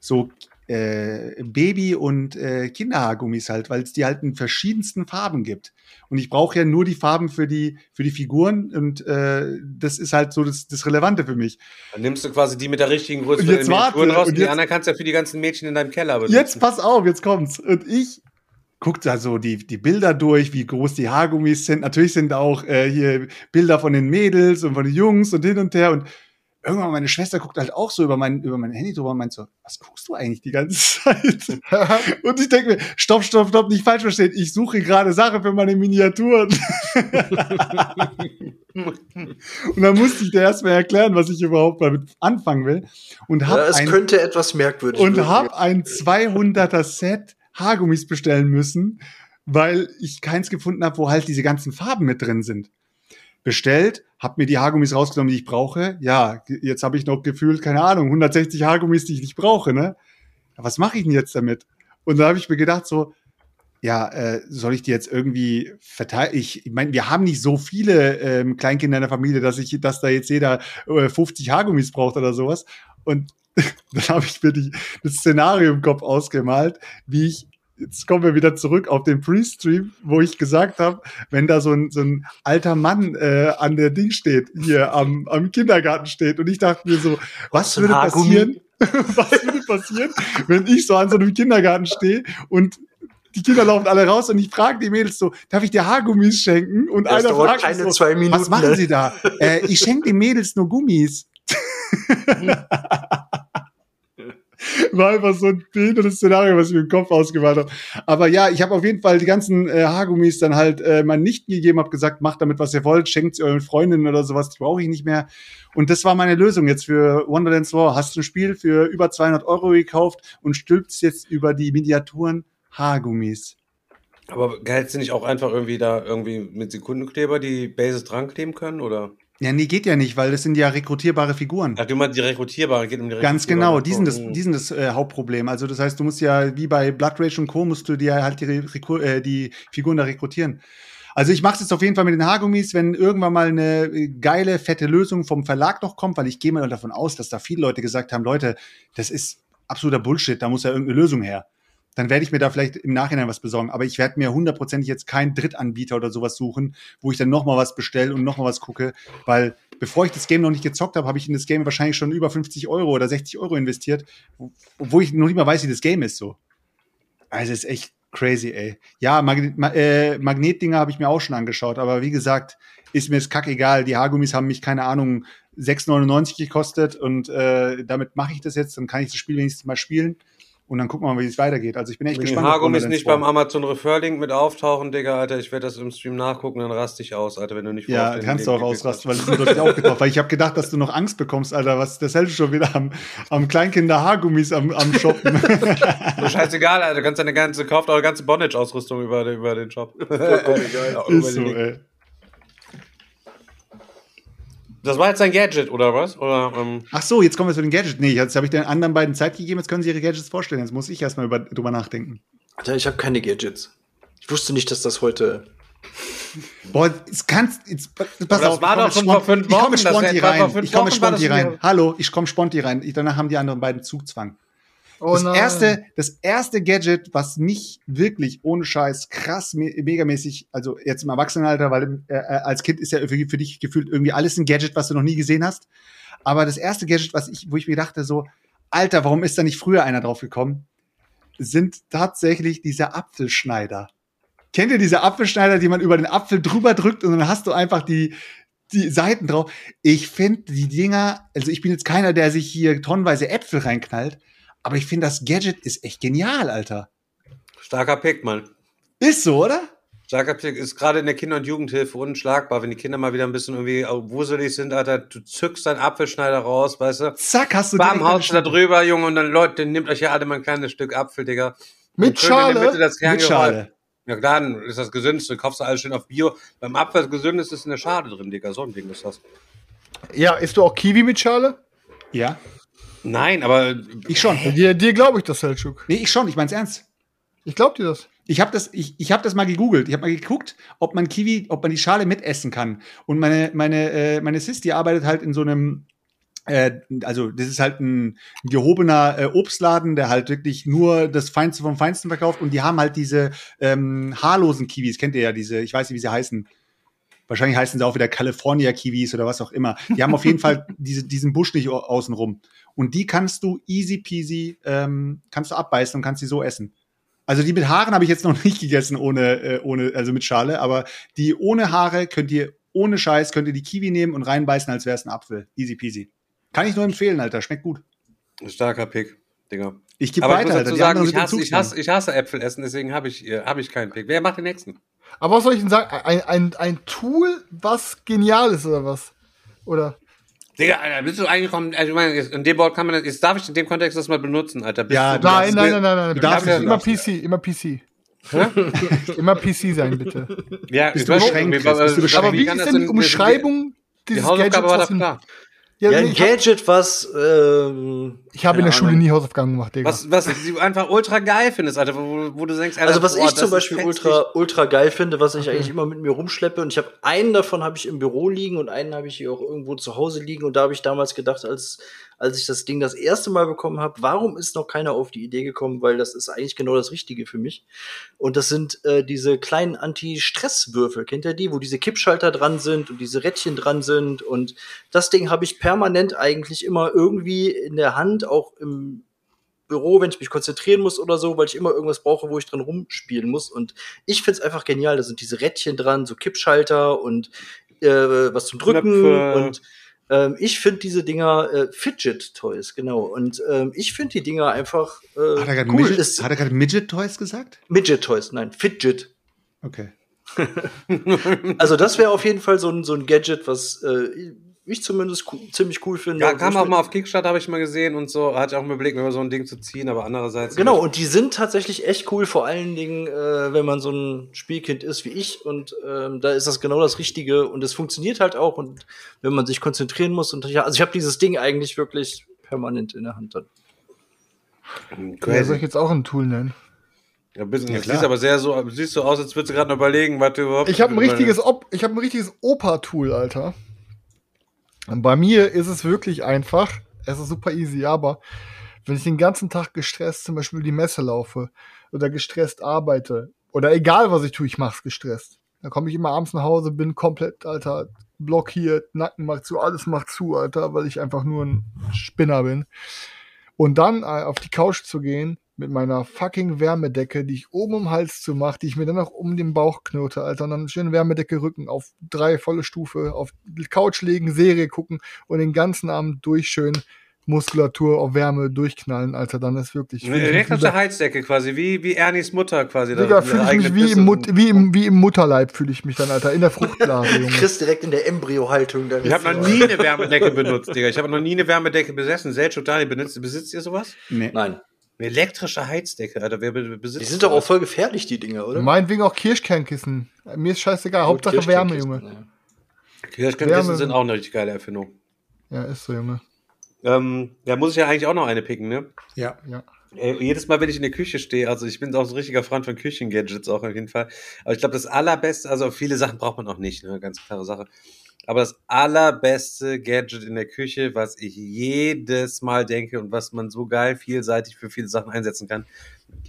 so äh, Baby- und äh, Kinderhaargummis halt, weil es die halt in verschiedensten Farben gibt. Und ich brauche ja nur die Farben für die, für die Figuren und äh, das ist halt so das, das Relevante für mich. Dann nimmst du quasi die mit der richtigen Größe Und für jetzt die Miniaturen warte, raus und die jetzt- anderen kannst du ja für die ganzen Mädchen in deinem Keller benutzen. Jetzt pass auf, jetzt kommt's. Und ich guck da so die, die Bilder durch, wie groß die Haargummis sind. Natürlich sind auch äh, hier Bilder von den Mädels und von den Jungs und hin und her. Und irgendwann meine Schwester guckt halt auch so über mein, über mein Handy drüber und meint so, was guckst du eigentlich die ganze Zeit? und ich denke mir, stopp, stopp, stopp, nicht falsch verstehen. Ich suche gerade Sachen für meine Miniaturen. und dann musste ich dir erstmal erklären, was ich überhaupt damit anfangen will. Und hab Ja, es ein könnte etwas merkwürdig und habe ein 200er Set Haargummis bestellen müssen, weil ich keins gefunden habe, wo halt diese ganzen Farben mit drin sind. Bestellt, habe mir die Haargummis rausgenommen, die ich brauche. Ja, jetzt habe ich noch gefühlt, keine Ahnung, 160 Haargummis, die ich nicht brauche, ne? Was mache ich denn jetzt damit? Und da habe ich mir gedacht so, ja, äh, soll ich die jetzt irgendwie verteilen? Ich, ich meine, wir haben nicht so viele ähm, Kleinkinder in der Familie, dass ich, dass da jetzt jeder äh, 50 Haargummis braucht oder sowas. Und dann habe ich mir die, das Szenario im Kopf ausgemalt, wie ich, jetzt kommen wir wieder zurück auf den Pre-Stream, wo ich gesagt habe, wenn da so ein, so ein alter Mann äh, an der Ding steht, hier am, am Kindergarten steht und ich dachte mir so, was würde passieren, was würde passieren, wenn ich so an so einem Kindergarten stehe und die Kinder laufen alle raus und ich frage die Mädels so, darf ich dir Haargummis schenken? Und Das einer fragt keine so, zwei Minuten. was machen Sie da? äh, ich schenke den Mädels nur Gummis. War einfach so ein behindertes Szenario, was ich mir im Kopf ausgemalt habe. Aber ja, ich habe auf jeden Fall die ganzen äh, Haargummis dann halt äh, mal nicht gegeben, habe gesagt, macht damit, was ihr wollt, schenkt sie euren Freundinnen oder sowas, die brauche ich nicht mehr. Und das war meine Lösung jetzt für Wonderlands War. Hast du ein Spiel für über 200 Euro gekauft und stülpst jetzt über die Miniaturen Haargummis. Aber hättest du nicht auch einfach irgendwie da irgendwie mit Sekundenkleber die Bases dran kleben können? Oder? Ja, nee, geht ja nicht, weil das sind ja rekrutierbare Figuren. Ach, du meinst die rekrutierbaren, geht um die Ganz genau, die sind das, die sind das äh, Hauptproblem. Also das heißt, du musst ja wie bei Blood Rage und Co. musst du dir halt die, äh, die Figuren da rekrutieren. Also ich mache es jetzt auf jeden Fall mit den Haargummis, wenn irgendwann mal eine äh, geile, fette Lösung vom Verlag noch kommt, weil ich gehe mal davon aus, dass da viele Leute gesagt haben, Leute, das ist absoluter Bullshit, da muss ja irgendeine Lösung her. Dann werde ich mir da vielleicht im Nachhinein was besorgen. Aber ich werde mir hundertprozentig jetzt keinen Drittanbieter oder sowas suchen, wo ich dann noch mal was bestelle und noch mal was gucke, weil bevor ich das Game noch nicht gezockt habe, habe ich in das Game wahrscheinlich schon über 50 Euro oder 60 Euro investiert, wo- obwohl ich noch nicht mal weiß, wie das Game ist so. Also es ist echt crazy, ey. Ja, Magnet, Ma äh, Magnetdinger habe ich mir auch schon angeschaut, aber wie gesagt, ist mir jetzt kackegal. Die Haargummis haben mich, keine Ahnung, 6,99 gekostet und äh, damit mache ich das jetzt, dann kann ich das Spiel wenigstens mal spielen. Und dann gucken wir mal, wie es weitergeht. Also ich bin echt Wenn die gespannt. Haargummis Wonderlands nicht 2. beim Amazon Referlink mit auftauchen, Digga, Alter, ich werde das im Stream nachgucken, dann raste ich aus, Alter, wenn du nicht Ja, kannst du Link auch ausrasten, weil das ist deutlich aufgetaucht. Weil ich habe gedacht, dass du noch Angst bekommst, Alter, was der Selch schon wieder am, am Kleinkinder-Haargummis am, am Shoppen. So, scheißegal, Alter, du kannst deine ganze, kauft eure ganze Bondage-Ausrüstung über, den- über den Shop. Ist so, den Link. ey. Das war jetzt ein Gadget, oder was? Oder, ähm, Ach so, jetzt kommen wir zu den Gadgets. Nee, jetzt habe ich den anderen beiden Zeit gegeben, jetzt können sie ihre Gadgets vorstellen. Jetzt muss ich erstmal über, drüber nachdenken. Alter, ich habe keine Gadgets. Ich wusste nicht, dass das heute. Boah, es kannst. Jetzt, pass das auf, war ich doch komme schon mit vor fünf Ich komme Wochen, mit Sponti rein. Ich komme mit Wochen Sponti rein. Hallo, ich komme Sponti rein. Ich, danach haben die anderen beiden Zugzwang. Oh das, erste, das erste Gadget, was mich wirklich ohne Scheiß krass me megamäßig, also jetzt im Erwachsenenalter, weil äh, äh, als Kind ist ja für, für dich gefühlt irgendwie alles ein Gadget, was du noch nie gesehen hast. Aber das erste Gadget, was ich, wo ich mir dachte, so, Alter, warum ist da nicht früher einer drauf gekommen, sind tatsächlich diese Apfelschneider. Kennt ihr diese Apfelschneider, die man über den Apfel drüber drückt und dann hast du einfach die, die Seiten drauf? Ich finde die Dinger, also ich bin jetzt keiner, der sich hier tonnenweise Äpfel reinknallt, aber ich finde das Gadget ist echt genial, Alter. starker Pick, Mann. Ist so, oder? Starker Pick ist gerade in der Kinder- und Jugendhilfe unschlagbar, wenn die Kinder mal wieder ein bisschen irgendwie wuselig sind, Alter, du zückst deinen Apfelschneider raus, weißt du? Zack, hast du Bam, haust da drüber, Junge, und dann, Leute, nehmt euch ja alle mal ein kleines Stück Apfel, Digga. Mit Schale? Mitte das Mit. Schale. Ja klar, dann ist das gesündeste. Kaufst du alles schön auf Bio. Beim Apfel das gesündeste ist eine Schale drin, Digga. So ein Ding ist das. Ja, isst du auch Kiwi mit Schale? Ja, Nein, aber ich schon. Dir, dir glaube ich das, Selchuk. Nee, ich schon, ich mein's ernst. Ich glaub dir das. Ich habe das, ich, ich hab das mal gegoogelt. Ich habe mal geguckt, ob man Kiwi, ob man die Schale mitessen kann. Und meine, meine, äh, meine Sis, die arbeitet halt in so einem, äh, also das ist halt ein gehobener äh, Obstladen, der halt wirklich nur das Feinste vom Feinsten verkauft. Und die haben halt diese ähm, haarlosen Kiwis, kennt ihr ja diese, ich weiß nicht, wie sie heißen. Wahrscheinlich heißen sie auch wieder California Kiwis oder was auch immer. Die haben auf jeden Fall diese, diesen Busch nicht au- außenrum. Und die kannst du easy peasy, ähm, kannst du abbeißen und kannst die so essen. Also die mit Haaren habe ich jetzt noch nicht gegessen ohne, äh, ohne, also mit Schale, aber die ohne Haare könnt ihr ohne Scheiß könnt ihr die Kiwi nehmen und reinbeißen, als wäre es ein Apfel. Easy peasy. Kann ich nur empfehlen, Alter. Schmeckt gut. ein starker Pick, Digga. Ich gebe ich weiter, Alter. Die sagen, ich hasse, ich, hasse, ich hasse Äpfel essen, deswegen habe ich, äh, hab ich keinen Pick. Wer macht den nächsten? Aber was soll ich denn sagen? Ein, ein, ein Tool, was genial ist oder was? Oder? Digga, Alter, bist du eigentlich vom, also ich meine, jetzt in dem Board kann man das, jetzt darf ich in dem Kontext das mal benutzen, Alter. Bist Ja, du, Nein, nein, nein, nein, nein. du darfst Immer, nicht, immer PC, immer PC. immer PC sein, bitte. Ja, Bist ich du beschränkt, nicht, Chris? Bist du beschränkt? Aber wie ist denn die Umschreibung Die dieses Hausaufgabe Gadgets? war was doch in- klar. Ja, ein Gadget, was. Ähm, Ich habe in der Schule nie Hausaufgaben gemacht, Digga. Was, was du einfach ultra geil findest, Alter, wo, wo du denkst, Alter, Also was boah, ich zum Beispiel ultra, ultra geil finde, was ich eigentlich immer mit mir rumschleppe und ich habe einen davon habe ich im Büro liegen und einen habe ich hier auch irgendwo zu Hause liegen und da habe ich damals gedacht, als als ich das Ding das erste Mal bekommen habe, warum ist noch keiner auf die Idee gekommen, weil das ist eigentlich genau das Richtige für mich. Und das sind äh, diese kleinen Anti-Stress-Würfel, kennt ihr die, wo diese Kippschalter dran sind und diese Rädchen dran sind und das Ding habe ich permanent eigentlich immer irgendwie in der Hand, auch im Büro, wenn ich mich konzentrieren muss oder so, weil ich immer irgendwas brauche, wo ich dran rumspielen muss. Und ich find's einfach genial. Da sind diese Rädchen dran, so Kippschalter und äh, was zum Drücken. Knöpfe. Und ähm, ich finde diese Dinger äh, Fidget Toys, genau. Und ähm, ich finde die Dinger einfach äh, Hat er gerade cool. Midget, hat er gerade Midget Toys gesagt? Midget Toys, nein, Fidget. Okay. Also das wäre auf jeden Fall so ein, so ein Gadget, was äh, ich zumindest cool, ziemlich cool finde. Ja, kam ich auch mal auf Kickstarter, habe ich mal gesehen und so, hatte ich auch mal überlegt, mir mal so ein Ding zu ziehen, aber andererseits. Genau, und die sind tatsächlich echt cool, vor allen Dingen, äh, wenn man so ein Spielkind ist wie ich. Und ähm, da ist das genau das Richtige. Und es funktioniert halt auch. Und wenn man sich konzentrieren muss. Und ja, also ich habe dieses Ding eigentlich wirklich permanent in der Hand dann. Ja, soll ich jetzt auch ein Tool nennen? Ja, bisschen, Ja, klar. siehst aber sehr so, siehst so aus, als würdest du gerade noch überlegen, was du überhaupt. Ich habe ein richtiges, Op ich habe ein richtiges Opa-Tool, Alter. Bei mir ist es wirklich einfach. Es ist super easy, aber wenn ich den ganzen Tag gestresst zum Beispiel die Messe laufe oder gestresst arbeite oder egal was ich tue, ich mach's gestresst. Dann komme ich immer abends nach Hause, bin komplett, Alter, blockiert, Nacken macht zu, alles macht zu, Alter, weil ich einfach nur ein Spinner bin. Und dann äh, auf die Couch zu gehen mit meiner fucking Wärmedecke, die ich oben um den Hals zu mache, die ich mir dann noch um den Bauch knote, Alter, und dann schön Wärmedecke rücken, auf drei volle Stufe, auf die Couch legen, Serie gucken und den ganzen Abend durch schön Muskulatur auf Wärme durchknallen, Alter. Dann ist wirklich. Eine elektrische Heizdecke quasi, wie, wie Ernies Mutter quasi. Digga, fühle ich mich wie im, Mut, wie, im, wie im Mutterleib, fühle ich mich dann, Alter. In der Fruchtblase, Junge. Chris direkt in der Embryo-Haltung. dann Ich habe noch nie eine Wärmedecke benutzt, Digga. Ich habe noch nie eine Wärmedecke besessen. Selchuk Daniel, benutzt, besitzt ihr sowas? Nee. Nein. Eine elektrische Heizdecke, Alter. Wer be- besitzt Die sind doch auch voll gefährlich, die Dinger, oder? Meinetwegen auch Kirschkernkissen. Mir ist scheißegal. Hauptsache Gut, Wärme, Kirschkernkissen, Junge. ja. Kirschkernkissen Wärme. sind auch eine richtig geile Erfindung. Ja, ist so, Junge. Ähm, da muss ich ja eigentlich auch noch eine picken, ne? Ja. Ja. Ey, jedes Mal, wenn ich in der Küche stehe, also ich bin auch so ein richtiger Freund von Küchengadgets auch auf jeden Fall. Aber ich glaube, das allerbeste, also viele Sachen braucht man auch nicht, ne? Ganz klare Sache. Aber das allerbeste Gadget in der Küche, was ich jedes Mal denke und was man so geil vielseitig für viele Sachen einsetzen kann,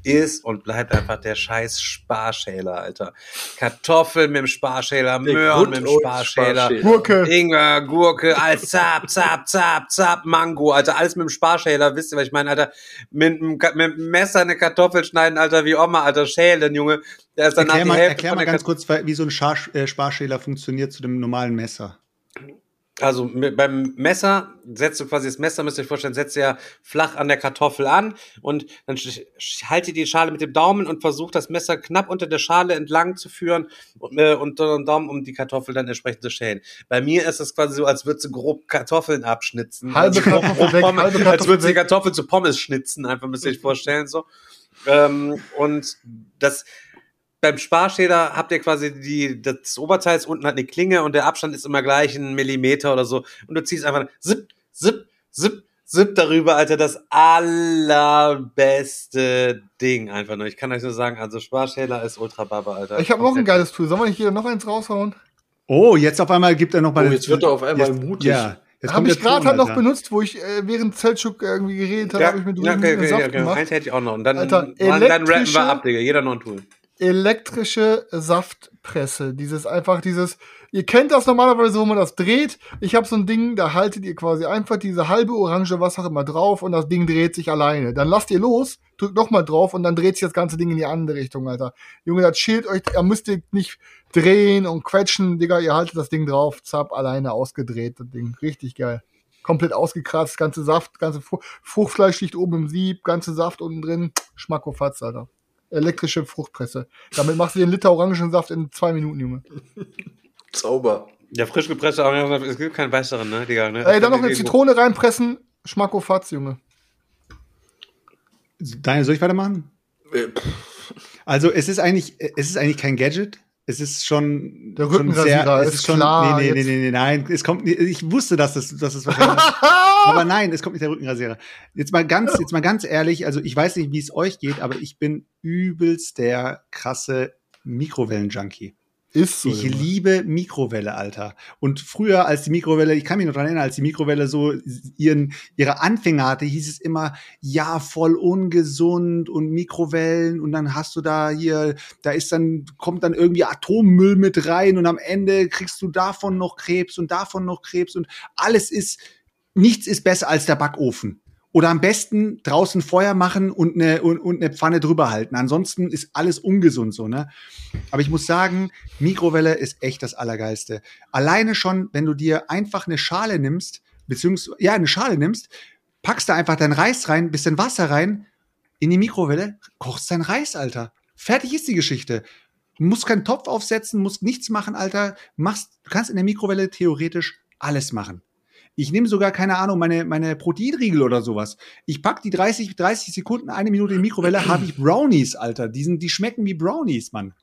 ist und bleibt einfach der scheiß Sparschäler, Alter. Kartoffeln mit dem Sparschäler, Möhren mit dem Sparschäler. Sparschäler. Gurke. Ingwer, Gurke, alles zap, zap, zap, zap, Mango, Alter, alles mit dem Sparschäler, wisst ihr, was ich meine, Alter, mit, dem Ka- mit dem Messer eine Kartoffel schneiden, Alter, wie Oma, Alter, schälen, Junge, der ist Erklär mal, erklär mal ganz kurz, wie so ein Schar äh, Sparschäler funktioniert zu dem normalen Messer. Also beim Messer setzt du quasi das Messer, müsst ihr euch vorstellen, setzt ihr ja flach an der Kartoffel an und dann haltet die Schale mit dem Daumen und versucht das Messer knapp unter der Schale entlang zu führen und, äh, unter den Daumen, um die Kartoffel dann entsprechend zu schälen. Bei mir ist es quasi so, als würdest du grob Kartoffeln abschnitzen. Halbe also, Kartoffel weg, Pommes, halbe als Kartoffel würdest du die. Kartoffel zu Pommes schnitzen, einfach müsst ihr euch vorstellen, so. Ähm, und das, beim Sparschäler habt ihr quasi die, das Oberteil ist unten hat eine Klinge und der Abstand ist immer gleich ein Millimeter oder so. Und du ziehst einfach zip, zip, zip, zip darüber, Alter. Das allerbeste Ding einfach nur. Ich kann euch nur sagen, also Sparschäler ist ultra baba, Alter. Ich habe noch ein geiles Tool. Sollen wir nicht jeder noch eins raushauen? Oh, jetzt auf einmal gibt er noch mal. Oh, jetzt wird er auf einmal jetzt, mutig. Ja. Jetzt Habe ich gerade halt noch benutzt, wo ich äh, während Zeltschuk irgendwie geredet habe, Ja, habe ich mir ja, okay, okay, Saft okay. gemacht. Eins hätte ich auch noch. Und dann, Alter, dann, dann rappen wir ab, Digga. Jeder noch ein Tool. Elektrische Saftpresse. Dieses einfach dieses, ihr kennt das normalerweise, wo man das dreht. Ich habe so ein Ding, da haltet ihr quasi einfach diese halbe Orange, was auch immer drauf und das Ding dreht sich alleine. Dann lasst ihr los, drückt nochmal drauf und dann dreht sich das ganze Ding in die andere Richtung, Alter. Junge, das schild euch, ihr müsst ihr nicht drehen und quetschen, Digga, ihr haltet das Ding drauf, zapp, alleine ausgedreht, das Ding. Richtig geil. Komplett ausgekratzt, ganze Saft, ganze Fru Fruchtfleisch liegt oben im Sieb, ganze Saft unten drin. Schmackofatz, Alter elektrische Fruchtpresse. Damit machst du den Liter Orangensaft in zwei Minuten, Junge. Zauber. Der frisch gepresste Orangensaft, es gibt keinen besseren, ne, Digga. Ne? Ey, dann noch eine Irgendwo- Zitrone reinpressen. Schmackofatz, Junge. Daniel, soll ich weitermachen? Äh, Also, es ist eigentlich, es ist eigentlich kein Gadget. Es ist schon. Der schon Rückenrasierer es ist klar, Nee, nee, nee, nee, nein. Es kommt, ich wusste, dass das, dass das wahrscheinlich. aber nein, es kommt nicht der Rückenrasierer. Jetzt mal ganz, jetzt mal ganz ehrlich. Also, ich weiß nicht, wie es euch geht, aber ich bin übelst der krasse Mikrowellen-Junkie. Ist so. Ich Junge. liebe Mikrowelle, Alter. Und früher, als die Mikrowelle, ich kann mich noch dran erinnern, als die Mikrowelle so ihren, ihre Anfänge hatte, hieß es immer, ja, voll ungesund und Mikrowellen und dann hast du da hier, da ist dann, kommt dann irgendwie Atommüll mit rein und am Ende kriegst du davon noch Krebs und davon noch Krebs und alles ist, nichts ist besser als der Backofen. Oder am besten draußen Feuer machen und eine, und, und eine Pfanne drüber halten. Ansonsten ist alles ungesund so, ne? Aber ich muss sagen, Mikrowelle ist echt das Allergeilste. Alleine schon, wenn du dir einfach eine Schale nimmst, beziehungsweise, ja, eine Schale nimmst, packst da einfach dein Reis rein, bisschen Wasser rein, in die Mikrowelle, kochst dein Reis, Alter. Fertig ist die Geschichte. Du musst keinen Topf aufsetzen, musst nichts machen, Alter. Machst, du kannst in der Mikrowelle theoretisch alles machen. Ich nehme sogar, keine Ahnung, meine, meine Proteinriegel oder sowas. Ich pack die 30, 30 Sekunden, eine Minute in die Mikrowelle, habe ich Brownies, Alter. Die, sind, die schmecken wie Brownies, Mann.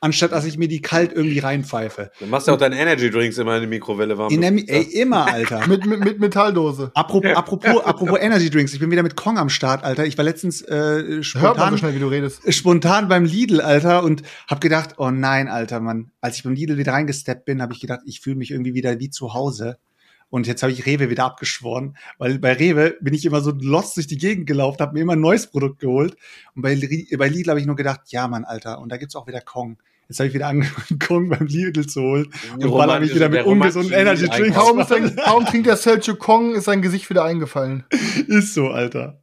Anstatt, dass ich mir die kalt irgendwie reinpfeife. Du machst ja auch deine Energy Drinks immer in die Mikrowelle warm. In der, Mi- ey, immer, Alter. Mit, mit, mit Metalldose. Apropos, apropos, apropos Energy Drinks, ich bin wieder mit Kong am Start, Alter. Ich war letztens äh, man so spontan, schnell, wie du redest. spontan beim Lidl, Alter, und hab gedacht, oh nein, Alter, Mann. Als ich beim Lidl wieder reingesteppt bin, habe ich gedacht, ich fühle mich irgendwie wieder wie zu Hause. Und jetzt habe ich Rewe wieder abgeschworen, weil bei Rewe bin ich immer so lost durch die Gegend gelaufen, habe mir immer ein neues Produkt geholt. Und bei, bei Lidl habe ich nur gedacht, ja, Mann, Alter, und da gibt's auch wieder Kong. Jetzt habe ich wieder angefangen, Kong beim Lidl zu holen. Und baller mich wieder mit ungesunden Energy Drinks. Kaum, kaum trinkt der Selchuk Kong, ist sein Gesicht wieder eingefallen. Ist so, Alter.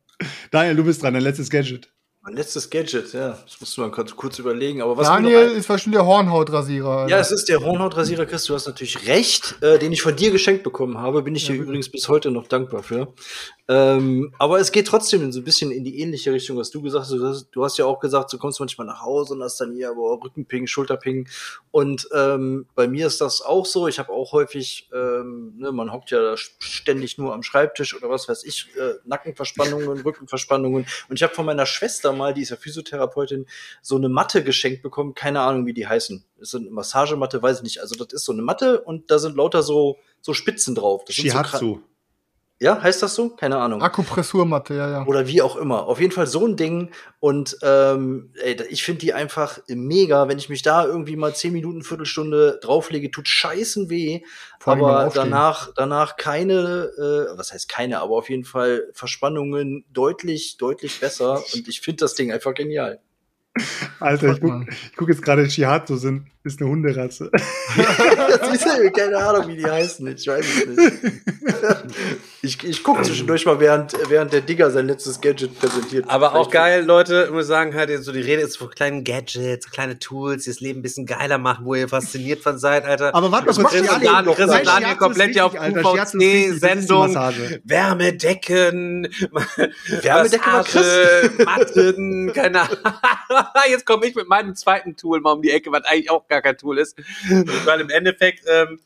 Daniel, du bist dran, dein letztes Gadget. Mein letztes Gadget, ja. Das musst du mal kurz, kurz überlegen. Aber was Daniel ein- ist wahrscheinlich der Hornhautrasierer. Ja, es ist der Hornhautrasierer, Chris, du hast natürlich recht, äh, den ich von dir geschenkt bekommen habe. Bin ich dir übrigens bis heute noch dankbar für. Ähm, aber es geht trotzdem so ein bisschen in die ähnliche Richtung, was du gesagt hast. Du hast, du hast ja auch gesagt, du kommst manchmal nach Hause und hast dann hier aber Rückenping, Schulterping. Und ähm, bei mir ist das auch so. Ich habe auch häufig, ähm, ne, man hockt ja da ständig nur am Schreibtisch oder was weiß ich, äh, Nackenverspannungen, Rückenverspannungen. Und ich habe von meiner Schwester mal, die ist ja Physiotherapeutin, so eine Matte geschenkt bekommen. Keine Ahnung, wie die heißen. Ist eine Massagematte, weiß ich nicht. Also das ist so eine Matte und da sind lauter so so Spitzen drauf. Das sind so Shihatsu. Ja, heißt das so? Keine Ahnung. Akupressurmatte, ja, ja. Oder wie auch immer. Auf jeden Fall so ein Ding. Und ähm, ey, ich finde die einfach mega. Wenn ich mich da irgendwie mal zehn Minuten, Viertelstunde drauflege, tut scheißen weh. Aber danach, danach keine, äh, was heißt keine, aber auf jeden Fall Verspannungen deutlich, deutlich besser. Und ich finde das Ding einfach genial. Alter, ich guck, ich guck jetzt gerade Shihatsu, sind, ist eine Hunderasse. Keine Ahnung, wie die heißen. Ich weiß es nicht. Ich, ich gucke zwischendurch mal, während, während der Digger sein letztes Gadget präsentiert. Aber auch geil, Leute, ich muss sagen, halt, so die Rede ist von kleinen Gadgets, kleine Tools, die das Leben ein bisschen geiler machen, wo ihr fasziniert von seid, Alter. Aber warte mal kurz, macht Chris und Shiatsu- Dan- Chris und Daniel komplett ja auf QVC-Sendung. Wärmedecken, Wärmedecke war Matten, keine Ahnung. Jetzt komme ich mit meinem zweiten Tool mal um die Ecke, was eigentlich auch gar kein Tool ist. Weil im Endeffekt ähm,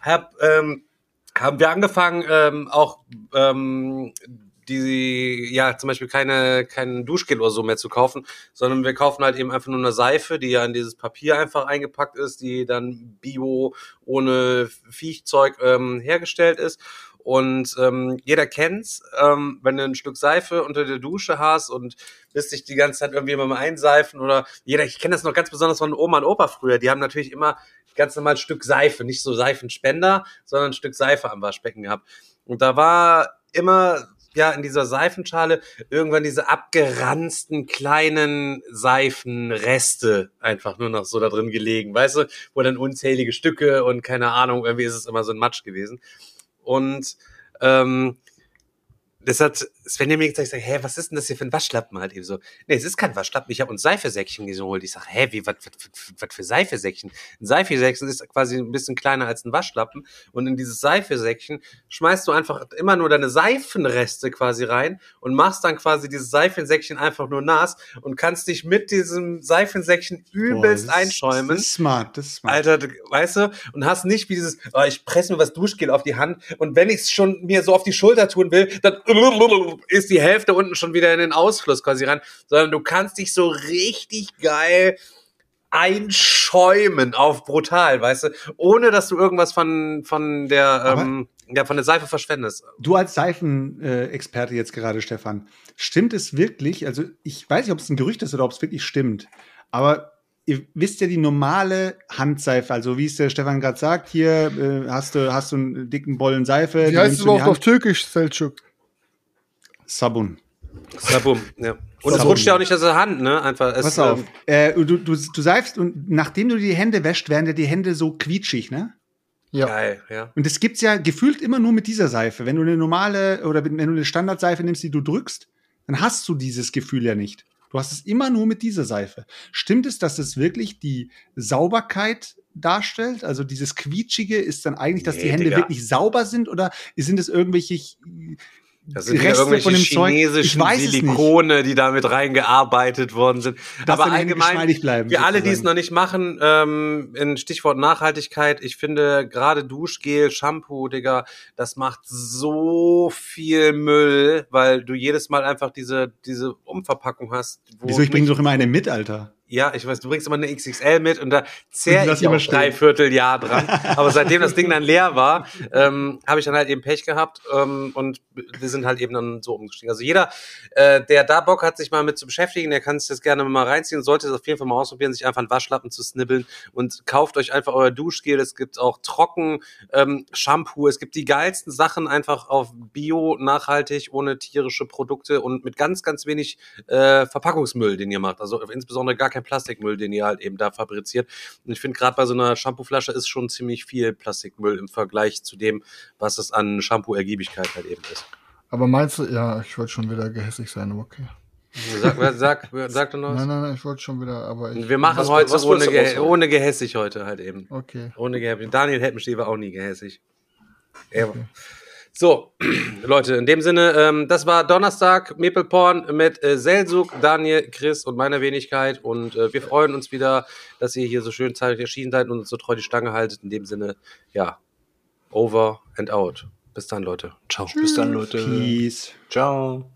hab, ähm, haben wir angefangen, ähm, auch ähm, die, ja, zum Beispiel keine, kein Duschgel oder so mehr zu kaufen, sondern wir kaufen halt eben einfach nur eine Seife, die ja in dieses Papier einfach eingepackt ist, die dann bio ohne Viechzeug ähm, hergestellt ist. Und ähm, jeder kennt's, ähm, wenn du ein Stück Seife unter der Dusche hast und willst dich die ganze Zeit irgendwie mal einseifen oder jeder, ich kenne das noch ganz besonders von Oma und Opa früher, die haben natürlich immer ganz normal ein Stück Seife, nicht so Seifenspender, sondern ein Stück Seife am Waschbecken gehabt. Und da war immer ja in dieser Seifenschale irgendwann diese abgeranzten kleinen Seifenreste einfach nur noch so da drin gelegen, weißt du, wo dann unzählige Stücke und keine Ahnung, irgendwie ist es immer so ein Matsch gewesen. Und ähm, das hat Sven mir sag, hä, was ist denn das hier für ein Waschlappen halt eben so? Nee, es ist kein Waschlappen, ich habe uns Seifesäckchen geholt. Ich sag, hä, wie, was für Seifesäckchen? Ein Seifesäckchen ist quasi ein bisschen kleiner als ein Waschlappen und in dieses Seifesäckchen schmeißt du einfach immer nur deine Seifenreste quasi rein und machst dann quasi dieses Seifensäckchen einfach nur nass und kannst dich mit diesem Seifensäckchen übelst Boah, das- einschäumen. Das ist smart, das ist smart. Alter, weißt du, und hast nicht wie dieses, oh, ich presse mir was Duschgel auf die Hand und wenn ich es schon mir so auf die Schulter tun will, dann ist die Hälfte unten schon wieder in den Ausfluss quasi rein, sondern du kannst dich so richtig geil einschäumen auf brutal, weißt du, ohne dass du irgendwas von, von der, Aber- ähm, ja, von der Seife verschwendest. Du als Seifenexperte jetzt gerade, Stefan, stimmt es wirklich? Also ich weiß nicht, ob es ein Gerücht ist oder ob es wirklich stimmt, aber ihr wisst ja die normale Handseife, also wie es der Stefan gerade sagt, hier äh, hast du hast du einen dicken Bollen Seife, Wie die heißt es überhaupt auf. Türkisch, Selçuk? Sabun. Sabum, ja. Und es rutscht ja auch nicht aus der Hand, ne? Einfach. Es, Pass auf. ähm, Äh, du, du, du seifst und nachdem du die Hände wäscht, werden ja die Hände so quietschig, ne? Ja. Geil, ja. Und das gibt's ja gefühlt immer nur mit dieser Seife. Wenn du eine normale oder wenn du eine Standardseife nimmst, die du drückst, dann hast du dieses Gefühl ja nicht. Du hast es immer nur mit dieser Seife. Stimmt es, dass es wirklich die Sauberkeit darstellt? Also dieses Quietschige ist dann eigentlich, dass die Nee, Hände Digga. wirklich sauber sind oder sind es irgendwelche Das sind Reste irgendwelche von dem Zeug? Ich chinesischen nicht. Silikone, die da mit reingearbeitet worden sind. Dass Aber allgemein, bleiben, für alle, die es noch nicht machen, ähm, in Stichwort Nachhaltigkeit, ich finde gerade Duschgel, Shampoo, Digga, das macht so viel Müll, weil du jedes Mal einfach diese, diese Umverpackung hast. Wieso, ich bringe doch immer eine mit, Alter. Ja, ich weiß, du bringst immer eine XXL mit und da lass ich auch drei Vierteljahr dran. Aber seitdem das Ding dann leer war, ähm, habe ich dann halt eben Pech gehabt ähm, und wir sind halt eben dann so umgestiegen. Also jeder, äh, der da Bock hat, sich mal mit zu beschäftigen, der kann sich das gerne mal reinziehen, sollte es auf jeden Fall mal ausprobieren, sich einfach einen Waschlappen zu snibbeln und kauft euch einfach euer Duschgel. Es gibt auch Trocken ähm, Shampoo. Es gibt die geilsten Sachen einfach auf Bio, nachhaltig, ohne tierische Produkte und mit ganz, ganz wenig äh, Verpackungsmüll, den ihr macht. Also insbesondere gar kein Plastikmüll, den ihr halt eben da fabriziert. Und ich finde gerade bei so einer Shampooflasche ist schon ziemlich viel Plastikmüll im Vergleich zu dem, was es an Shampoo-Ergiebigkeit halt eben ist. Aber meinst du, ja, ich wollte schon wieder gehässig sein, aber okay. Sag, sag, wer- sag du noch was? Nein, nein, nein, ich wollte schon wieder, aber ich. Wir machen Was- heute was ohne, ge ohne gehässig heute halt eben. Okay. Ohne gehässig. Daniel Heppensteh war auch nie gehässig. Er, So, Leute, in dem Sinne, ähm, das war Donnerstag, Maple Porn mit äh, Selsuk, Daniel, Chris und meiner Wenigkeit. Und äh, wir freuen uns wieder, dass ihr hier so schön zeitig erschienen seid und uns so treu die Stange haltet. In dem Sinne, ja, over and out. Bis dann, Leute. Ciao. Bis dann, Leute. Peace. Ciao.